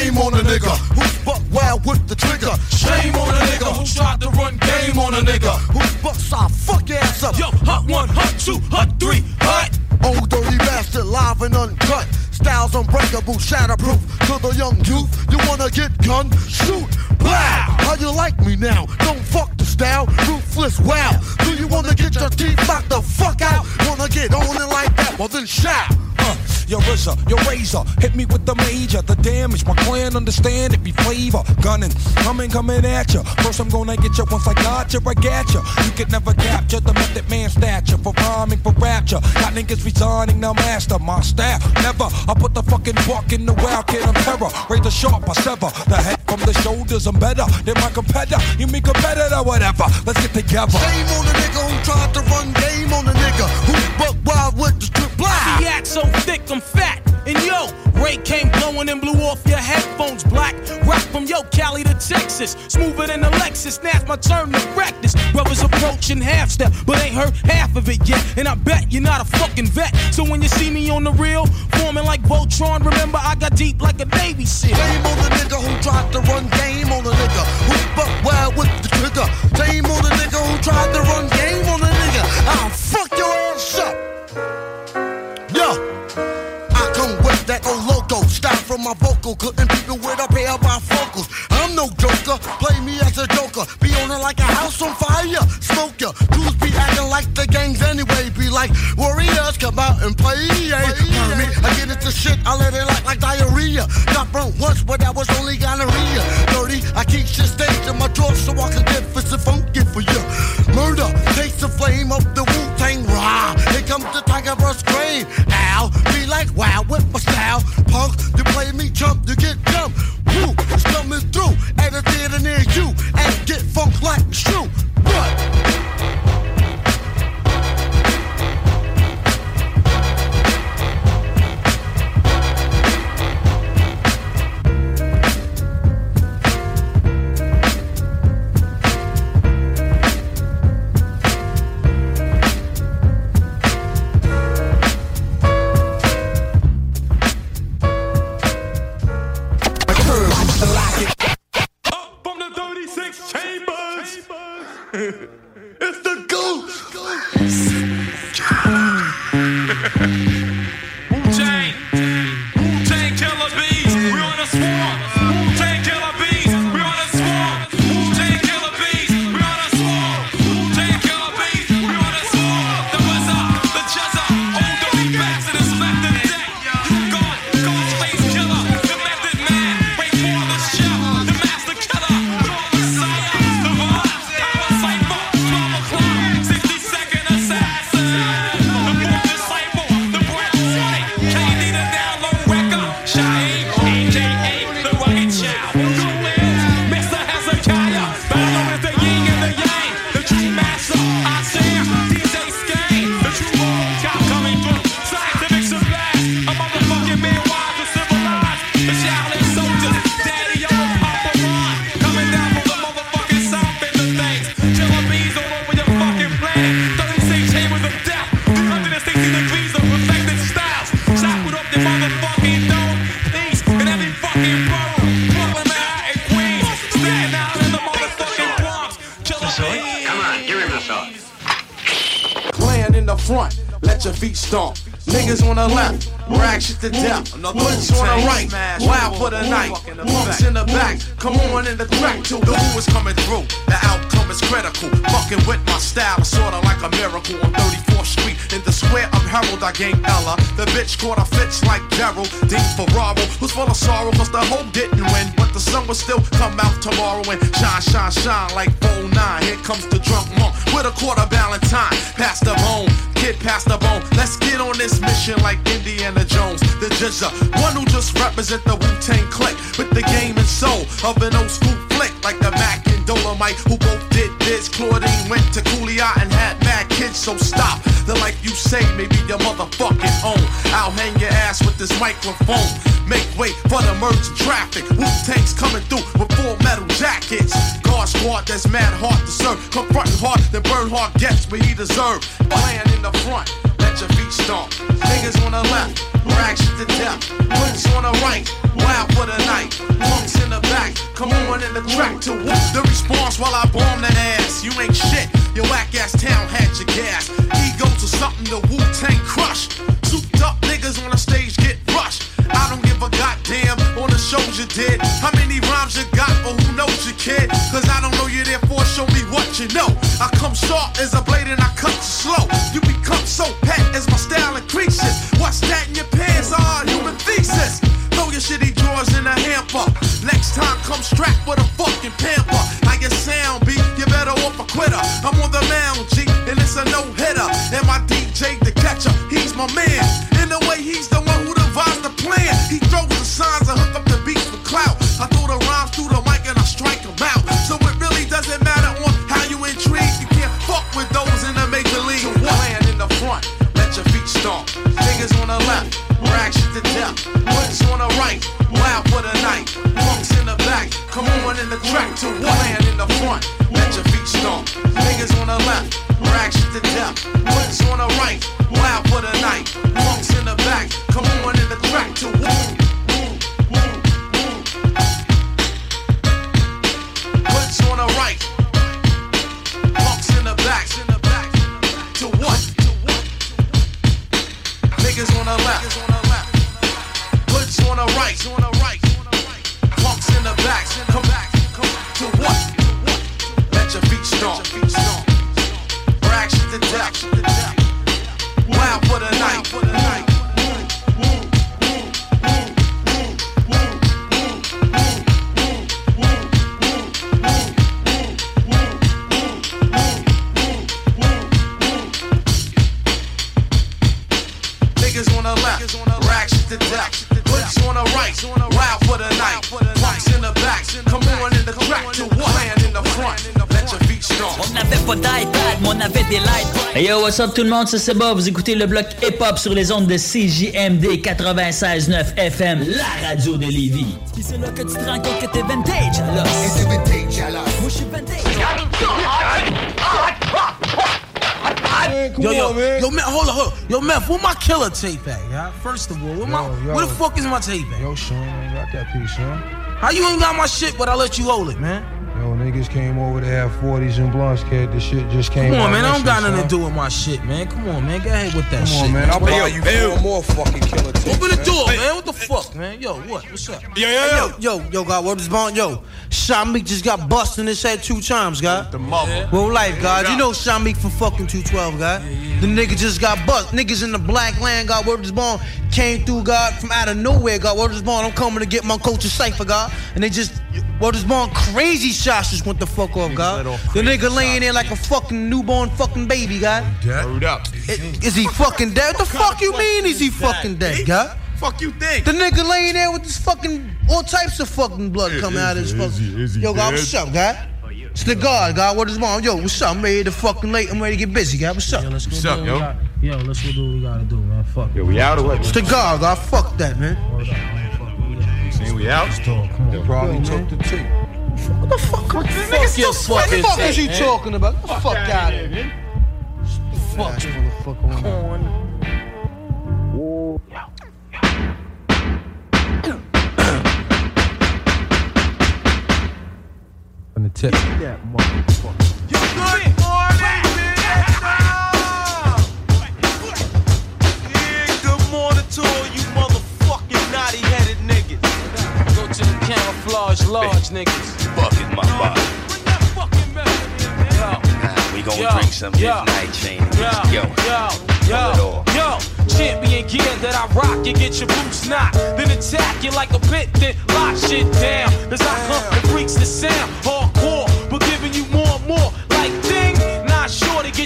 Game on a nigga who's buck wild with the trigger. Shame on a nigga who tried to run game on a nigga who's buck side fuck ass up. Yo, hot one, hot two, hot three, hot. Old dirty bastard, live and uncut. Styles unbreakable, shatterproof. To the young youth, you wanna get gun? Shoot, blow. How you like me now? Don't fuck the style, ruthless. Wow. Do you wanna get your teeth knocked the fuck out? Wanna get on it like that? Well then shout. Uh, your RZA, your razor, hit me with the major. The damage, my clan understand it be flavor. Gunning, coming, coming at ya. First I'm gonna get you once I got you, I got you. You could never capture the method man stature for rhyming, for rapture. Got niggas resigning, now master my staff. Never, I put the fucking buck in the wild kid, I'm terror. The sharp, I sever the head from the shoulders. I'm better than my competitor. You mean competitor, whatever. Let's get together. Shame on the nigga who tried to run game on the nigga who buck wild with the strip block. The act so thick, I'm fat. And yo, Ray came blowing and blew off your headphones black. Rock from yo, Cali to Texas. Smoother than a Lexus. Now's my turn to practice. Brothers approaching half step, but ain't heard half of it yet. And I bet you're not a fucking vet. So when you see me on the real, forming like Voltron, remember I got deep like a Navy SEAL. Shame on the nigga who tried to run game on the nigga who buck wild with the trigger. Shame on the nigga who tried to run game on the nigga. I'll fuck your ass up. From my vocal, couldn't beat me with a pair of bifocals. I'm no joker, play me as a joker. Be on it like a house on fire, smoke ya. Dudes be acting like the gangs anyway. Be like warriors, come out and play. Yeah. Me, I get into shit, I let it out like diarrhea. Got burnt once, but that was only gonorrhea. Dirty, I keep shit staged in my drawer so I can get fist and funky for you. Murder takes the flame of the Wu Tang Rah. Here comes the tiger burst scream. Like wow with my style. Punk, you play me jump, you get dumb. Woo, it's coming through at a theater near you. And get funk like it's true. it's the ghost. It's the ghost. stomp. Niggas on the left, rag shit to death. Hoods on the right, wild for the night. Monks in the back, come on in the crack till the who is coming through. The outcome is critical. Fucking with my style, sorta like a miracle on 34th Street. In the square of Herald, I gang Ella. The bitch caught a fits like Gerald. Deep Ferraro, who's full of sorrow, cause the hope didn't win. But the sun will still come out tomorrow and shine, shine, shine like 09. Here comes the drunk monk with a quarter valentine. Pass the bone, kid, pass the bone. Let's get on this mission like Indiana Jones. The Jizza, one who just represent the Wu-Tang clique with the game and soul of an old school flick like the Mac and Dolomite who both did this. Claudine went to Cooley and had so stop. The life you say may be your motherfucking own. I'll hang your ass with this microphone. Make way for the merging traffic. Wu tanks coming through with full metal jackets. Guard squad that's mad hard to serve. Confronting hard, then burn hard gets what he deserved. Playing in the front, your feet. Niggas on the left, rag shit to death. Woods on the right, wild for the night. Monks in the back, come on in the track to whoop the response while I bomb that ass. You ain't shit, your whack ass town had your gas. Ego to something the Wu Tang crush. Souped up niggas on the stage get rushed. I don't give a goddamn on the shows you did. How many rhymes you got, but who knows you, kid? Cause I don't know you, therefore show me what you know. I come sharp as a blade and I cut you slow. You become so pet as my style increases. What's that in your pants? Ah, human thesis. Throw your shitty drawers in a hamper. Next time, come strapped with a fucking pamper. How your sound be? You better off a quitter. I'm on the mound, G, and it's a no hitter. And my DJ, the catcher, he's my man. In the way, he's the the hook up the beats clout. I throw the rhymes through the mic and I strike 'em out. So it really doesn't matter on how you intrigue. You can't fuck with those in the major league. So land in the front, let your feet stomp. Niggas on the left, rag shit to death. Woods on the right, wild for the night. Monks in the back, come on in the track to land in the front, let your feet stomp. On the left, rag shit to death. On the right, wild for the night. Monks in the back, come on in the track to Woods on the right, monks in the back. To what? Niggas on the left. Hoods on the right. Punks in the back, come back, to what? Let your feet stomp. Rags to death. The right, wild for the night. Punks in the back, come on in the crack to what? Playing in the front, let your feet stomp. On n'avait pas d'iPad, mais on avait des lights. Hey yo, what's up tout le monde, c'est Bob. Vous écoutez le bloc hip-hop sur les ondes de CJMD 96.9 FM, la radio de Lévis. Puis c'est là que tu te rends compte que t'es vintage, alors. Et t'es vintage, alors. Moi je suis vintage. Yo, yo, yo, man, hold on, hold on. Yo, Meth, where my killer tape at, yeah? First of all, where, my, yo. where the fuck is my tape at? Yo, Sean, ain't got that piece, son. How you ain't got my shit, but I let you hold it, man? Yo, niggas came over to have 40s and blunts, kid. This shit just came Come on, out man, I don't got nothing to do with my shit, man. Come on, man, go ahead with that Come shit. Come on, man. I'll buy you four more fucking killer tapes. Open the man. door, man. What the fuck, man? Yo, what? What's up? Yo, yo, yo, yo, yo, God, what is bond? Yo, Shamik just got busted in his head two times, God. The mother. Well, life, God. You know Shamik for fucking 212, God. The nigga just got bust. Niggas in the black land, God, word is born. Came through, God, from out of nowhere, God. Word is born. I'm coming to get my culture safer, God. And they just, word is born, crazy shots just went the fuck off, God. The nigga laying there like a fucking newborn fucking baby, God. Word up. Is he fucking dead? What the fuck you mean is he fucking dead, God? Fuck you think? The nigga laying there with this fucking all types of fucking blood coming out of his fucking. Yo, God, what's up, God? It's the God, God. What is wrong? Yo, what's up? I'm ready to fucking late. I'm ready to get busy, God. What's up? What's up, yo? Yo, let's go do what we gotta do, man. Fuck. Yo, we out or what? It's the God, God. Fuck that, man. See, we out? Come They probably took the tape. What the fuck? What the Fuck your What the fucking fuck is you tape, man. talking about? Get the fuck out of here. Fuck, motherfucker. on. The tip. That motherfucker. Good morning, camouflage large niggas. Fucking my body. We gonna drink some midnight chain. Yo, Yo, yo, it yo, all. yo, champion gear that I rock, you get your boots knocked, then attack you like a pit, then lock shit down. Cause I come and freaks the sound, hardcore, but giving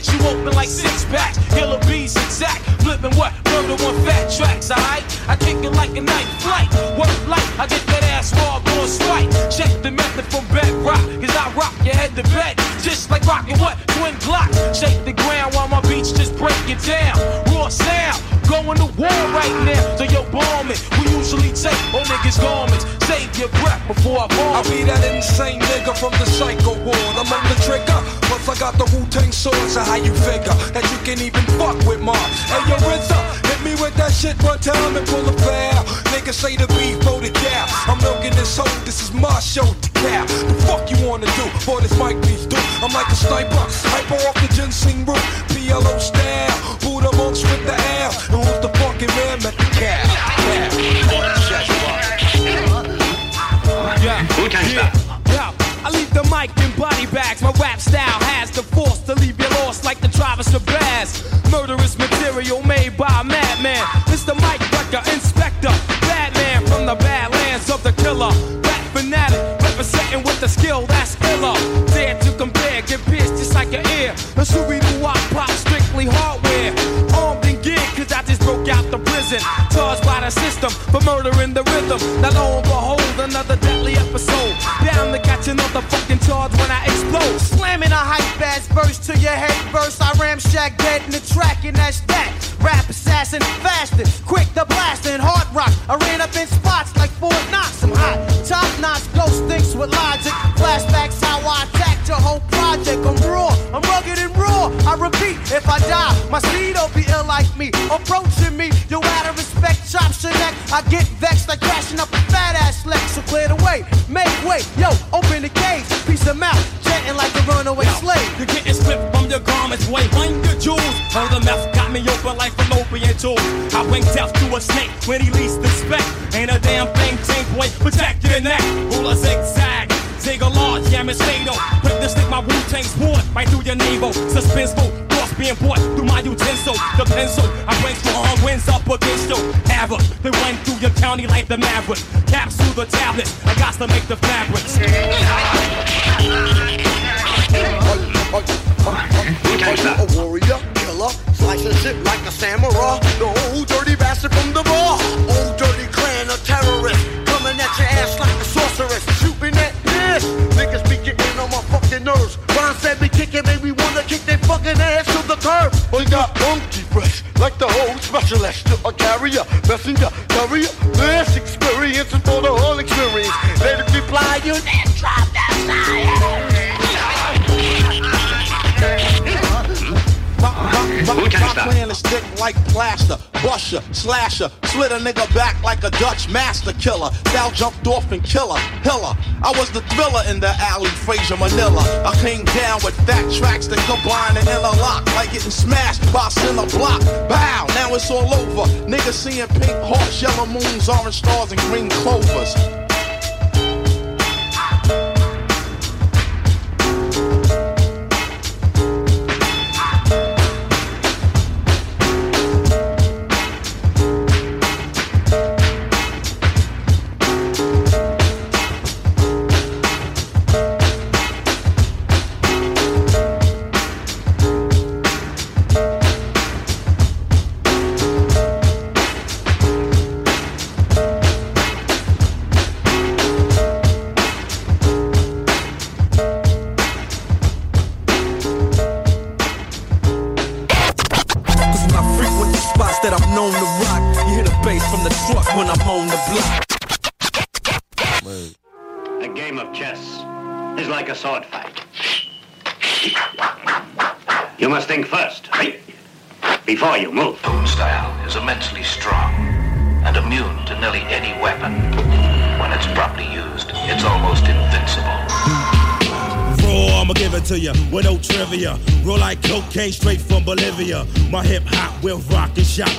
get you open like six packs. Killer bees attack, flipping what? Murder one fat tracks, alright? I kick it like a night flight. Work light? I get that ass raw, going swipe. Check the method from bedrock, cause I rock your head to bed. Just like rocking what? Twin Glock. Shake the ground while my beats just break it down. Raw sound, going to war right now. So yo, bomb it. We usually take all niggas' garments. Save your breath before I bomb. I'll be that insane nigga from the psycho ward. I'm on the trigger. Plus I got the Wu-Tang sword, so how you figure that you can even fuck with mom? Hey, yo, hit me with that shit one time and pull a foul. Niggas say the beef for the cow. I'm milking this hoe, this is my show to cow. The fuck you wanna do? Boy, this mic beats do. I'm like a sniper, hyper off the ginseng root. PLO style, Buddha monks with the L. And who's the fucking man met the cow? Yeah. yeah. Yeah. I leave the mic in body bags. My rap style has the force to leave like the drivers of Bass. Murderous material made by a madman. Mr. Mike Wrecker, Inspector, Batman from the badlands of the killer. Rap fanatic, representing with the skill that's iller. Dare to compare, get pierced just like an ear. The Scooby Doo Wop Pop, strictly hardware. Armed and geared, cause I just broke out the prison. Charged by the system for murdering the rhythm. Now lo and behold, another deadly episode. Down to catch another fucking charge when I explode. Slamming a hype verse to your head first. I ramshack dead in the track, and that's that. Rap assassin, fasting, quick to blasting, hard rock. I ran up in spots like Fort Knox. I'm hot, top notch, ghost thinks with logic. Flashbacks how I attacked your whole project. I'm raw, I'm rugged and raw. I repeat, if I die, my seed will be ill like me. Approaching me, you out of respect, chop your neck. I get vexed like crashing up a fat ass Lex. So clear the way, make way, yo, open the cage, piece of mouth, I bring death to a snake when he least expect. Ain't a damn thing, tank boy, protect your neck. Rule a zigzag. Take a large, yeah, fatal. Quick to stick my Wu Tang sword right through your navel. Suspenseful, thoughts being bought through my utensil. The pencil, I bring strong winds up against you. Havoc, they run through your county like the Maverick. Capsule the tablets, I got to make the fabrics. Samurai. The old dirty bastard from the bar. Old dirty clan of terrorists. Coming at your ass like a sorceress. Shooting that piss. Niggas be getting on my fucking nerves. Ron said be kicking, made me wanna kick their fucking ass to the curb. We got monkey fresh, like the whole specialist. A carrier, messenger. This experience like plaster, busher, slasher, slit a nigga back like a Dutch master killer. Style jumped off and killer, hiller. I was the thriller in the alley, Fraser Manila. I came down with fat tracks that combine and interlock, like getting smashed by a center block. Bow, now it's all over. Niggas seeing pink hearts, yellow moons, orange stars, and green clovers.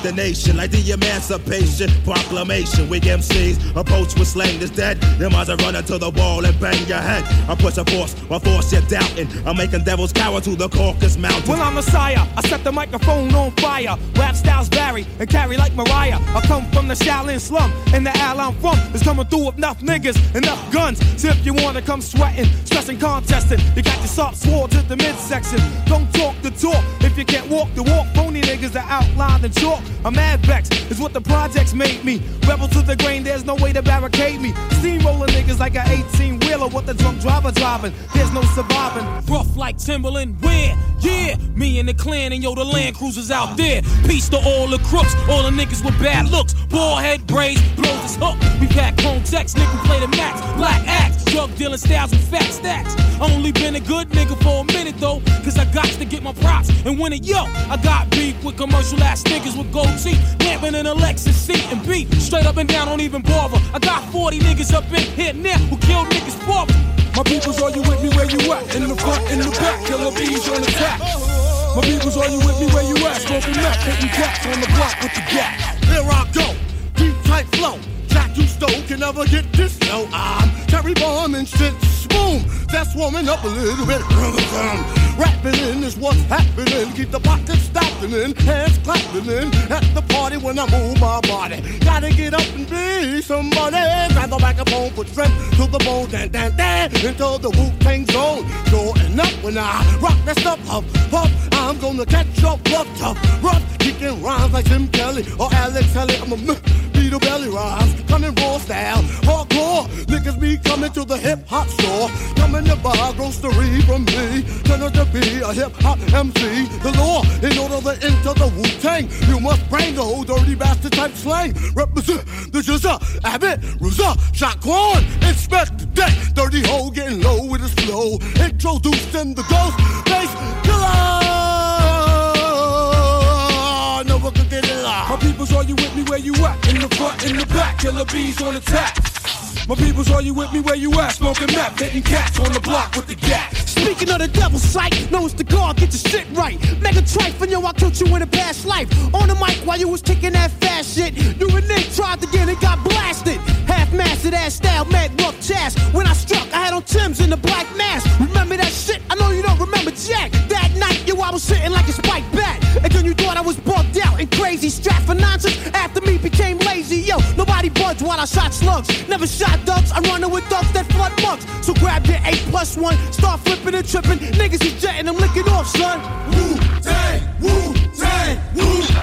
The nation like the Emancipation Proclamation. We MCs approach with slang that's dead. Them eyes are running to the wall and bang your head. I push a force, my force you're doubting. I'm making devils cower to the Caucasus Mountain. Well, I'm Messiah. I set the microphone on fire. Rap styles vary and carry like Mariah. I come from the Shaolin slum, and the al I'm from is coming through with enough niggas, enough guns. So if you wanna come sweating, stressing, contesting, you got your soft sword to the midsection. Don't talk the talk if you can't walk the walk. Phony niggas are outlined and chalk. I'm mad vex is what the projects made me. Rebel to the grain, there's no way to barricade me. Steamroller niggas like an 18 with the drunk driver driving. There's no surviving. Rough like Timberland, where? Yeah, me and the clan and yo, the land cruisers out there. Peace to all the crooks, all the niggas with bad looks. Ball head braids, blows his hook. We pack home text, nigga play the max. Black axe, drug dealing styles with fat stacks. Only been a good nigga for a minute though, cause I got to get my props and win it. Yo, I got beef with commercial ass niggas with gold teeth. Camping in a Lexus seat and beef. Straight up and down, don't even bother. I got 40 niggas up in here now who kill niggas me. My peoples, are you with me where you at? In the front, in the back, killer bees on attack. My peoples, are you with me where you at? Smoking meth, hitting cats on the block with the gap. Here I go, deep tight flow. Jack you stole can never get this low. I'm Terry Bomb and shit. Boom, that's warming up a little bit. Rapping in is what's happening. Keep the pockets stopping in, hands clapping in. At the party when I move my body. Gotta get up and be somebody. Grab the microphone, put strength to the bone. Dan, dan, dan, into the Wu Tang zone. Going up when I rock that stuff. Huff, puff, I'm gonna catch up, rough, tough, rough. Kicking rhymes like Jim Kelly or Alex Kelly. I'm a beat belly rhymes, coming raw style, hardcore. Niggas be coming to the hip hop store, coming to buy grocery from me. Turn out to be a hip hop MC. The law, in order to enter the Wu Tang, you must bring the whole dirty bastard type slang. Represent the Jizza, Abbott, Ruza, Shaquan, inspect the deck. Dirty hole getting low with his flow. Introducing the ghost face killer. You at? In the front, in the back, killer bees on attack. My people's, are you with me where you at? Smoking meth, hitting cats on the block with the gas. Speaking of the devil's sight, know it's the God, get your shit right. Make a trife and yo, I killed you in a past life. On the mic while you was kicking that fast shit. You and Nick tried to get it, got blasted. Half mastered ass style, mad rough chest. When I struck, I had on Tim's in the black mask. Remember that shit? I know you don't remember Jack. That night, yo, I was sitting like a spike bat. And then you thought I was bugged out and crazy. Strapped for nonsense after me became lazy. Yo, nobody budged while I shot slugs. Never shot ducks, I'm running with ducks that flood mugs. So grab your 8 plus 1, start flipping and tripping. Niggas is jetting, I'm licking off, son. Tang, Wu Tang, Wu Tang.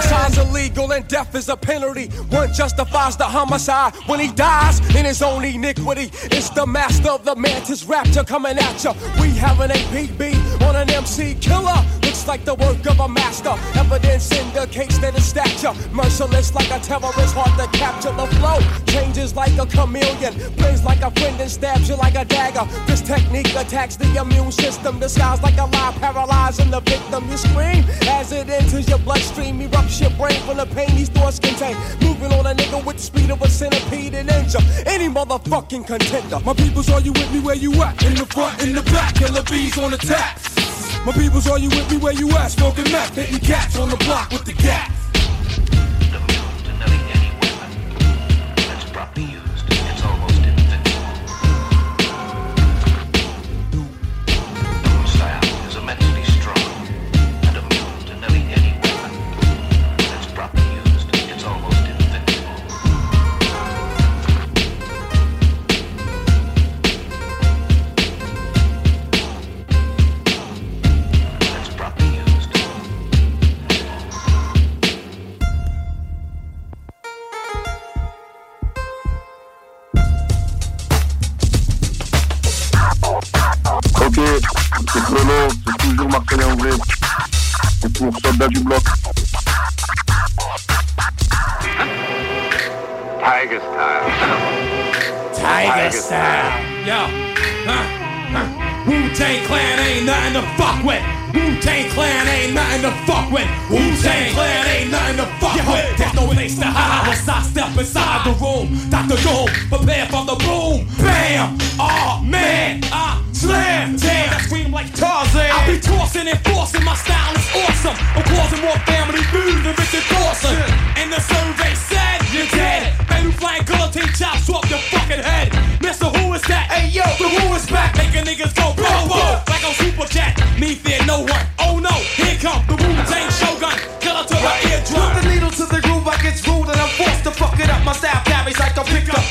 Homicide's illegal and death is a penalty. One justifies the homicide when he dies in his own iniquity. It's the master of the mantis raptor coming at ya. We have an APB on an MC killer. Looks like the work of a master. Evidence indicates that it's stature. Merciless like a terrorist, hard to capture the flow. Changes like a chameleon. Plays like a friend and stabs you like a dagger. This technique attacks the immune system. Disguised like a lie, paralyzing the victim. You scream as it enters your bloodstream. Erupts your brain full of pain these thoughts contain. Moving on a nigga with the speed of a centipede and injure any motherfucking contender. My people's, are you with me where you at? In the front, in the back, killer bees on attack. My people's, are you with me where you at? Smoking meth, hitting cats on the block with the gas. Martin Anglais. C'est pour Soldat du Bloc. Tiger style. Tiger style. Yo. Huh. Huh. Wu-Tang Clan ain't nothing to fuck with. Wu-Tang Clan ain't nothing to fuck with. Wu-Tang Clan ain't nothing to fuck with. There's no place to hide once I step inside the room. Dr. Doom, prepare for the boom. Bam! Oh man, I slam. Damn, I scream like Tarzan. I be tossing and forcing, my style is awesome. I'm causing more family food than Richard Dawson. And the survey said you're dead. Man, Baby flying guillotine chops off your fucking head. Mister, who is that? Hey yo, the who is back? Making niggas go boom boom like on Super Jet. Me fear no one. Oh no, here come the Wu Tang Shogun.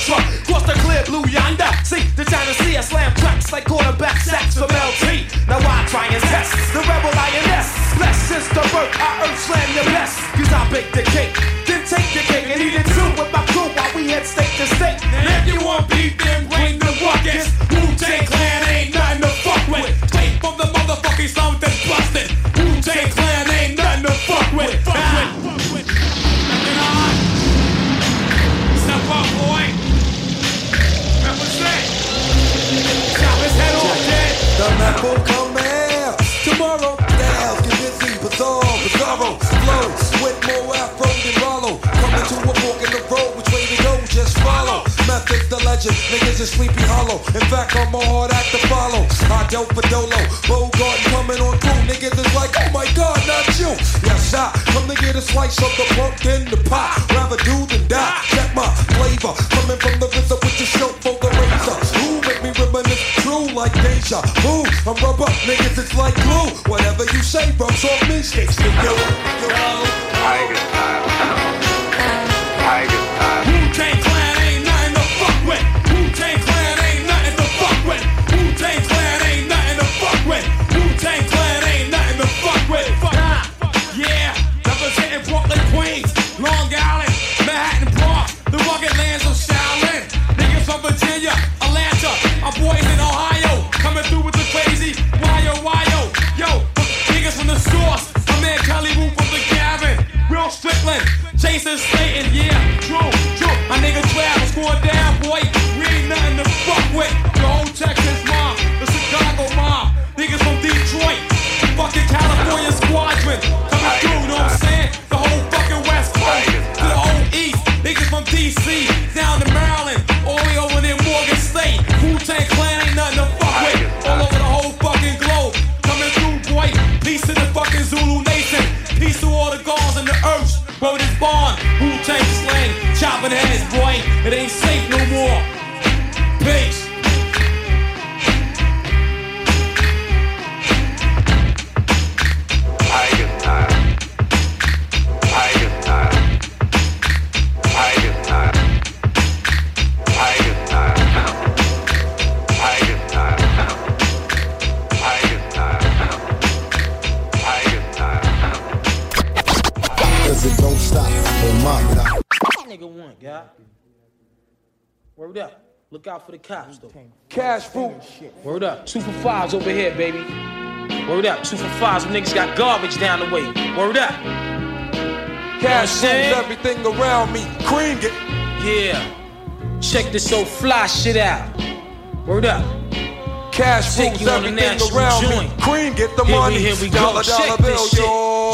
Truck. Cross the clear blue yonder. See the China Sea, I slam tracks like quarterback sacks from LT. Now I try and test the rebel lioness. Less since the birth, I earth slam your best. Cause I bake the cake, then take the cake and eat it too with my crew while we head state to state. And if you want beef, then bring the ruckus. Wu-Tang Clan ain't nothing to fuck with. Straight from the motherfucking slum Will come here tomorrow. Styles get busy, bizarre, bizarro. Flow with more afro than Rollo. Coming to a fork in the road, which way to go? Just follow. Methods the legend, niggas is sleepy hollow. In fact, I'm a hard act to follow. I dope for Dolo, Bogart coming on through. Niggas is like, oh my god, not you. Yes, I come to get a slice of the pumpkin, the pie. Rather do than die. Check my flavor, coming from the RZA with the show like deja vu? I'm rubber, niggas, it's like glue. Whatever you say, rubs off me, sticks to you. Tiger style. Tiger style. Wu-Tang Clan boy. It ain't so Word up. Look out for the cops, though. Cash fruit. Word up. Two for fives over here, baby. Word up. Two for fives. Some niggas got garbage down the way. Word up. Cash You know what I'm rules everything around me. Cream it. Yeah. Check this old fly shit out. Word up. Cash Take rules you on a everything around joint. me. Cream get the here money. We, here we dollar go. dollar Check bill, this shit. yo.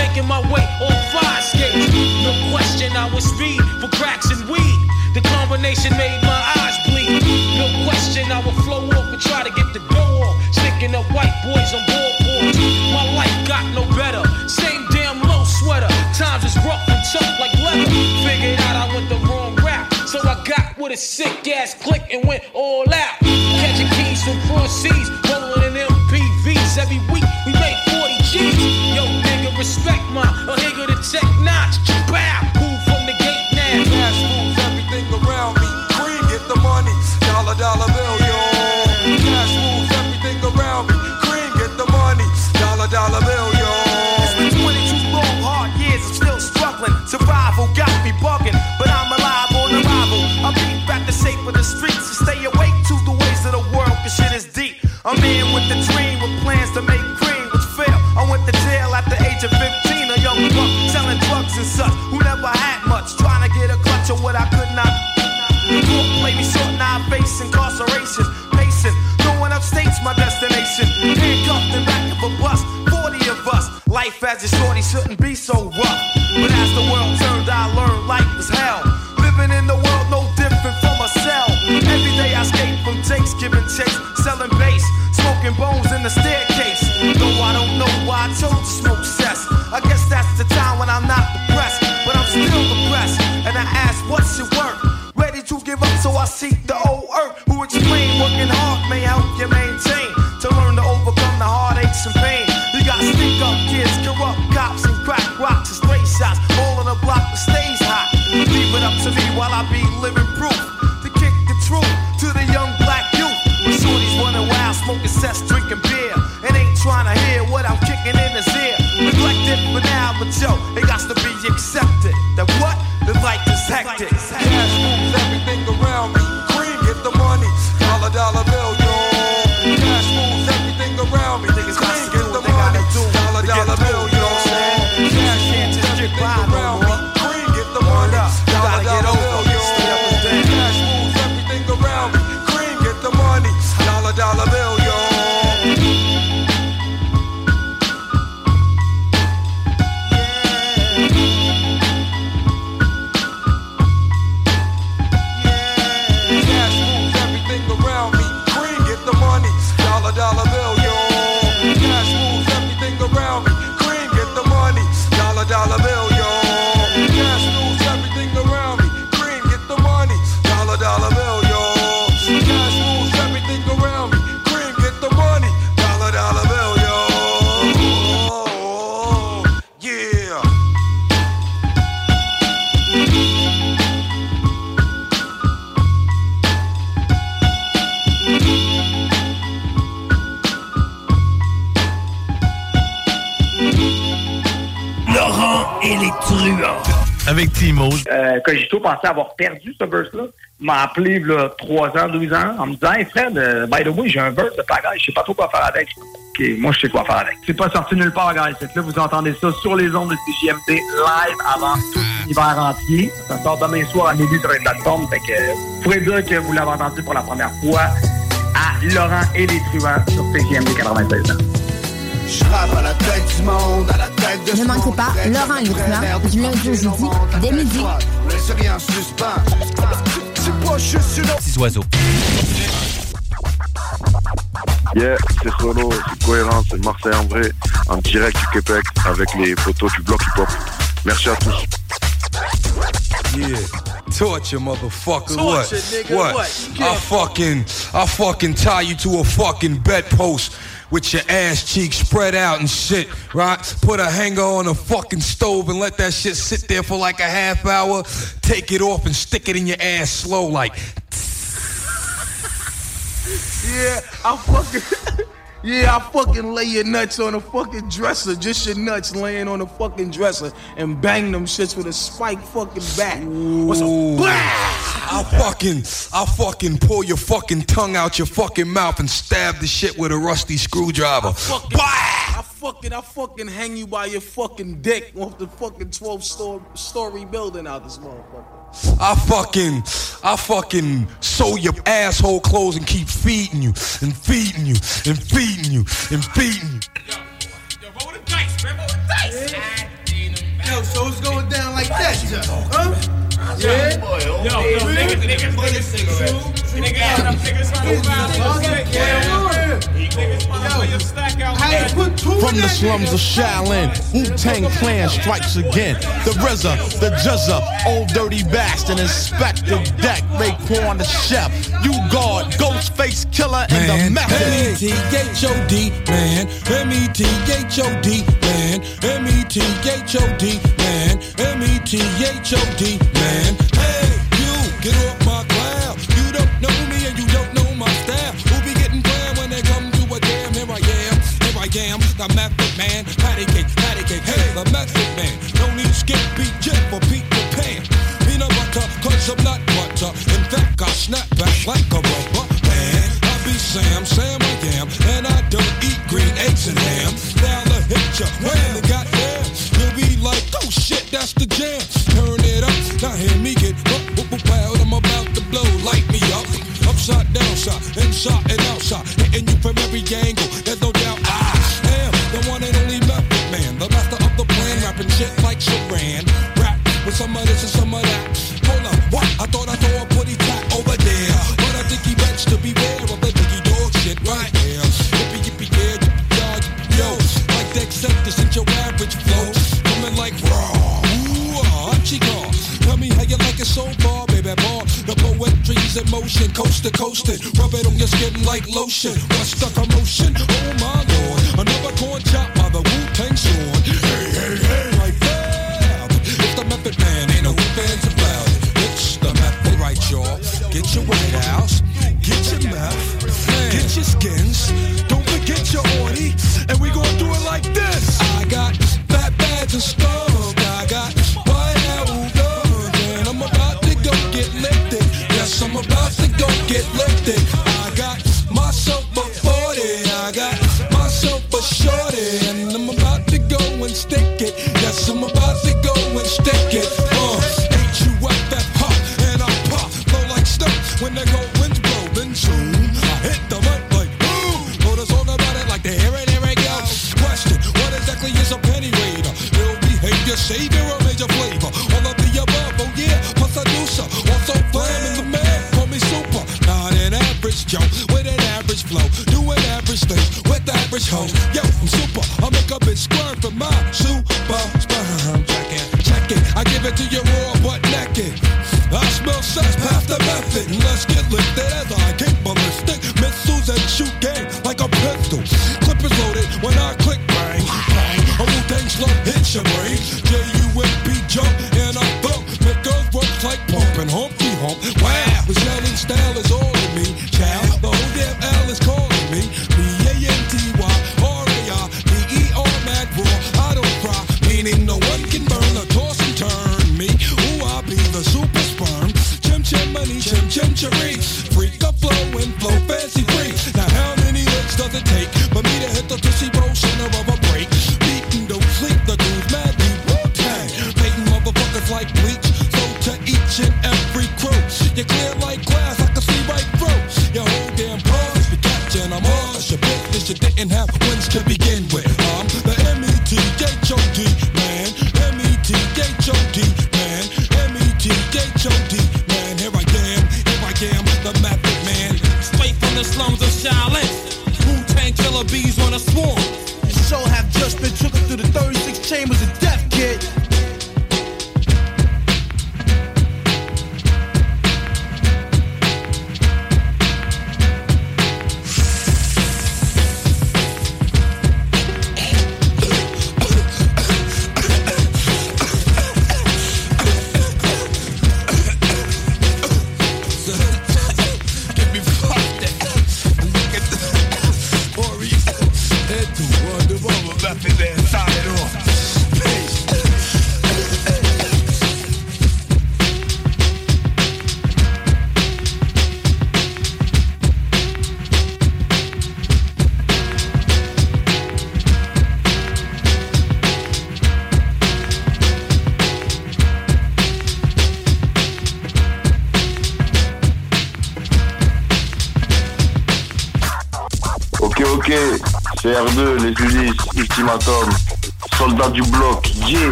My way on fire skates. No question I was speed for cracks and weed. The combination made my eyes bleed. No question I would flow off and try to get the dough off. Sticking up white boys on boards. My life got no better. Same damn low sweater. Times is rough and tough like leather. Figured out I went the wrong route. So I got with a sick ass click and went all out. Catching keys from cross seas. Rolling in MPVs every week. Respect my a nigga to tech notch. Bow. Move from the gate now. Cash rules everything around me. Cream get the money. Dollar dollar bill, yo. Cash rules everything around me. Cream get the money. Dollar dollar bill, yo. It's been 22 long, hard years, I'm still struggling. Survival got me bugging, but I'm alive on arrival. I beat back the shape of the streets and stay awake to the ways of the world, cause shit is deep. A man with a dream, with plans to make cream, which fail. I went to jail at the age of 15, a young buck selling drugs and such, who never had much, trying to get a clutch of what I could not. Court play me short, now I face incarceration. Pacing, throwing up states my destination. Handcuffed in back of a bus, 40 of us. Life as a shorty shouldn't be so rough. But as the world turned, I learned life was hell. Living in the world no different from a cell. Every day I escape from takes, giving chase, selling bass, smoking bones in the staircase. Though I don't know why I chose to smoke while I be living proof. To kick the truth to the young black youth. When shorties running wild, smoking cess, drinking beer. And ain't trying to hear what I'm kicking in his ear. Neglected for now, but yo, it got to be accepted. That what? The life is hectic. Cogito pensait avoir perdu ce verse-là. M'a appelé là, 3 ans, 12 ans, en me disant Hey Fred, euh, by the way, j'ai un verse de pagaille, je sais pas trop quoi faire avec. OK, moi, je sais quoi faire avec. C'est pas sorti nulle part, guys. Que là, vous entendez ça sur les ondes de CGMT live avant tout l'hiver entier. Ça sort demain soir à midi sur une plateforme. Fait que vous pourrez dire que vous l'avez entendu pour la première fois à Laurent et les truands sur CGMT 96 ans. Je à la tête du monde, à la tête de Ne manquez pas Laurent les truands du lundi au jeudi dès midi. Laissez rien. C'est pas juste une Petits oiseaux. Yeah, c'est Solo, c'est cohérent, c'est Marseille en vrai, en direct du Québec avec les photos du bloc hip-hop. Merci à tous. Yeah. Torture, motherfucker. Torture, what? nigga, What? what? I fucking, I fucking tie you to a fucking bedpost with your ass cheeks spread out and shit, right? Put a hanger on a fucking stove and let that shit sit there for like a half hour. Take it off and stick it in your ass slow, like. Yeah, I'm fucking. Yeah, I fucking lay your nuts on a fucking dresser, just your nuts laying on a fucking dresser, and bang them shits with a spike fucking bat. What's a I fucking, I fucking pull your fucking tongue out your fucking mouth and stab the shit with a rusty screwdriver. fucking, I fucking, I fucking hang you by your fucking dick off the fucking 12 story, story building out this motherfucker. I fucking, I fucking sew your asshole clothes and keep feeding you and feeding you and feeding you and feeding you. Yo, yo roll the dice, man, roll the dice. Yeah. Yo, so it's going down like that, huh? Yeah. Yo, yo, niggas, niggas, niggas, niggas, niggas, nigga, niggas, niggas, niggas, niggas, niggas, niggas, niggas, niggas, from the slums of Shaolin, Wu-Tang Clan strikes again. The RZA, the Juzza, Old Dirty Bastard, Inspector Deck, Raekwon the Chef, You Guard, Ghostface Killer, and the Method. M-E-T-H-O-D, man. M-E-T-H-O-D, man. M-E-T-H-O-D, man. M-E-T-H-O-D, man. Hey, the method man. Patty cake, patty cake, hey, the method man. No need skip beat jet for Peter Pan. Peanut butter, cause I'm not butter. In fact, I snap back like a rubber man. I be Sam, Sam I am, and I don't eat green eggs and ham. Now I hit ya, when the goddamn, you'll be like, oh shit, that's the jam. Turn it up, now hear me get up, up, up. I'm about to blow, light me up. Upside, down side, inside and outside, hitting you from every angle. Coast to coast it. Rub it on your skin like lotion. What's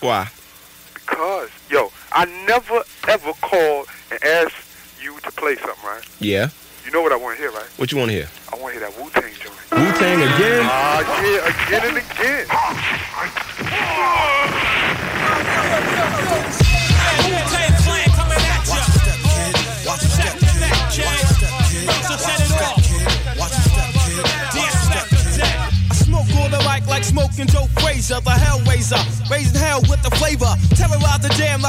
why. Because, yo, I never ever called and asked you to play something, right? Yeah. You know what I want to hear, right? What you want to hear? I want to hear that Wu Tang joint. Wu Tang again? Ah, yeah, again and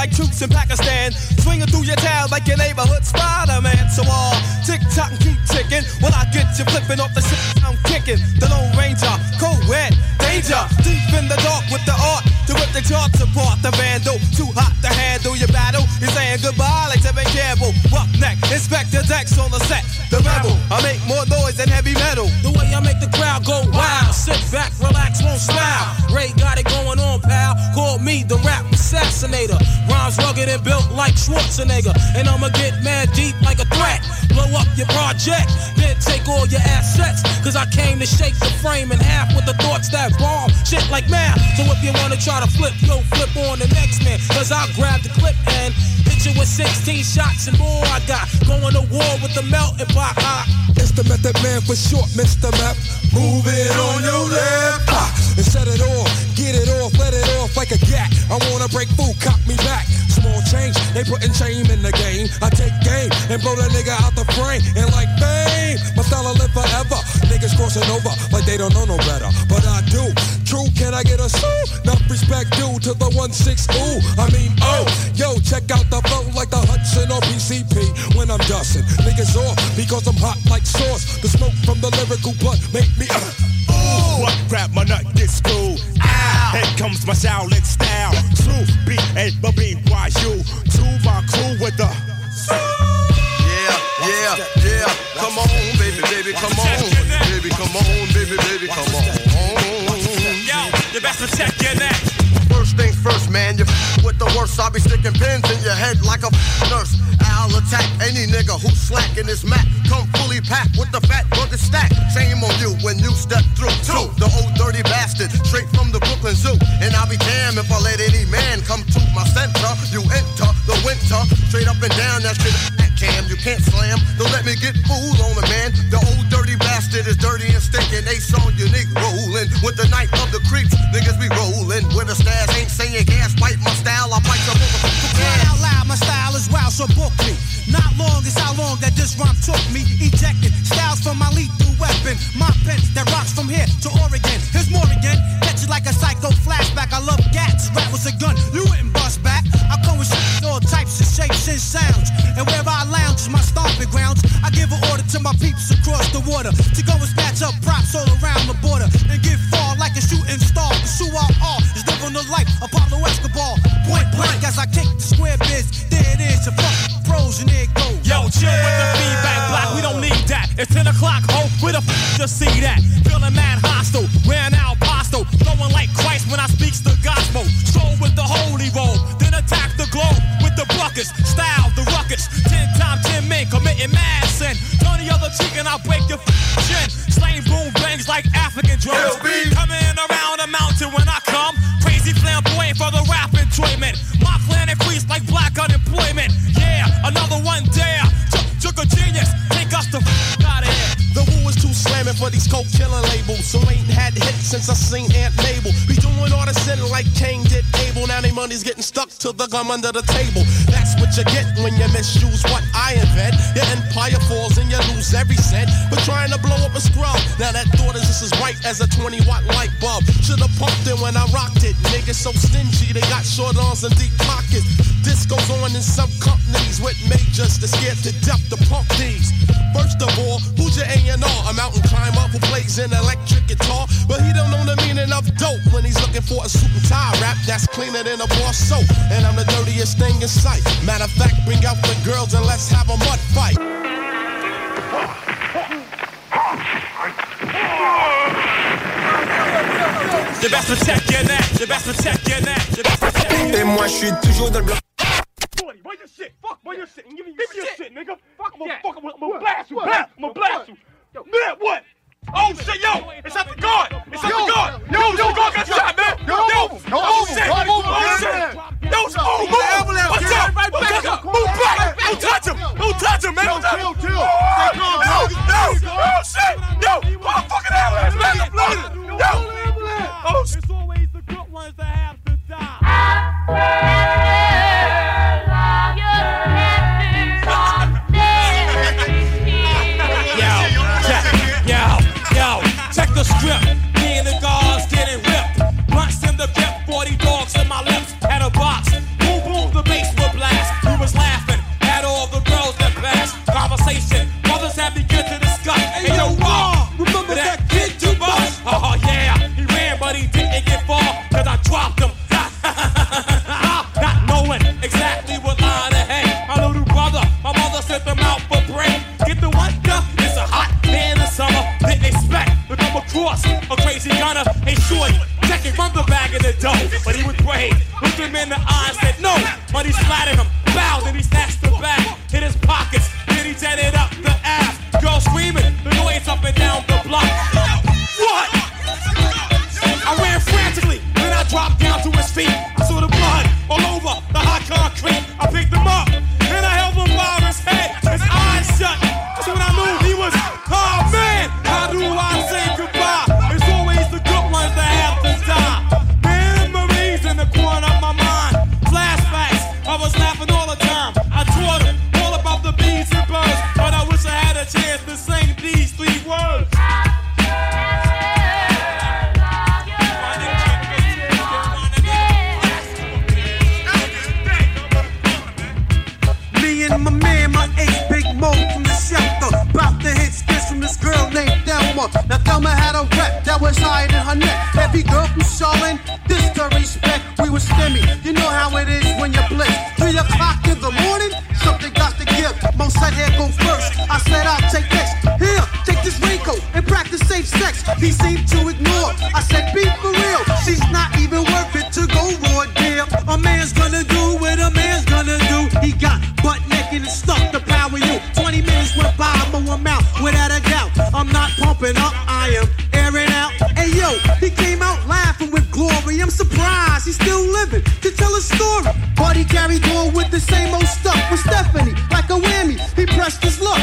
like troops in Pakistan. Swinging through your town like your neighborhood Spider-Man. So all tick tock and keep ticking. When I get you flipping off the shit I'm kicking. The Lone Ranger, co-ed, danger. Deep in the dark with the art. To rip the charts apart, the vandal. Too hot to handle your battle. You're saying goodbye like Tevin Campbell. Roughneck, Inspector Dex on the set. The rebel, I make more noise than heavy metal. The way I make the crowd go wild. Sit back, Schwarzenegger. And I'ma get mad deep like a threat. Blow up your project, then take all your assets. Cause I came to shake the frame in half with the thoughts that bomb. Shit like math. So if you wanna try to flip, yo, flip on the next man. Cause I'll grab the clip and hit you with 16 shots and more. I got going to war with the melting pot. Ah. It's the method man for short, Mr. Map. Move it on your left. Ah, and set it off, get it off, let it off like a gat. I wanna break they putting shame in the game. I take game and blow the nigga out the frame. And like fame, my style will live forever. Niggas crossing over like they don't know no better. But I do. True, can I get a sue? Enough respect due to the 1-6 ooh. I mean, oh, yo, check out the flow like the Hudson or PCP when I'm dusting. Niggas off because I'm hot like sauce. The smoke from the lyrical blood make me. Uh, Ooh, what grab my nut get screwed? Ow! Here comes my Shaolin style. True B A B B Y U. To my crew with the. Yeah, yeah, yeah. Come on, baby, baby, come on. Baby, come on, baby, baby, come on. Yo, you best check your neck. First things first, man. You the worst. I'll be sticking pins in your head like a nurse. I'll attack any nigga who's slacking his mat. Come fully packed with the fat rugged stack. Shame on you when you step through. Two, the old dirty bastard, straight from the Brooklyn Zoo. And I'll be damned if I let any man come to my center. You enter the winter, straight up and down. That shit that cam. You can't slam. Don't let me get fooled on it, man. The old dirty bastard is dirty and stinking. They saw unique rolling with the night long is how long that this rhyme took me. Ejected styles from my lethal weapon. My pen that rocks from here to Oregon. Here's more again. Catch it like a psycho flashback. I love gats. Rap was a gun. You wouldn't bust back. I come with all types of shapes and sounds. And where I lounge is my stomping grounds. I give an order to my peeps across the water to go and snatch up props all around the border and get far like a shooting star. Pursue our all is living the life of Pablo Escobar. Point blank as I kick the square biz. There it is, the fuck chill with the feedback block, we don't need that. It's 10 o'clock, ho, where the f to see that? Feeling mad hostile, wearing out apostle, flowing like Christ when I speaks the gospel. Stroll with the holy roll, then attack the globe with the buckets. Style, the ruckus, 10 times 10 men committing mass sin. Turn the other cheek and I'll break your f- chin. Slain boom, no killing label, so ain't had hits since I seen Aunt Mabel. Be doing all the sinning like Cain did Abel. Now they money's getting stuck to the gum under the table. That's what you get when you misuse what I invent. Your empire falls and you lose every cent. But trying to blow up a scrub, now that thought is just as bright as a 20 watt light bulb. Should've pumped it when I rocked it. Niggas so stingy, they got short arms and deep pockets. This goes on in some companies with majors that scared to death to pump these. First of all, who's your A&R? A mountain climber who plays an electric guitar, but he don't know the meaning of dope when he's looking for a suit and tie rap that's cleaner than a bar soap. And I'm the dirtiest thing in sight. Matter of fact, bring out the girls and let's have a mud fight. Je best protect your neck, je best protect your je best protect your. Et moi je suis toujours dans le bloc. Where your shit? Fuck, where your shit? Give me your shit, nigga. Fuck, I'm gonna fuck, I'm gonna blast you, blast, I'm gonna blast you. Man, what? Oh shit, yo, it's at the guard. It's at the guard. Yo, yo, the guard got shot, man. Yo, yo, oh shit, oh shit. Yo, oh move. What's up? What's up? Move back. Don't touch him. Don't touch him, man. Don't touch him. Oh, yo, yo, oh shit. Yo, motherfucking ambulance, man. The blood. Yo. Oh shit. It's always the good ones that have to die. Of the dough, but he was brave. Looked him in the eyes, said no. But Money splattered him, bowed, and he snatched the bag, hit his pockets, then he jetted up the ass. Girl screaming, the noise up and down the block. What? I ran frantically, then I dropped down to his feet. That was than her neck. Every girl from Charlotte, this to respect. We was stimmy. You know how it is when you're blitz. Three o'clock in the morning, something got to give. Mo said, here go first. I said, I'll take this. Here, take this raincoat and practice safe sex. He seemed to ignore. I said, be for real. She's not even worth it to go raw, dear. A man's gonna do what a man's gonna do. He got butt naked and stuck to power you. 20 minutes went by, I'm out without a doubt. I'm not pumping up, I am still living to tell a story. He carried on with the same old stuff with Stephanie, like a whammy. He pressed his luck.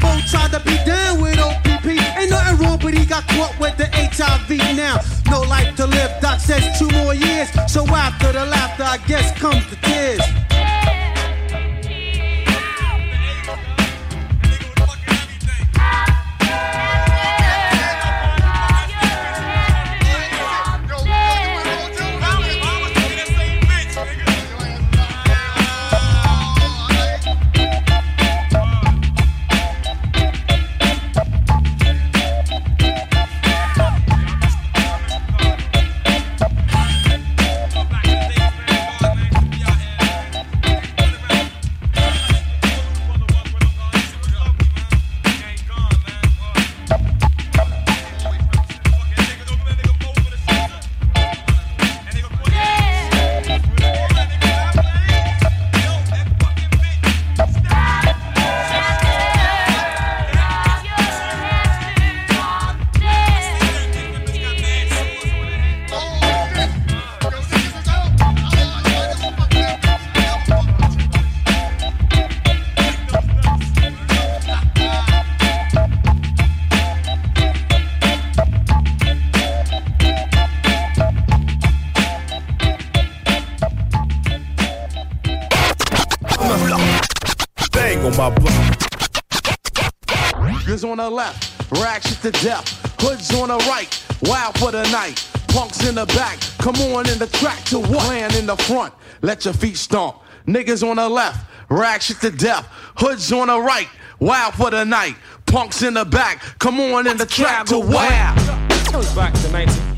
Bo tried to be down with OPP. Ain't nothing wrong, but he got caught with the HIV now. No life to live, Doc says two more years. So after the laughter, I guess comes the tears. To death. Hoods on the right, wild for the night. Punks in the back, come on in the track to what? Clan in the front, let your feet stomp. Niggas on the left, ratchet to death. Hoods on the right, wild for the night. Punks in the back, come on in the track to what? Back to 19.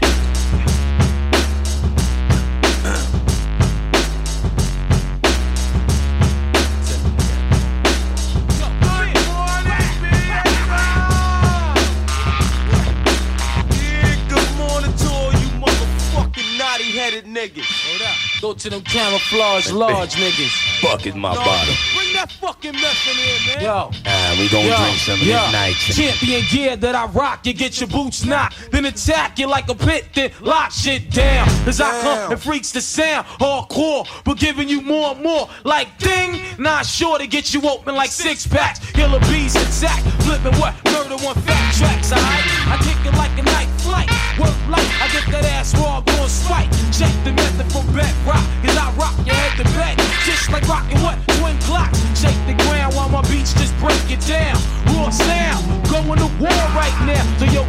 Go to them camouflage large niggas. Bucket my bottle. Bring that fucking mess in here, man. Yo. Ah, we gon' Yo, drink some of yo. this night. Champion gear that I rock, you get your boots knocked. Then attack you like a pit, then lock shit down. As I come and freaks the sound, hardcore, but giving you more and more. Like ding, not sure to get you open like six packs. Killer bees attack, flipping what? Murder one fat tracks, alright? I kick it like a night flight. Work light, I get that ass raw, going spike. Check the method from bedrock, cause I rock your head to bed. Just like rocking what? Twin clocks. Shake the ground while my beats just break it down. Raw sound, going to war right now. So you're.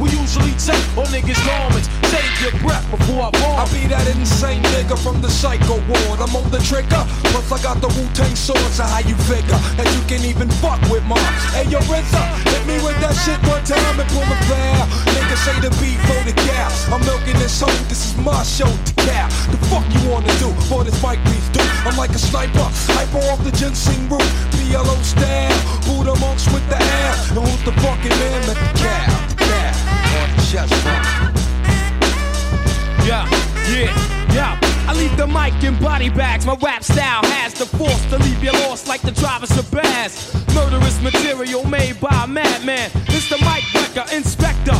We usually take all niggas' garments. Take your breath before I bomb. I be that insane nigga from the psycho ward. I'm on the trigger, plus I got the Wu Tang sword. So how you figure that you can even fuck with mom? Hey, yo, RZA, hit me with that shit one time and pull the bell. Niggas say the beat for the cow. I'm milking this hoe. This is my show to cow. The fuck you wanna do for this mic beats do? I'm like a sniper, hyper off the ginseng root. PLO style, Buddha monks with the ass. And who's the fucking man with the cow? The cow on the chest. Yeah, yeah, yeah. I leave the mic in body bags. My rap style has the force to leave you lost like the drivers of Bass. Murderous material made by a madman. It's the mic wrecker, inspector,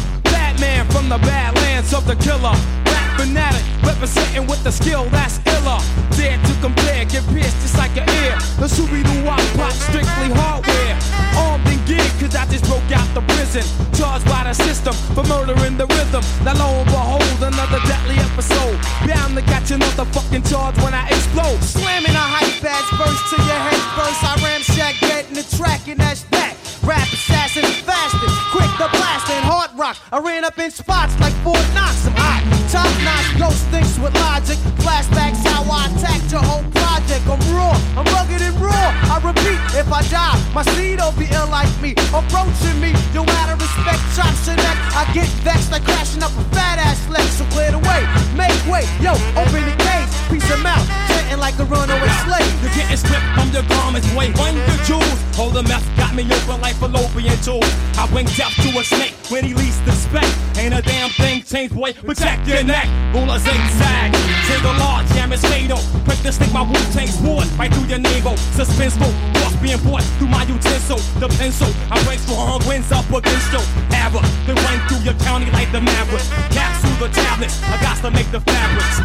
From the badlands of the killer. Rap fanatic, representing with the skill that's iller. Dare to compare, get pierced just like an ear. The Doo Wop Pop, strictly hardware. Armed and geared, cause I just broke out the prison. Charged by the system for murdering the rhythm. Now lo and behold, another deadly episode. Bound to catch another fucking charge when I explode. Slamming a hype ass verse to your head first. I ramshack in the track, and that's that. Rap assassin, fasting, quick the blasting, hard rock. I ran up in spots like Fort Knox. I'm hot, top notch, ghost thinks with logic. Flashbacks how I attacked your whole project. I'm raw, I'm rugged and raw. I repeat, if I die, my seed will be ill like me. Approaching me, you out of respect, chops your neck. I get vexed like crashing up a fat ass leg. So clear the way, make way, yo, open the cage, piece of mouth, chanting like a runaway slave. You're getting stripped from your garments, boy. Run the jewels. Hold the meth, got me open like fallopian tube. I went death to a snake when he least expect. Ain't a damn thing changed, boy. Protect your neck. Rule a zigzag. Single large, jam is fatal. Quick to stick my Wu Tang sword right through your navel. Suspenseful, thoughts being brought through my utensil. The pencil, I break strong winds up against you. Arrow, then run through your county like the maverick. Capsule the tablets, I got to make the fabrics.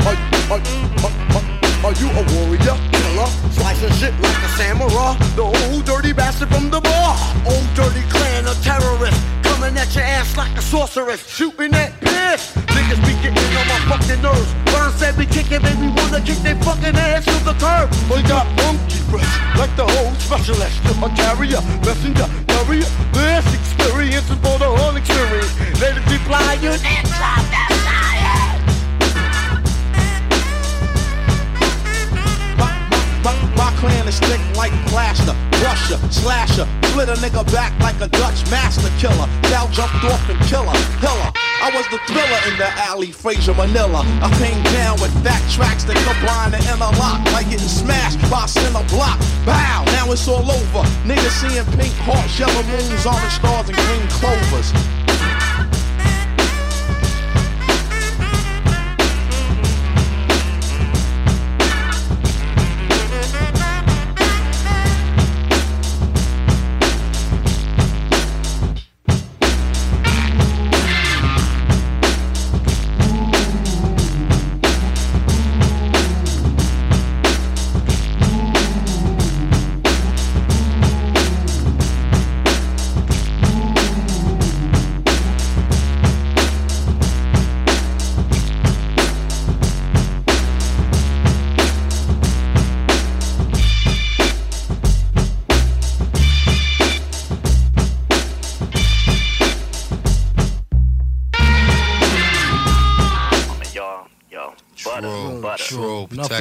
Are, are, are you a warrior, killer, slicing shit like a samurai? The old dirty bastard from the bar. Old dirty clan of terrorists coming at your ass like a sorceress, shooting that piss. Niggas be getting on my fucking nerves. Burn said we kicking, baby, wanna kick their fucking ass to the curb. We got monkey breath, like the whole specialist. A carrier, messenger, carrier. This experience is for the whole experience. Let it be flying inside My clan is thick like plaster, brusher, slasher, split a nigga back like a Dutch master killer. Now jumped off and killer, killer. I was the thriller in the alley, Fraser Manila. I came down with fat tracks that combine and interlock, like getting smashed by a center block. Bow, now it's all over. Niggas seeing pink hearts, yellow moons, orange stars, and green clovers.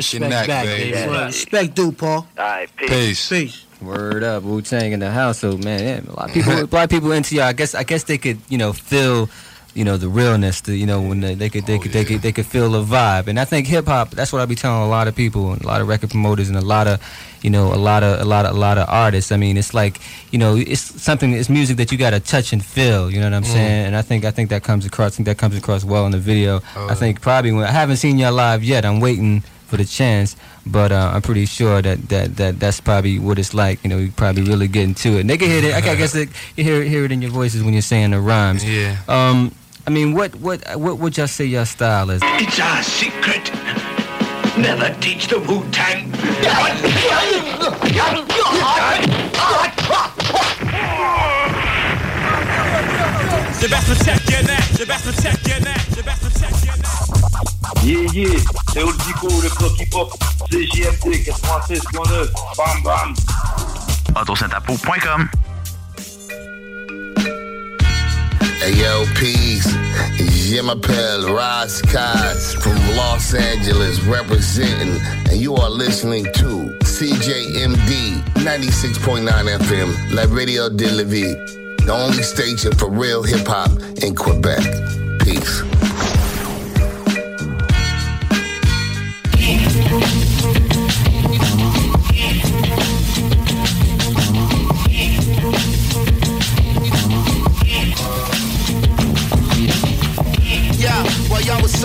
True. Enough Protect your respect neck, back, baby. baby. Respect due, Paul. All right, peace. Peace. Peace. Word up, Wu Tang in the household, man. Yeah, a lot of people, a lot of people into y'all. I guess, I guess they could, you know, feel, you know, the realness. The, you know, when they, they could, they could, they could, they could feel the vibe. And I think hip hop. That's what I be telling a lot of people, and a lot of record promoters, and a lot of, you know, a lot of, a lot of, a lot of artists. I mean, it's like, you know, it's something. It's music that you got to touch and feel. You know what I'm Mm. saying? And I think, I think that comes across. I think that comes across well in the video. Oh, I think probably when I haven't seen y'all live yet. I'm waiting for the chance, but uh, I'm pretty sure that, that, that that's probably what it's like. You know, you probably really get into it. And they can hear it. I guess they, you hear hear it in your voices when you're saying the rhymes. Yeah. Um, I mean, what what what would y'all say your style is? It's our secret. Never teach the Wu-Tang. Je vais se check your neck, je vais se check your neck, Yeah, yeah, c'est Oldico, le bloc hip-hop, CJMD 96.9, bam bam. Autosetapo.com Hey yo, peace. Jim Appel, Roz Kaz from Los Angeles representing, and you are listening to CJMD 96.9 FM, La Radio de la Vie, the only station for real hip hop in Quebec. Peace.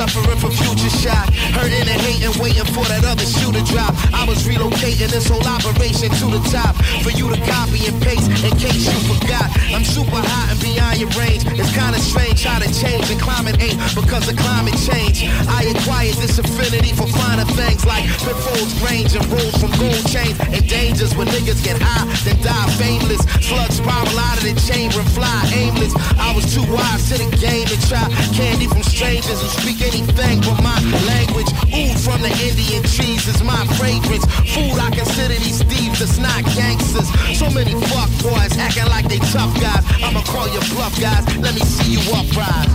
Suffering from future shock, hurting and hating, waiting for that other shoe to drop. I was relocating this whole operation to the top for you to copy and paste in case you forgot. I'm super hot and beyond your range. It's kinda strange how to change and climate ain't because of climate change. I acquired this affinity for finer things like pitfalls, range, and rules from gold chains and dangers when niggas get high, then die fameless. Slugs spiral out of the chamber and fly aimless. I was too wise to the game to try candy from strangers who speak anything but my language. Oud from the Indian trees is my fragrance. Food I consider these thieves that's not gangsters. So many fuck boys acting like they tough guys. I'ma call you bluff guys. Let me see you uprise.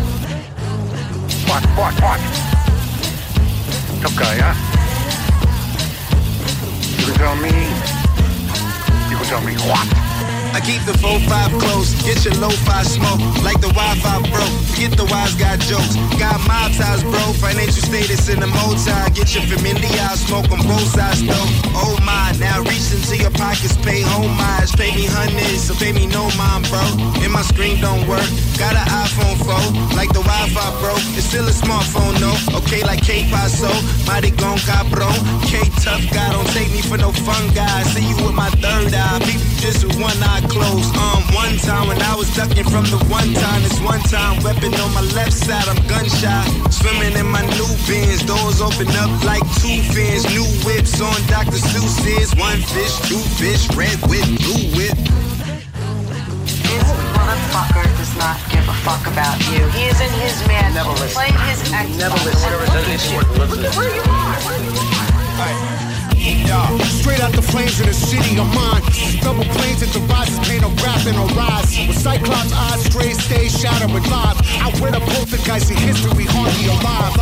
Tough guy, huh? You can tell me. You can tell me what? I keep the 4-5 close, get your low-fi smoke. Like the Wi-Fi broke, get the wise guy jokes. Got mob ties bro, financial status in the multi Get your familiar, smoke on both sides though. Oh my, now reach into your pockets, pay homage. Pay me hundreds, so pay me no mind bro. And my screen don't work, got an iPhone 4 Like the Wi-Fi broke, it's still a smartphone no Okay like K-Paso, mighty gon' cabron K-Tough guy, don't take me for no fun guy See you with my third eye, you just with one eye closed Um, one time when I was ducking from the one time This one time, weapon on my left side, I'm gunshot Swimming in my new bins, doors open up like two fins New whips on Dr. Seuss's One fish, two fish, red whip, blue whip This motherfucker does not give a fuck about you. He is in his man. Never listen. Playing his Xbox. Never listen. Look at you. Look at where you are. Where you are. Yeah. Straight out the flames of the city of mine. Double planes at the rises, paint a rap and a rise. With Cyclops eyes, straight stage shatter with live. I wear the poltergeist in history, hardly alive.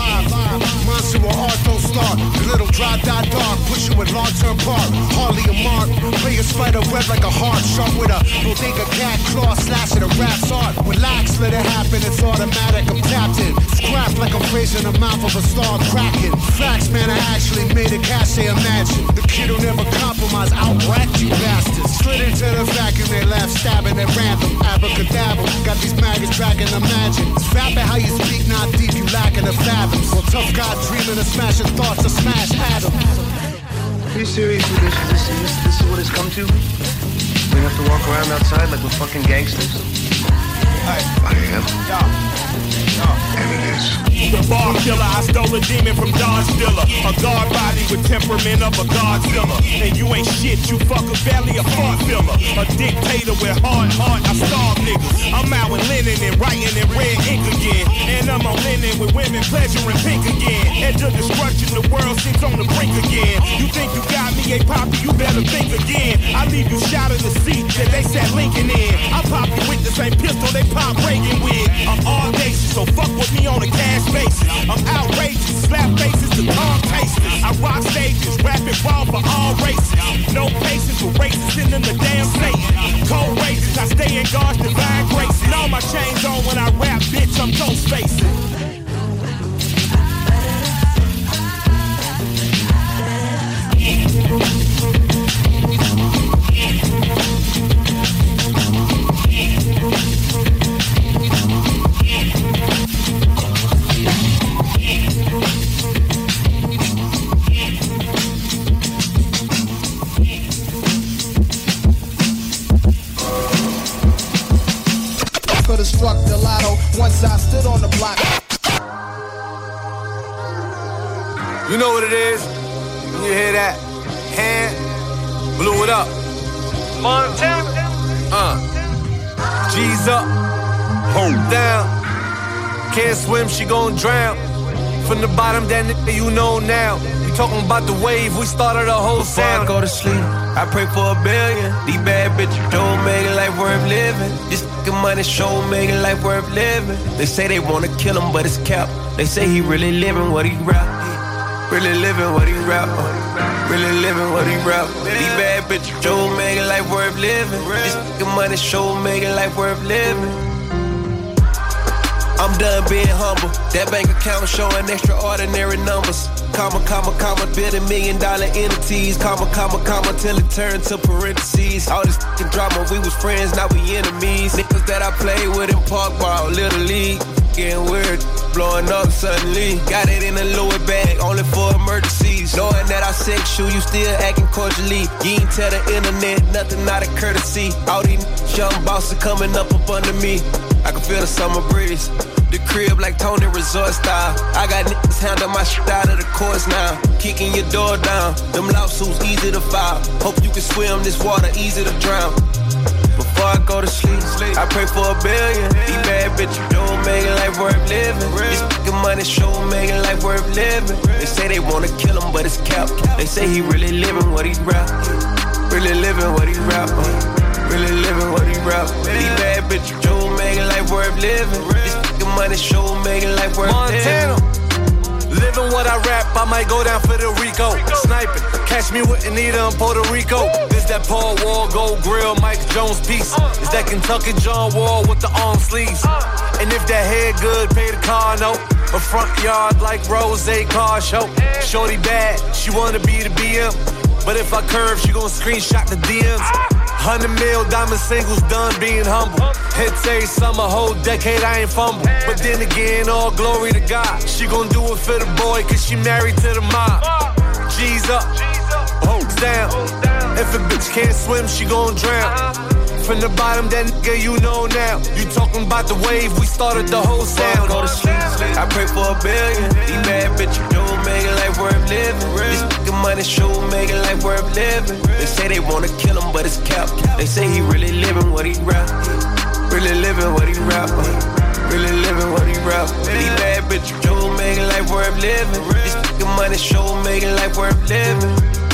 Monster or art don't start. Little dry dot dark, push you with long term park. Hardly a mark. Play a spider web like a heart, sharp with a bodega cat claw, slash at a rap's art. Relax, let it happen, it's automatic. I'm tapped in. Scrapped like a phrase in the mouth of a star cracking. Facts, man, I actually made a cash, imagine. The kid who never compromise, outrack you bastards. Slid into the vacuum, they laugh, stabbing at random. Abracadabra, got these maggots tracking the magic. Vapid how you speak, not deep, you lacking the fathoms. Well, tough guy dreaming of smashing thoughts to smash atoms. Are you serious with this? This, this, this is what it's come to? We have to walk around outside like we're fucking gangsters? I am. And it is. The bar killer, I stole a demon from Dodge Dilla. A guard body with temperament of a Godzilla. And you ain't shit, you fuck a belly, a fart filler. A dictator with hard heart, I starve niggas. I'm out with linen and writing in red ink again. And I'm on linen with women pleasuring pink again. Edge of destruction, the world sits on the brink again. You think you got me, a poppy, you better think again. I leave you shot in the seat that they sat Lincoln in. I pop you with the same pistol they pop Reagan with. I'm all audacious, so fuck with me on a I'm outrageous, slap faces to tongue tasters. I rock stages, rapping raw for all races. No patience for racists in the damn state. Cold races, I stay in God's divine grace. And all my chains on when I rap, bitch, I'm ghost facing. Once I stood on the block. You know what it is? You hear that? Hand blew it up. Montana. Uh. G's up. Hold down. Can't swim, she gon' drown. From the bottom, that nigga you know now. Talking about the wave, we started a whole Before sound. I go to sleep, I pray for a billion. These bad bitches don't make it life worth living. This fucking money show making life worth living. They say they wanna kill him, but it's cap. They say he really living what he rap. Really living what he rap. Really living what he rap. These bad bitches don't make it life worth living. This fucking money show making life worth living. I'm done being humble. That bank account showing extraordinary numbers comma, comma, comma, building million dollar entities, comma, comma, comma, till it turned to parentheses. All this fucking drama, we was friends, now we enemies. Niggas that I played with in park ball, little league. Getting weird, blowing up suddenly. Got it in a Louis bag, only for emergencies. Knowing that I sex you, you still acting cordially. You ain't tell the internet nothing out of courtesy. All these young bosses coming up up under me. I can feel the summer breeze. The crib like Tony Resort style. I got niggas handle my shit out of the courts now. Kicking your door down. Them lawsuits easy to file. Hope you can swim this water, easy to drown. Before I go to sleep, I pray for a billion. These bad bitches don't make it life worth living. This fucking money show making life worth living. They say they wanna kill him, but it's cap. They say he really living what he rap. Really living what he rap. Really living what he rap. These bad bitches don't make life worth living. This Making money, show making life worth Montana. Living what I rap, I might go down for the Rico. Sniping, catch me with Anita in Puerto Rico. This that Paul Wall, Gold Grill, Mike Jones piece. Is that Kentucky John Wall with the arm sleeves? And if that head good, pay the car note. A front yard like Rose Car Show. Shorty bad, she wanna be the BM. But if I curve, she gon' screenshot the DMs. Hundred mil diamond singles done being humble. Hits every summer, whole decade I ain't fumble. But then again, all glory to God. She gon' do it for the boy, cause she married to the mob. G's up, Hoes down. If a bitch can't swim, she gon' drown from the bottom, that nigga you know now. You talking about the wave, we started the whole sound. I pray for a billion. These bad bitches make it life worth living. This fucking money show making life worth living. They say they wanna kill him, but it's cap. They say he really living what he rap. Really living what he rap. Really living what he rap. These bad bitches don't make it life worth living. This fucking money show making life worth living.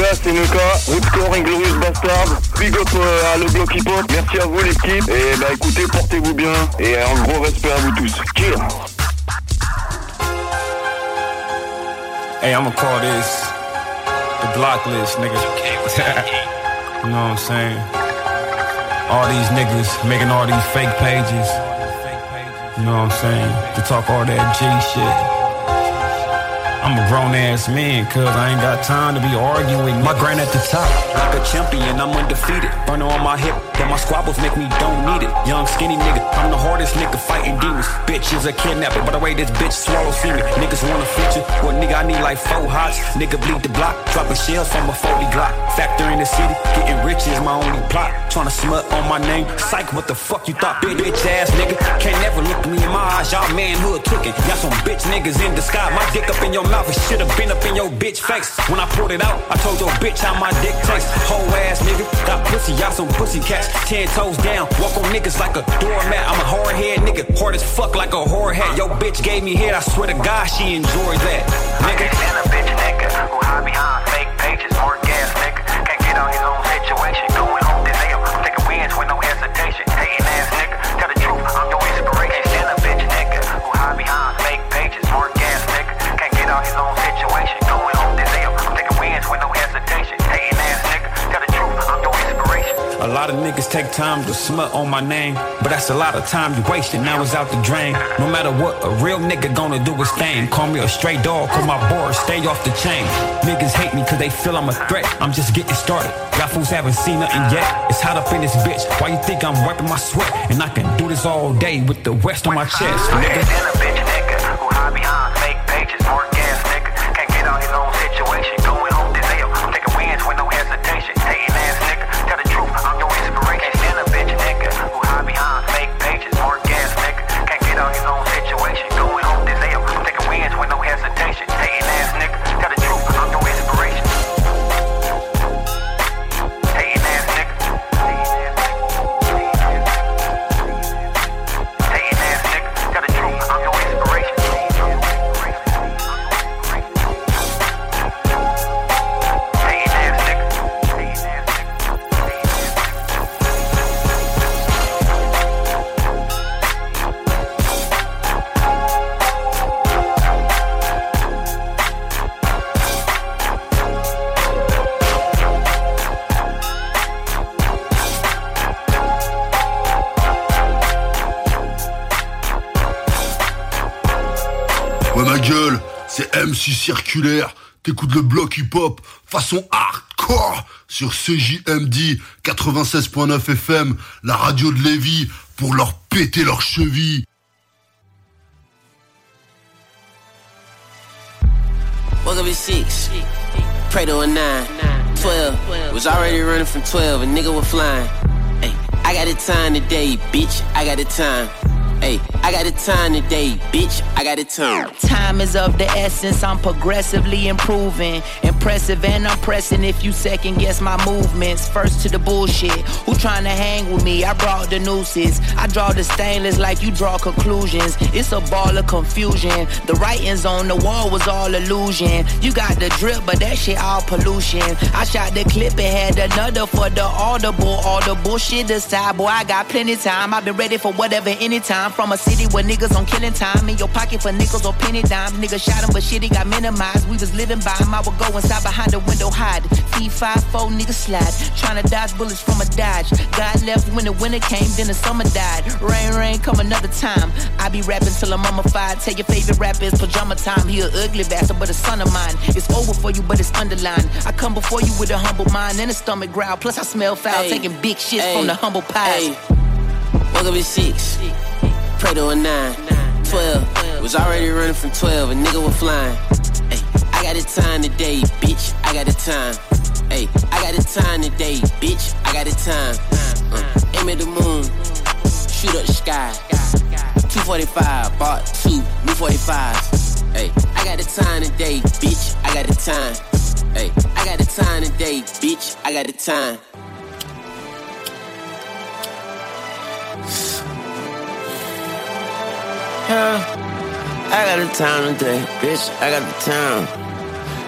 Gars, c'est Nuka, Ripcore Inglorious Bastard, big up euh, à le bloc hip hop, merci à vous l'équipe, et bah écoutez, portez-vous bien, et un gros respect à vous tous. Cheers Hey, I'ma call this the block list, nigga. you know what I'm saying? All these niggas making all these fake pages. You know what I'm saying? To talk all that G shit. I'm a grown ass man, cuz I ain't got time to be arguing. My grind at the top, like a champion, I'm undefeated. Burner on my hip, but my squabbles make me don't need it. Young skinny nigga, I'm the hardest nigga fighting demons. Bitch is a kidnapper, but the way this bitch swallow semen. Niggas want a feature, what nigga I need like four hots. Nigga bleed the block, dropping shells from a 40 Glock. Factor in the city, getting rich is my only plot. Trying to smut on my name, psych, what the fuck you thought? Bitch, bitch ass nigga, can't never look me in my eyes. Y'all manhood cooking, y'all some bitch niggas in disguise. My dick up in your mouth, it should've been up in your bitch face. When I pulled it out, I told your bitch how my dick tastes. Whole ass nigga, got pussy, y'all some pussy cats. Ten toes down, walk on niggas like a doormat. I'm a hard head nigga, hard as fuck like a whore hat. Yo bitch gave me head, I swear to God she enjoyed that. Nigga. I can't a bitch nigga who hide behind fake pages, more gas nigga. Can't get on his own situation, lot of niggas take time to smut on my name, but that's a lot of time you wasted. Now it's out the drain. No matter what, a real nigga gonna do his thing. Call me a stray dog, call my board, stay off the chain. Niggas hate me cause they feel I'm a threat. I'm just getting started. Y'all fools haven't seen nothing yet. It's hot up in this bitch. Why you think I'm wiping my sweat? And I can do this all day with the west on my chest, nigga. Circulaire, t'écoutes le bloc hip-hop façon hardcore sur CJMD 96.9 FM, la radio de Lévis, pour leur péter leurs chevilles. Woke up at 6, pray to a 9, 12, was already running from 12, a nigga was flying. Hey, I got the time today, bitch, I got the time. Hey, I got the time today, bitch. I got the time. Time is of the essence. I'm progressively improving. Impressive and I'm pressing if you second guess my movements. First to the bullshit. Who trying to hang with me? I brought the nooses. I draw the stainless like you draw conclusions. It's a ball of confusion. The writings on the wall was all illusion. You got the drip, but that shit all pollution. I shot the clip and had another for the audible. All the bullshit aside, boy, I got plenty time. I've been ready for whatever anytime. I'm from a city where niggas on killing time. In your pocket for nickels or penny dimes. Nigga shot him, but shit, he got minimized. We was living by him. I would go inside behind the window, hide. C5-4 nigga slide. Trying to dodge bullets from a dodge. God left when the winter came, then the summer died. Rain, rain, come another time. I be rapping till I'm mummified. Tell your favorite rapper it's pajama time. He a ugly bastard, but a son of mine. It's over for you, but it's underlined. I come before you with a humble mind and a stomach growl. Plus I smell foul, Ay. taking big shit Ay. from the humble pies. Woke up at 6, pray to a 9, 12, was already running from 12, a nigga was flying. Hey, I got the time today, bitch, I got the time. Hey, I got the time today, bitch, I got the time. Uh, aim at the moon, shoot up the sky. 245, bought two new 45s. Hey, I got the time today, bitch, I got the time. Hey, I got the time today, bitch, I got the time. Yeah, I got the time today, bitch. I got the time.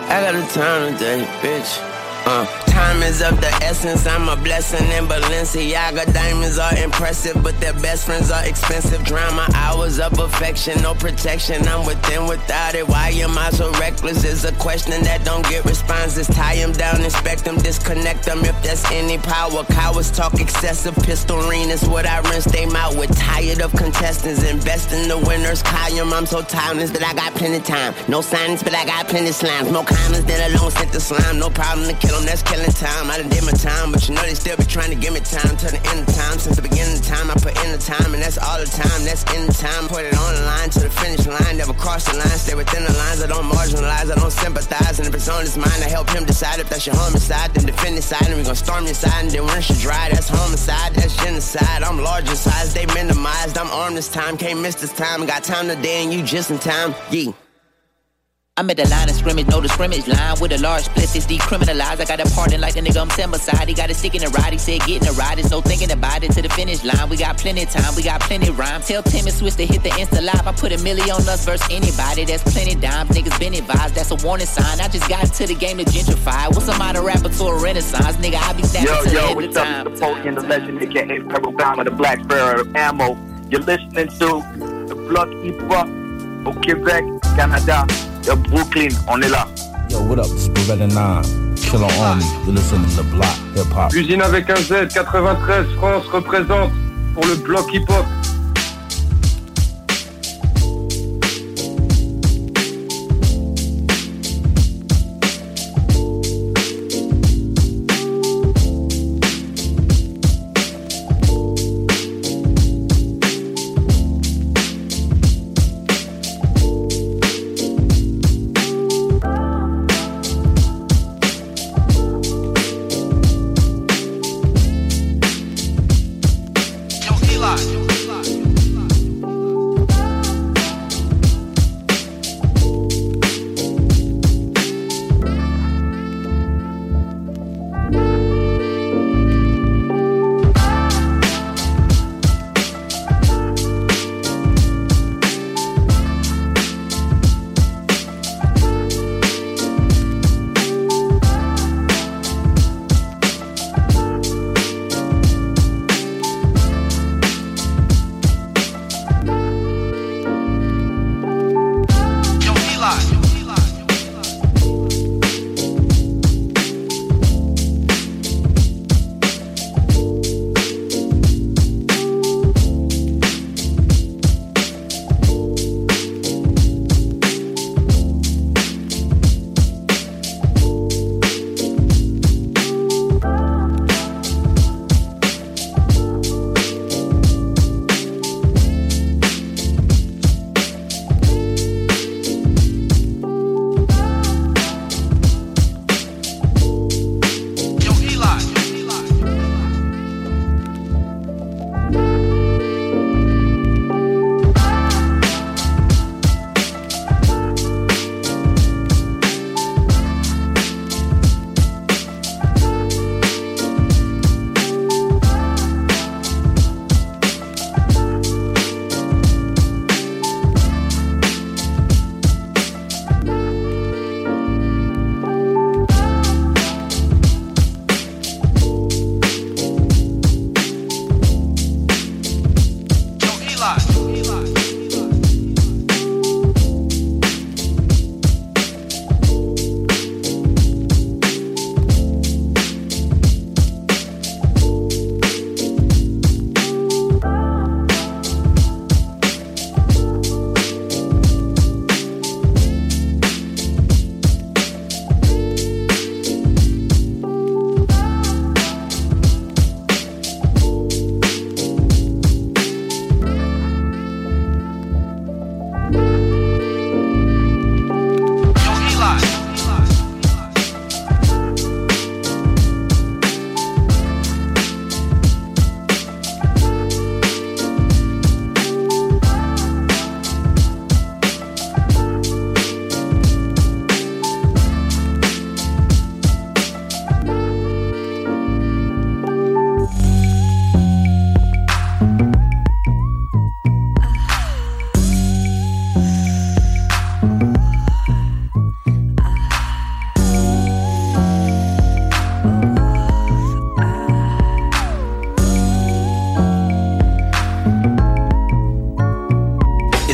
I got the time today, bitch. Uh, time is of the essence. I'm a blessing in Balenciaga. Diamonds are impressive, but their best friends are expensive. Drama, hours of affection, no protection. I'm within without it. Why am I so reckless? Is a question that don't get responses. Tie them down, inspect them, disconnect them if there's any power. Cowards talk excessive. Pistol is what I rinse them out with. Tired of contestants. Invest in the winners. Column. I'm so timeless that I got plenty time. No science, but I got plenty slimes. More kindness than a sent to slime. No problem to kill them. That's killing time. I done did my time, but you know they still be trying to give me time till the end of time. Since the beginning of time, I put in the time, and that's all the time. That's in time. Put it on the line to the finish line. Never cross the line. Stay within the lines. I don't marginalize. I don't sympathize. And if it's on his mind, I help him decide if that's your homicide. Then defend his side, and we gon' storm your side. And then when she dry, that's homicide. That's genocide. I'm larger size. They minimized. I'm armed this time. Can't miss this time. Got time today, and you just in time. Yeah. I'm at the line of scrimmage, no the scrimmage line with a large split. It's decriminalized. I got a pardon like the nigga I'm sent beside. He got a stick in the ride. He said getting a ride. There's no thinking about it to the finish line. We got plenty time. We got plenty rhyme. Tell Tim and Swiss to hit the Insta live. I put a million on us versus anybody. That's plenty dimes. Niggas been advised. That's a warning sign. I just got into the game to gentrify. What's a modern rapper to a renaissance? Nigga, I be snapping Yo, to the yo, end what's of up? time. It's the and the legend, aka Pebble Bomber, the Black Sparrow Ammo. You're listening to the Block Hop au Québec, Canada, Yo, Brooklyn, on est là. Yo, what up, it's Beretta 9. Killer Army, ah. you're listening to Block Hip Hop. Usine avec un Z, 93 France représente pour le bloc hip hop.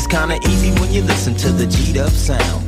kinda easy when you listen to the G Dub up sound.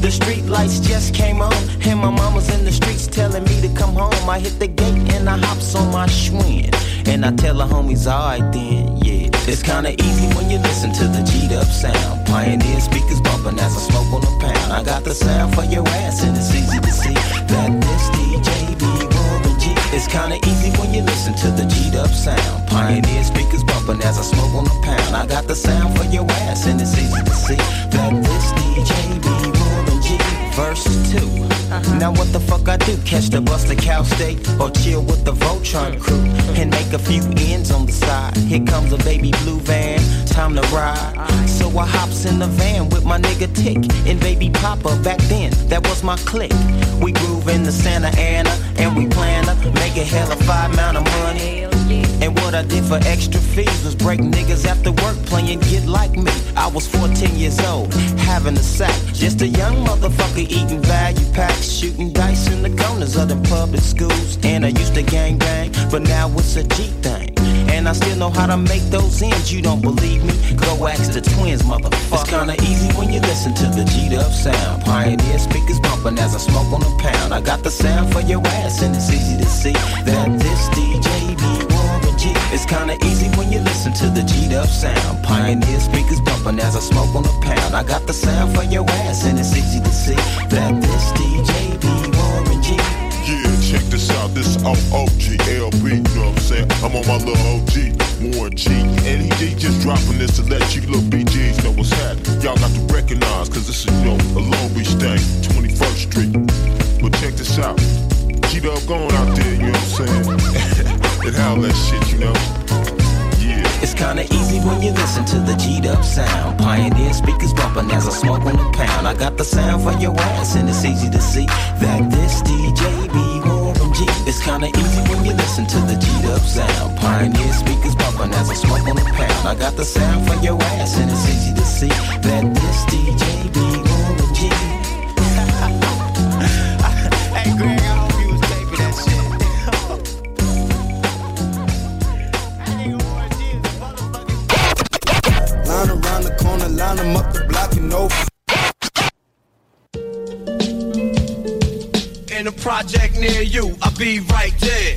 The street lights just came on, and my mama's in the streets telling me to come home. I hit the gate and I hops on my Schwinn, and I tell the homies, alright then, yeah. It's kinda easy when you listen to the G'd up sound. Pioneer speakers bumping as I smoke on the pound. I got the sound for your ass, and it's easy to see that this DJ be Warren G. It's kinda easy when you listen to the G'd up sound. Pioneer speakers bumping as I smoke on the pound. I got the sound for your ass, and it's easy to see that this DJ be Verse 2. Uh-huh. Now what the fuck I do? Catch the bus to Cal State or chill with the Voltron crew and make a few ends on the side. Here comes a baby blue van, time to ride. So I hops in the van with my nigga Tick and baby Papa. Back then, that was my clique. We groove in the Santa Ana and we plan to make a hell of five amount of money. And what I did for extra fees was break niggas after work playing Get Like Me. I was 14 years old, having a sack. Just a young motherfucker eating value packs, shooting dice in the corners of the public schools. And I used to gang bang, but now it's a G thing. And I still know how to make those ends. You don't believe me? Go ask the twins, motherfucker. It's kinda easy when you listen to the G'd up sound. Pioneer speakers bumping as I smoke on a pound. I got the sound for your ass, and it's easy to see that this DJ be G. It's kinda easy when you listen to the G'd up sound. Pioneer speakers bumping as I smoke on a pound. I got the sound for your ass, and it's easy to see that this DJ be Warren G. Yeah, check this out. This is OOGLB, you know what I'm saying? I'm on my little OG, Warren G. And he, just dropping this to let you little BGs know what's happening. Y'all got to recognize, cause this is, you know, a Long Beach thing, 21st Street. But check this out. G Dub going out there, you know what I'm saying? and how that shit, you know? It's kinda easy when you listen to the G'd up sound. Pioneer speakers bumping as I smoke on a pound. I got the sound for your ass, and it's easy to see that this DJ be Warren G. It's kinda easy when you listen to the G'd up sound. Pioneer speakers bumping as I smoke on a pound. I got the sound for your ass, and it's easy to see that this DJ be Warren G. them up the block and over. In a project near you, I'll be right there.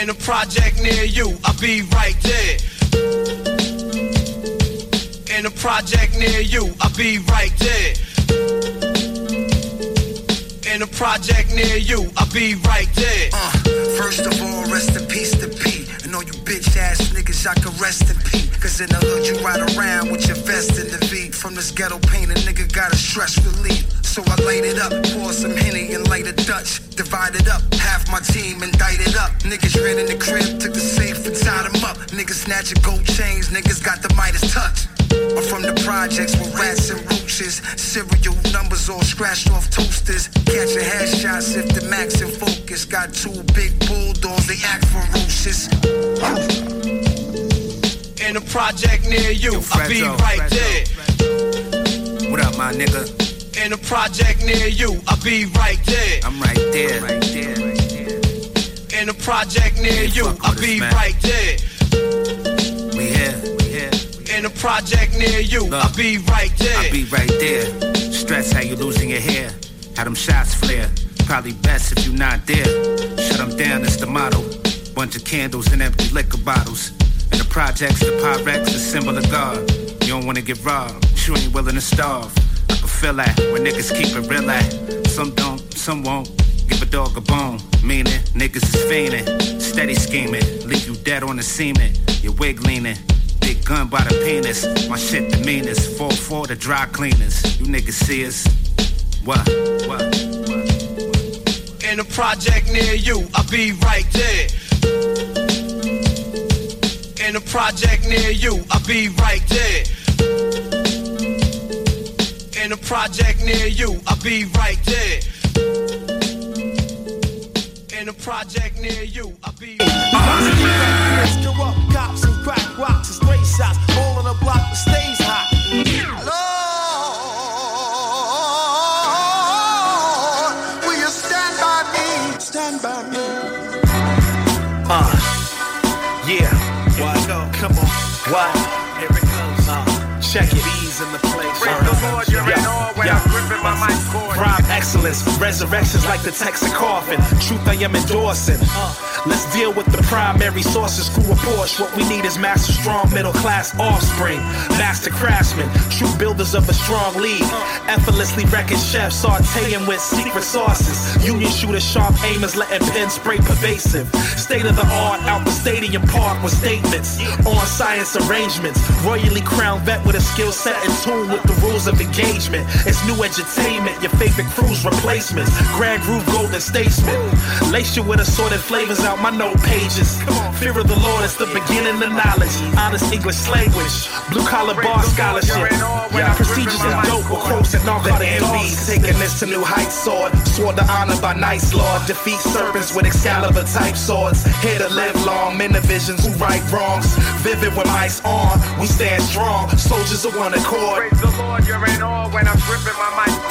In a project near you, I'll be right there. In a project near you, I'll be right there. In a project near you, I'll be right there. Uh, first of all, rest in peace ass niggas, I can rest in peace. Cause in the hood, you ride around with your vest in the V. From this ghetto pain, a nigga got a stress relief. So I laid it up, pour some Henny and light a Dutch. Divided up, half my team indicted up. Niggas ran in the crib, took the safe and tied them up. Niggas snatching gold chains, niggas got the Midas touch. I'm from the projects with rats and roaches. Serial numbers all scratched off toasters. Catching headshots if the max in focus. Got two big bulldogs, they act ferocious. In a project near you, I'll be right Freddo. there. What up, my nigga? In a project near you, I'll be right there. I'm right there. Right there. In a project near you, I'll be man. right there. A project near you, I'll be right there. I'll be right there. Stress how you losing your hair. How them shots flare. Probably best if you not there. Shut them down, it's the motto. Bunch of candles and empty liquor bottles. And the projects, the Pyrex, the symbol of God. You don't wanna get robbed, you ain't willing to starve. I can feel that when niggas keep it real at. Some don't, some won't. Give a dog a bone, meaning niggas is fiending. Steady scheming, leave you dead on the cement. Your wig leaning. Big gun by the penis. My shit the meanest. 4-4 the dry cleaners. You niggas see us. What? What? In a project near you, I'll be right there. In a project near you, I'll be right there. In a project near you, I'll be right there. In a project near you, I'll be Corrupt cops and crack rocks and stray shots. All on the block that stays hot. Lord, will you stand by me? Stand by me. Uh, yeah. What? Come on. What? Here it goes. Uh, check it. Bees in the place. Break the board, you're in all when I'm my mic cord. excellence. Resurrections like the Texan coffin. Truth I am endorsing. Uh. Let's deal with the primary sources. A Porsche. What we need is master strong middle class offspring. Master craftsmen. True builders of a strong league. Uh. Effortlessly wrecking chefs. Sauteing with secret sauces. Union shooters, sharp aimers, letting pens spray pervasive. State of the art out the stadium park with statements. On science arrangements. Royally crowned vet with a skill set in tune with the rules of engagement. It's new entertainment. Your favorite cruise replacements. Grand Groove Golden Statesman. Lace you with assorted flavors out my note pages. Fear of the Lord is the beginning of knowledge. Honest English language. Blue collar bar scholarship. Yeah, prestigious and dope with quotes and narcotic MBs taking this to new heights. Sword, swore to honor by nice lord. Defeat serpents with Excalibur type swords. Here to live long. Men of visions who right wrongs. Vivid with ice on. We stand strong. Soldiers of one accord. Praise the Lord, you're in awe when I'm gripping my mic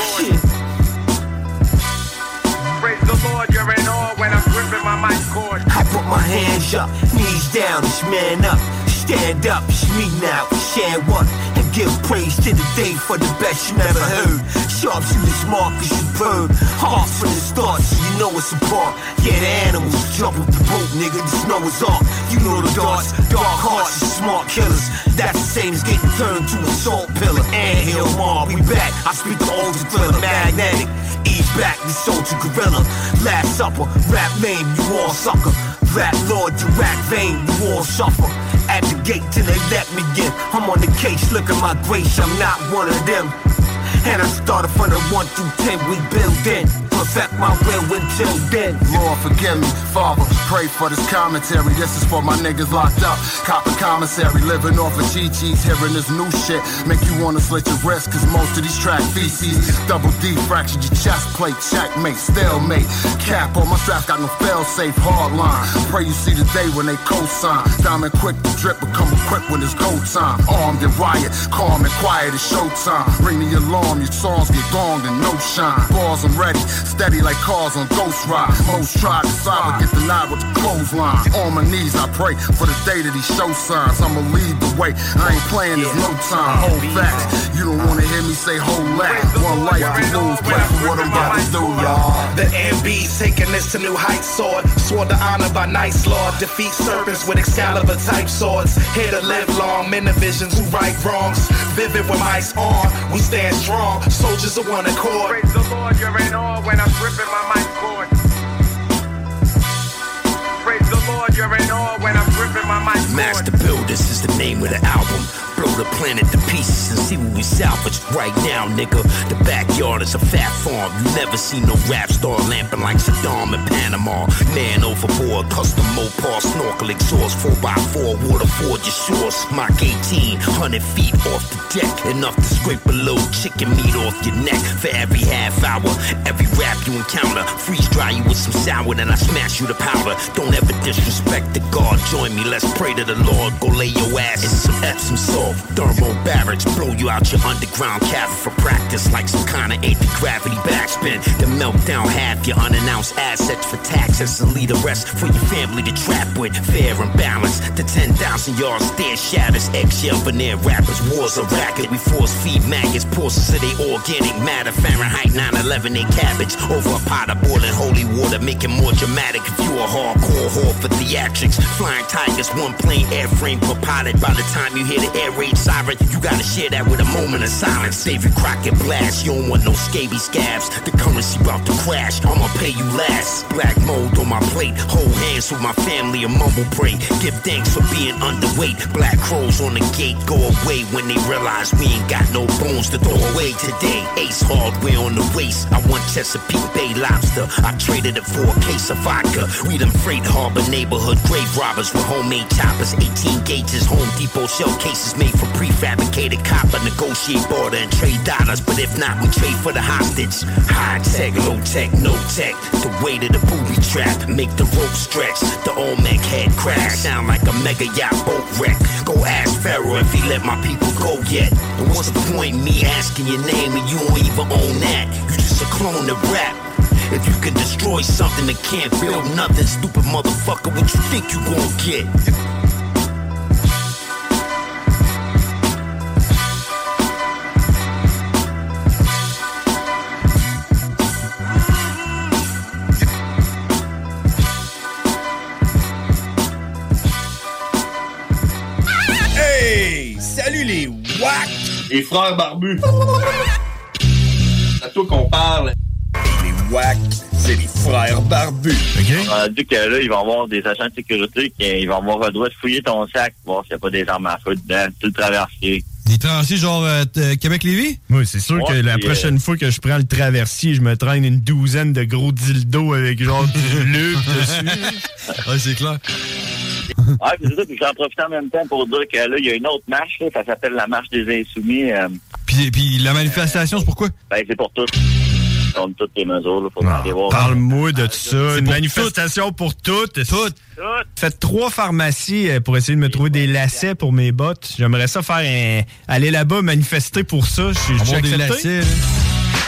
Praise the Lord, you're in awe when I'm gripping my mic cord. I put my hands up, knees down, it's man up. Stand up, it's me now, share one. Give praise to the day for the best you never heard. Sharp to Sharpshooters Marcus you burn. Hard from the start, so you know it's apart. Yeah, the animals jump with the boat, nigga. The snow is off. You know the darts, dark hearts, and smart killers. That's the same as getting turned to a salt pillar. And hill mob, we back. I speak the old thriller, magnetic. Ease back, the soldier gorilla. Last supper, rap name, you all sucker. Rap lord, you rap vein, you all suffer. At the gate till they let me in. I'm on the case, look at my grace, I'm not one of them. And I started from the 1 through 10, we build in. Perfect my will until then. Lord, forgive me, Father. Pray for this commentary. This is for my niggas locked up. Copper commissary, living off of Chi-Chi's, hearing this new shit. Make you wanna slit your wrist, cause most of these track feces. Double D fractured your chest plate, checkmate, stalemate. Cap on my strap, got no fail safe, hard line. Pray you see the day when they co-sign. Diamond quick to drip, become equipped when it's go time. Armed and riot, calm and quiet, it's showtime. Ring the alarm, your songs get gonged and no shine. Balls, I'm ready, steady like cars on Ghost Ride. Most try to decide, get denied with the clothesline. On my knees, I pray for the day that he show signs. I'ma lead the way. I ain't playing, there's no time. Hold facts. You don't wanna hear me say whole lot. One life to lose, play for what I'm about to do, y'all. The MB's taking this to new heights, sword. Swore to honor by nice lord. Defeat serpents with Excalibur type swords. Here to live long, men of visions who right wrongs. Vivid with ice on, we stand strong. Soldiers of one accord. Praise the Lord, you're in awe when I'm gripping my mic cord. Praise the Lord, you're in awe when I'm gripping my mic cord. Master Builders is the name of the album. Blow the planet to pieces and see what we salvage right now, nigga. The backyard is a fat farm. You never see no rap star lamping like Saddam in Panama. Man overboard, custom Mopar, snorkel exhaust, 4x4, water for your shores. Mach 18, 100 feet off the deck. Enough to scrape a little chicken meat off your neck for every half hour. Every rap you encounter, freeze dry you with some sour, then I smash you to powder. Don't ever disrespect the God. Join me, let's pray to the Lord. Go lay your ass in some Epsom salt. Thermal barracks blow you out your underground cavern for practice like some kind of anti-gravity backspin. Then melt down half your unannounced assets for taxes and leave the rest for your family to trap with. Fair and balance. The 10,000 yard stare shatters. Eggshell veneer rappers, wars a racket. We force feed maggots, portions of they organic matter. Fahrenheit 911, they cabbage. Over a pot of boiling holy water, making more dramatic if you a hardcore whore for theatrics. Flying tigers, one plane airframe pilot. By the time you hear the air siren, you gotta share that with a moment of silence. David Crockett blast, you don't want no scabies scabs. The currency about to crash, I'ma pay you last. Black mold on my plate, hold hands with my family and mumble pray. Give thanks for being underweight. Black crows on the gate go away when they realize we ain't got no bones to throw away today. Ace hardware on the waist, I want Chesapeake Bay lobster. I traded it for a case of vodka. We them freight harbor neighborhood grave robbers with homemade choppers, 18 gauges, Home Depot shell cases made from prefabricated copper. Negotiate border and trade dollars, but if not, we trade for the hostage. High tech, low tech, no tech. The weight of the booby trap make the rope stretch. The Olmec head crash, sound like a mega yacht boat wreck. Go ask Pharaoh if he let my people go yet. And what's the point me asking your name and you don't even own that? You just a clone of rap. If you can destroy something that can't build nothing, stupid motherfucker, what you think you gon' get? Les frères barbus. C'est à toi qu'on parle. Les wack, c'est les frères barbus. On a dit que là, il va y avoir des agents de sécurité qui vont avoir le droit de fouiller ton sac, voir s'il n'y a pas des armes à feu dedans, tout le traversier. Des traversiers genre euh, t- Québec-Lévis? Oui, c'est sûr Ouais, que la puis, prochaine fois que je prends le traversier, je me traîne une douzaine de gros dildos avec genre du lube dessus. Ouais, c'est clair. Ouais, puis c'est ça, puis j'en profite en même temps pour dire que là, il y a une autre marche, là, ça s'appelle la marche des insoumis. euh, Puis, puis la manifestation, c'est pourquoi? ben, c'est pour tous. Contre toutes les mesures, là, faut aller voir. Parle-moi de ça. Une pour manifestation pour toutes. Toutes. Faites trois pharmacies euh, pour essayer de me trouver des lacets pour mes bottes? J'aimerais ça faire un... aller là-bas manifester pour ça. Je suis des lacets,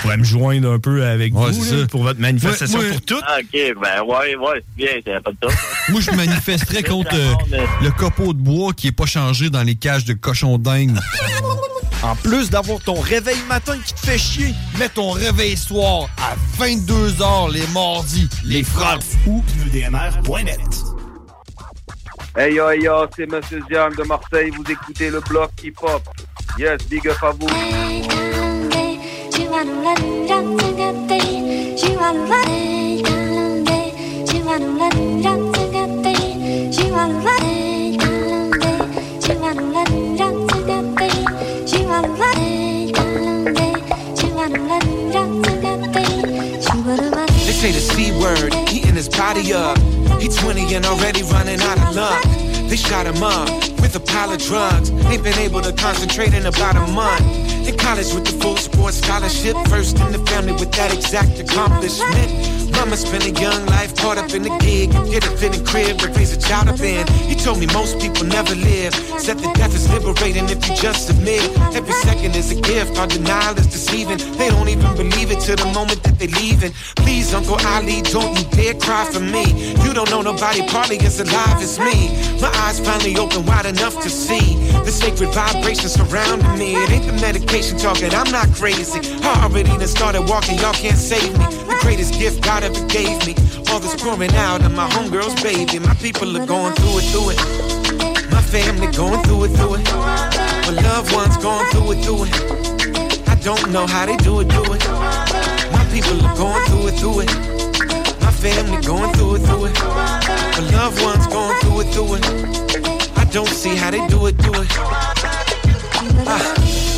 pourrais me joindre un peu avec Ouais, vous là, pour votre manifestation Ouais, ouais. pour toutes. Ah, OK, ben ouais, ouais, c'est bien, c'est pas de top. Moi, je manifesterais contre euh, le copeau de bois qui est pas changé dans les cages de cochons dingues. En plus d'avoir ton réveil matin qui te fait chier, mets ton réveil soir à 22h les mardis. Les frères fous. PneuDMR.net. Hey yo, hey yo, c'est Monsieur Ziam de Marseille, vous écoutez le bloc hip-hop. Yes, big up à vous. They say the C word, eating his body up. He 20 and already running out of luck. They shot him up with a pile of drugs. Ain't been able to concentrate in about a month. In college with the full sports scholarship, first in the family with that exact accomplishment. Mama spent a young life caught up in the gig. Get a fitting crib to raise a child up in. He told me most people never live. Said that death is liberating if you just submit. Every second is a gift. Our denial is deceiving. They don't even believe it till the moment that they leaving. Please, Uncle Ali, don't you dare cry for me. You don't know nobody partly as alive as me. My eyes finally open wide enough to see the sacred vibrations surrounding me. It ain't the medication talking. I'm not crazy. I already done started walking. Y'all can't save me. The greatest gift God ever gave me. All this pouring out of my homegirl's baby. My people are going through it, through it. My family going through it, through it. My loved ones going through it, through it. I don't know how they do it, do it. My people are going through it, through it. My family going through it, through it. My loved ones going through it, through it. I don't see how they do it, do it. Ah,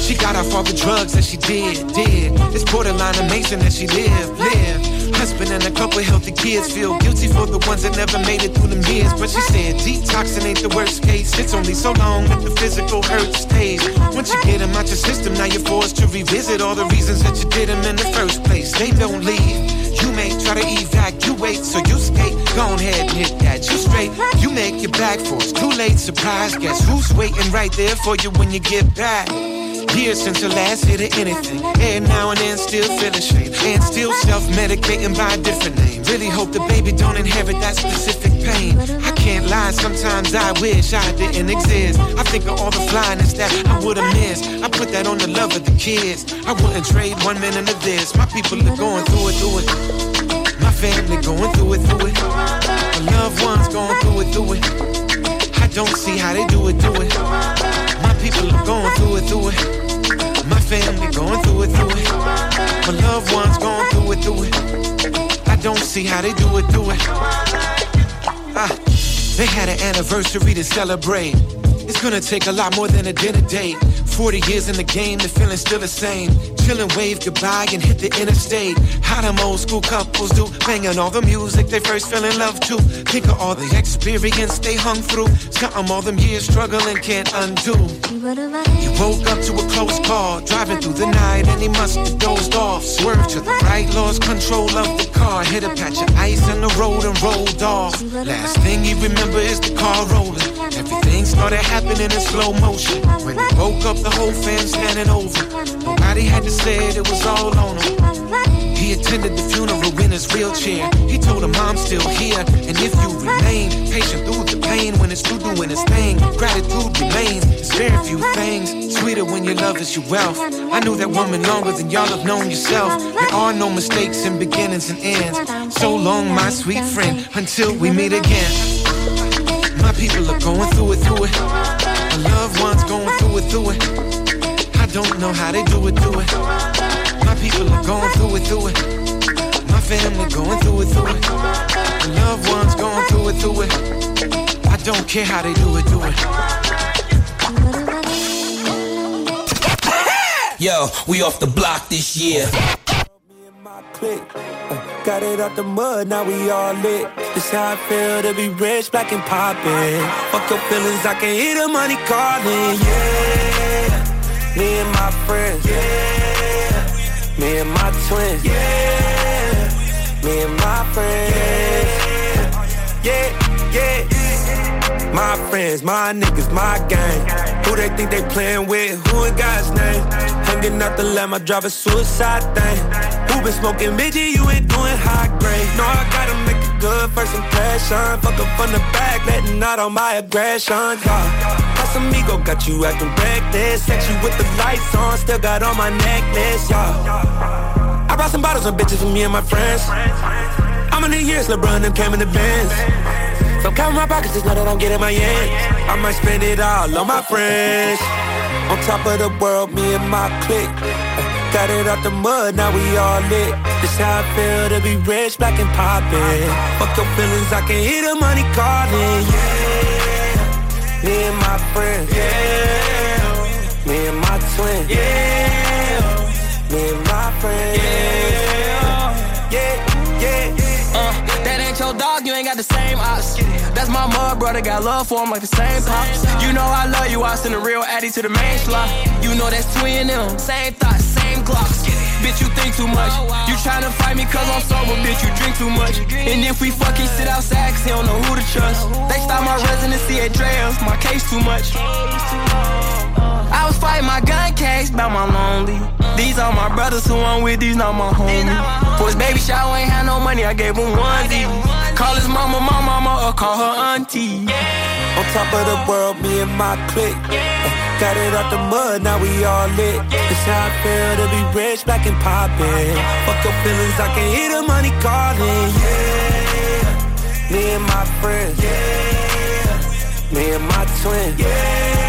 she got off all the drugs that she did, did. It's borderline amazing that she lived, lived. Husband and a couple healthy kids feel guilty for the ones that never made it through them years. But she said detoxing ain't the worst case. It's only so long that the physical hurt stays. Once you get them out your system, now you're forced to revisit all the reasons that you did them in the first place. They don't leave. You may try to evacuate, so you skate. Go ahead and hit that. You straight. You make your back for it's too late. Surprise, guess who's waiting right there for you when you get back? Years since your last hit of anything. And now and then still feeling shame. And still self-medicating by a different name. Really hope the baby don't inherit that specific pain. I can't lie, sometimes I wish I didn't exist. I think of all the flyness that I would've missed. I put that on the love of the kids. I wouldn't trade one minute of this. My people are going through it, through it. My family going through it, through it. My loved ones going through it, through it. I don't see how they do it, do it. People are going through it, through it. My family going through it, through it. My loved ones going through it, through it. I don't see how they do it, do it. Ah, they had an anniversary to celebrate. It's gonna take a lot more than a dinner date. 40 years in the game, the feeling's still the same. Chillin', wave goodbye and hit the interstate. How them old school couples do, banging all the music they first fell in love to. Think of all the experience they hung through. Something all them years struggling can't undo. You woke up to a close call, driving through the night, and he must have dozed off. Swerved to the right, lost control of the car. Hit a patch of ice in the road and rolled off. Last thing he remember is the car rolling. Everything started happening in slow motion. When he woke up, the whole fam standing over. Nobody had to say it, it was all on him. He attended the funeral in his wheelchair. He told her mom still here, and if you remain patient through the pain, when it's through doing its thing, gratitude remains. There's very few things sweeter when your love is your wealth. I knew that woman longer than y'all have known yourself. There are no mistakes in beginnings and ends. So long, my sweet friend, until we meet again. My people are going through it, through it. My loved ones going through it, through it. I don't know how they do it, do it. My people are going through it, through it. My family going through it, through it. My loved ones going through it, through it. I don't care how they do it, do it. Yo, we off the block this year. Got it out the mud, now we all lit. This how I feel to be rich, black and poppin'. Fuck your feelings, I can hear the money calling, yeah. Me and my friends, yeah. Me and my twins, yeah. Me and my friends, yeah, yeah. My friends, my niggas, my gang. Who they think they playin' with? Who in God's name? Hanging out the lamb, I drive a suicide thing. Who been smoking midget? You ain't doing high grade. No, I gotta make a good first impression. Fuck up from the back, letting out all my aggression. Yeah. Amigo got you acting reckless. Sex you with the lights on, still got on my necklace, yeah. I brought some bottles of bitches for me and my friends. I'm in the years, LeBron them came in the Benz. So count my pockets, just know that I'm getting my ends. I might spend it all on my friends. On top of the world, me and my clique. Got it out the mud, now we all lit. This how I feel to be rich, black and poppin'. Fuck your feelings, I can hear the money calling, yeah. Me and my friends, yeah. Me and my twin, yeah. Me and my friends. Yeah, yeah. Ain't your dog, you ain't got the same ops. That's my mud brother, got love for him like the same pops. You know I love you, I send a real addy to the main slot. You know that's twin them, same thoughts, same glocks. Bitch, you think too much. You tryna fight me cause I'm sober, bitch, you drink too much. And if we fucking sit outside, cause he don't know who to trust. They stop my residency at Dre's, my case too much. I was fighting my gun case about my lonely. These are my brothers who I'm with, these not my homies. For his baby shower, ain't had no money, I gave him one D. Call his mama, my mama, or call her auntie. On top of the world, me and my clique. Got it out the mud, now we all lit. This how I feel to be rich, black and poppin'. Fuck your feelings, I can hear the money calling, yeah. Me and my friends, yeah. Me and my twin, yeah.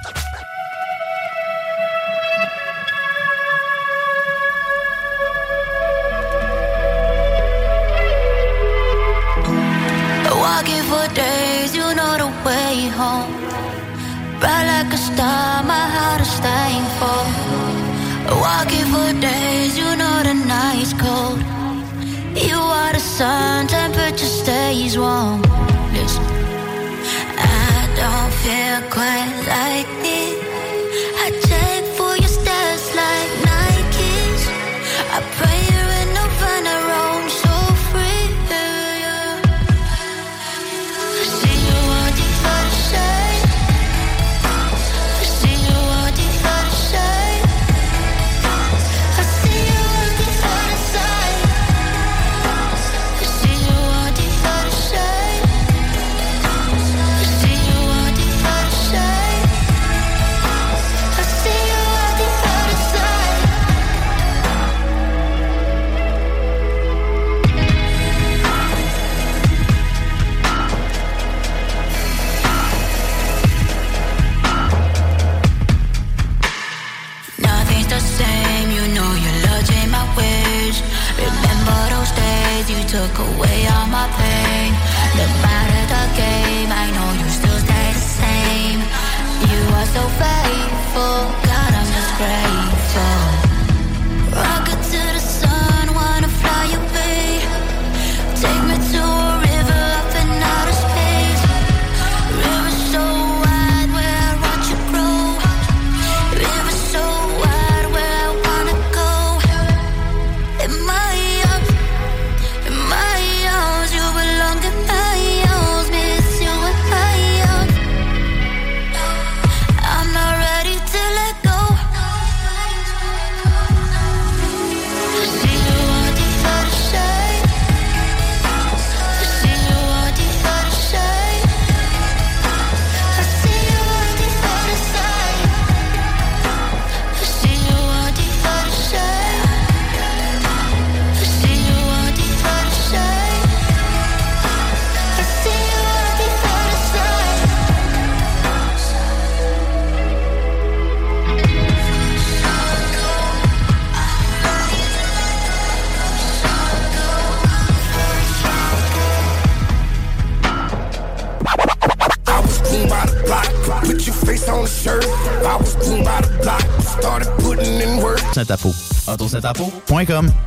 Days, you know the way home. Bright like a star, my heart is thankful. Walking for days, you know the night's cold. You are the sun, temperature stays warm. Listen, I don't feel quite like réponse à ta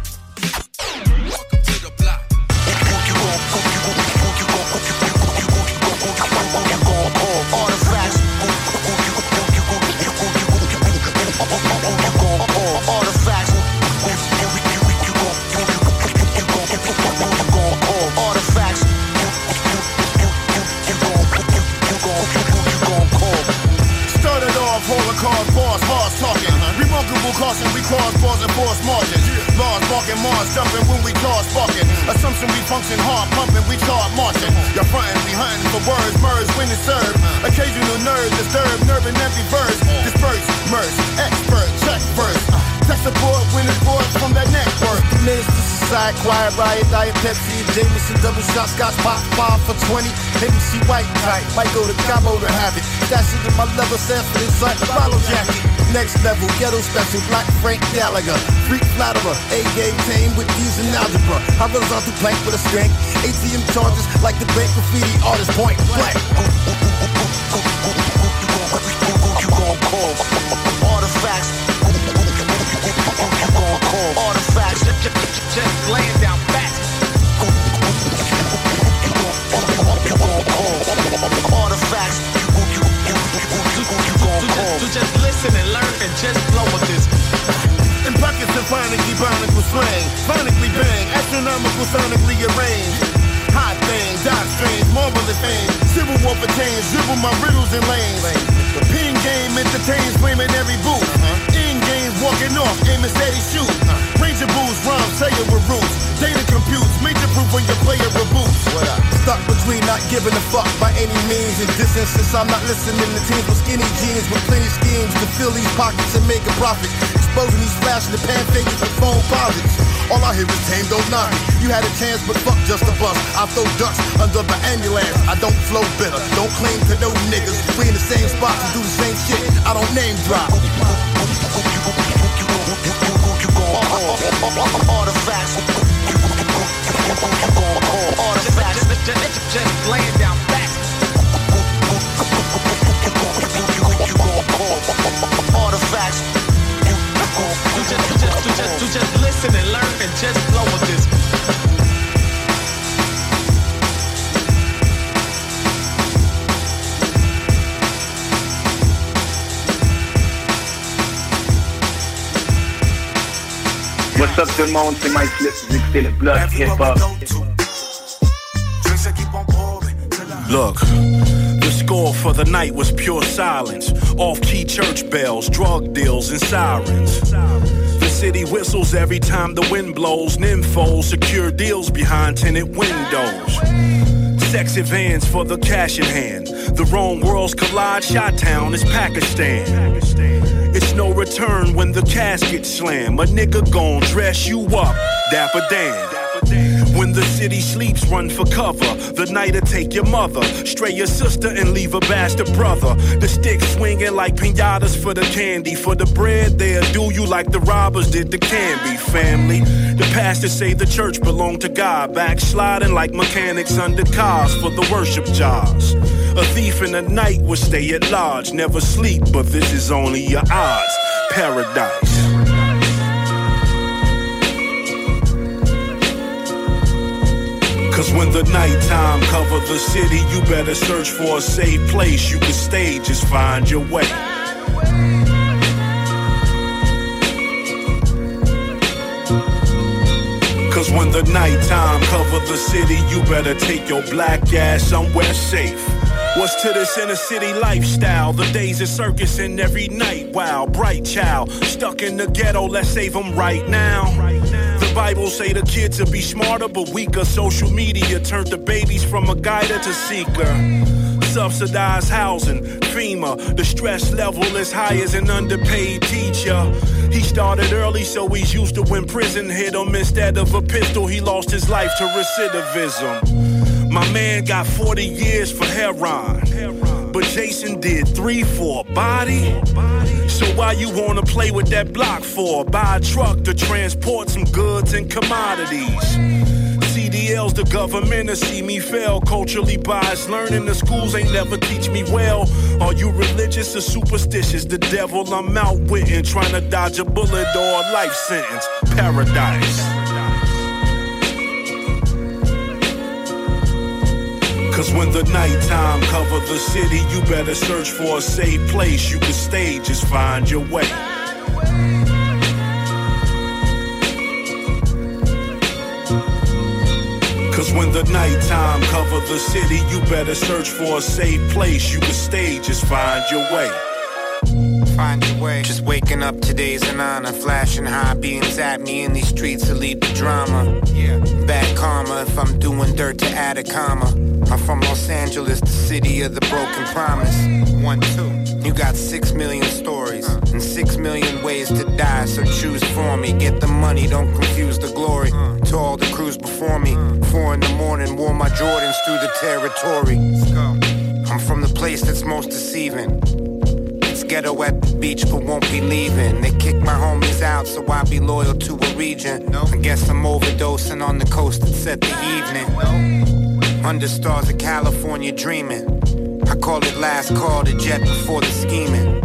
secure deals behind tenant windows. Sexy vans for the cash in hand. The wrong worlds collide. Shot Town is Pakistan. It's no return when the casket slam. A nigga gon' dress you up, dapper Dan. When the city sleeps, run for cover. The night'll take your mother, stray your sister, and leave a bastard brother. The stick swinging like pinatas for the candy. For the bread, they'll do you like the robbers did the candy family. The pastor say the church belong to God, backsliding like mechanics under cars for the worship jobs. A thief in the night will stay at large, never sleep, but this is only your odds. Paradise. Cause when the nighttime cover the city, you better search for a safe place you can stay, just find your way. Cause when the nighttime cover the city, you better take your black ass somewhere safe. What's to this inner city lifestyle? The days of circus and every night. Wow, bright child. Stuck in the ghetto, let's save them right now. The Bible say the kids will be smarter but weaker. Social media turned the babies from a guider to seeker. Subsidized housing, FEMA. The stress level is high as an underpaid teacher. He started early, so he's used to when prison hit him. Instead of a pistol, he lost his life to recidivism. My man got 40 years for heroin. But Jason did three for a body. So why you wanna play with that block for? Buy a truck to transport some goods and commodities. CDLs the government to see me fail. Culturally biased, learning the schools ain't never teach me well. Are you religious or superstitious? The devil I'm outwitting, trying to dodge a bullet or a life sentence. Paradise. Cause when the nighttime cover the city, you better search for a safe place you can stay, just find your way. Cause when the nighttime cover the city, you better search for a safe place you can stay, just find your way. Find your way. Just waking up today's an honor. Flashing high beams at me in these streets to lead the drama. Yeah. Bad karma if I'm doing dirt to add a comma. I'm from Los Angeles, the city of the broken promise. One, two. You got six million stories and six million ways to die, so choose for me. Get the money, don't confuse the glory. To all the crews before me, four in the morning, wore my Jordans through the territory. I'm from the place that's most deceiving. Ghetto at the beach, but won't be leaving. They kick my homies out, so I be loyal to a region. I guess I'm overdosing on the coast that set the evening. Under stars of California dreaming. I call it last call to jet before the scheming.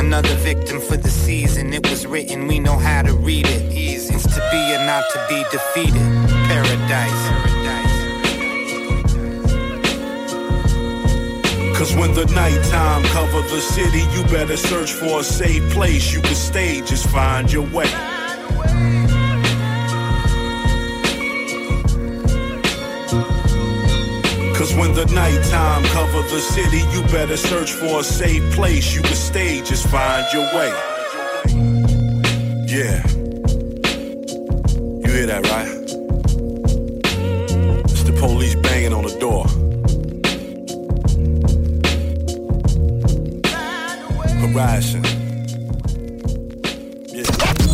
Another victim for the season. It was written, we know how to read it. Easy. It's to be or not to be defeated. Paradise. Cause when the nighttime cover the city, you better search for a safe place you can stay, just find your way. Cause when the nighttime cover the city, you better search for a safe place you can stay, just find your way. Yeah. You hear that, right? It's the police banging on the door. Horizon.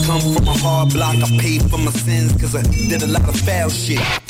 Come from a hard block, I paid for my sins cause I did a lot of foul shit.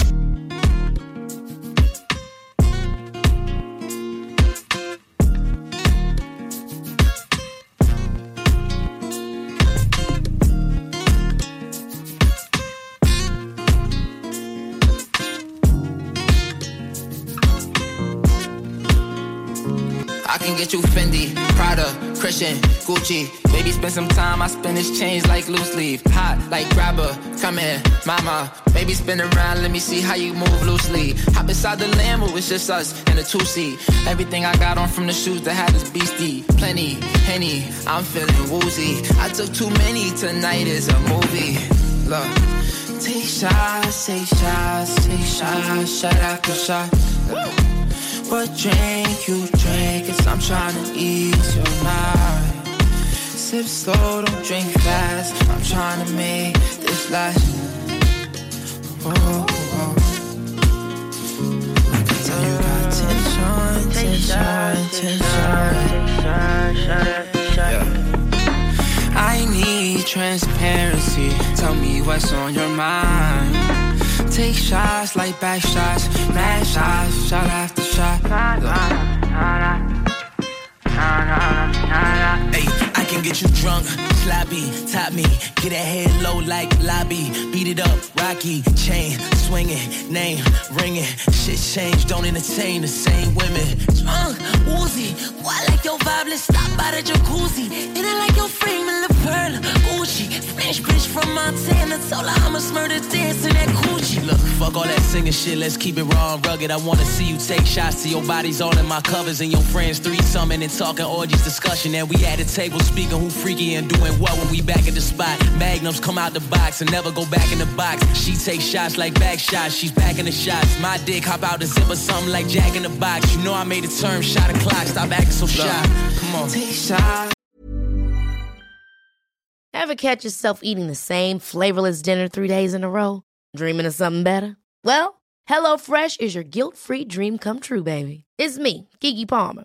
Gucci. Baby, spend some time. I spend this change like loose leaf. Hot like grabber. Come here, mama. Baby, spin around. Let me see how you move loosely. Hop inside the Lambo. It's just us and a two seat. Everything I got on from the shoes that had this beastie. Plenty, henny. I'm feeling woozy. I took too many. Tonight is a movie. Look. Take shots, take shots, take shots, shut shot after shot. What drink you drink? Cause I'm trying to ease your mind. Sip slow, don't drink fast. I'm trying to make this last. Oh, oh, oh. I can tell you got tension, tension, tension. Yeah. I need transparency. Tell me what's on your mind. Take shots like back shots, mad shots, shot after shot. Nah, nah, nah, nah, nah, nah, nah, nah. Hey can get you drunk, sloppy, top me, get a head low like lobby, beat it up, rocky, chain swinging, name ringing, shit change, don't entertain the same women. Drunk, woozy, I like your vibe, let's stop by the jacuzzi. And I like your frame and the pearl, Gucci. French bitch from Montana, told her I'm a murder dance in that coochie. Look, fuck all that singing shit, let's keep it raw and rugged. I wanna see you take shots to your bodies all in my covers and your friends threesoming and talking orgies discussion. And we at the table speaking who freaky and doing what when we back at the spot. Magnums come out the box and never go back in the box. She takes shots like back shots, she's back in the shots. My dick hop out the zipper, something like Jack in the box. You know I made a term, shot a clock, stop acting so shy. Come on. Take shots. Ever catch yourself eating the same flavorless dinner three days in a row? Dreaming of something better? Well, HelloFresh is your guilt-free dream come true, baby. It's me, Kiki Palmer.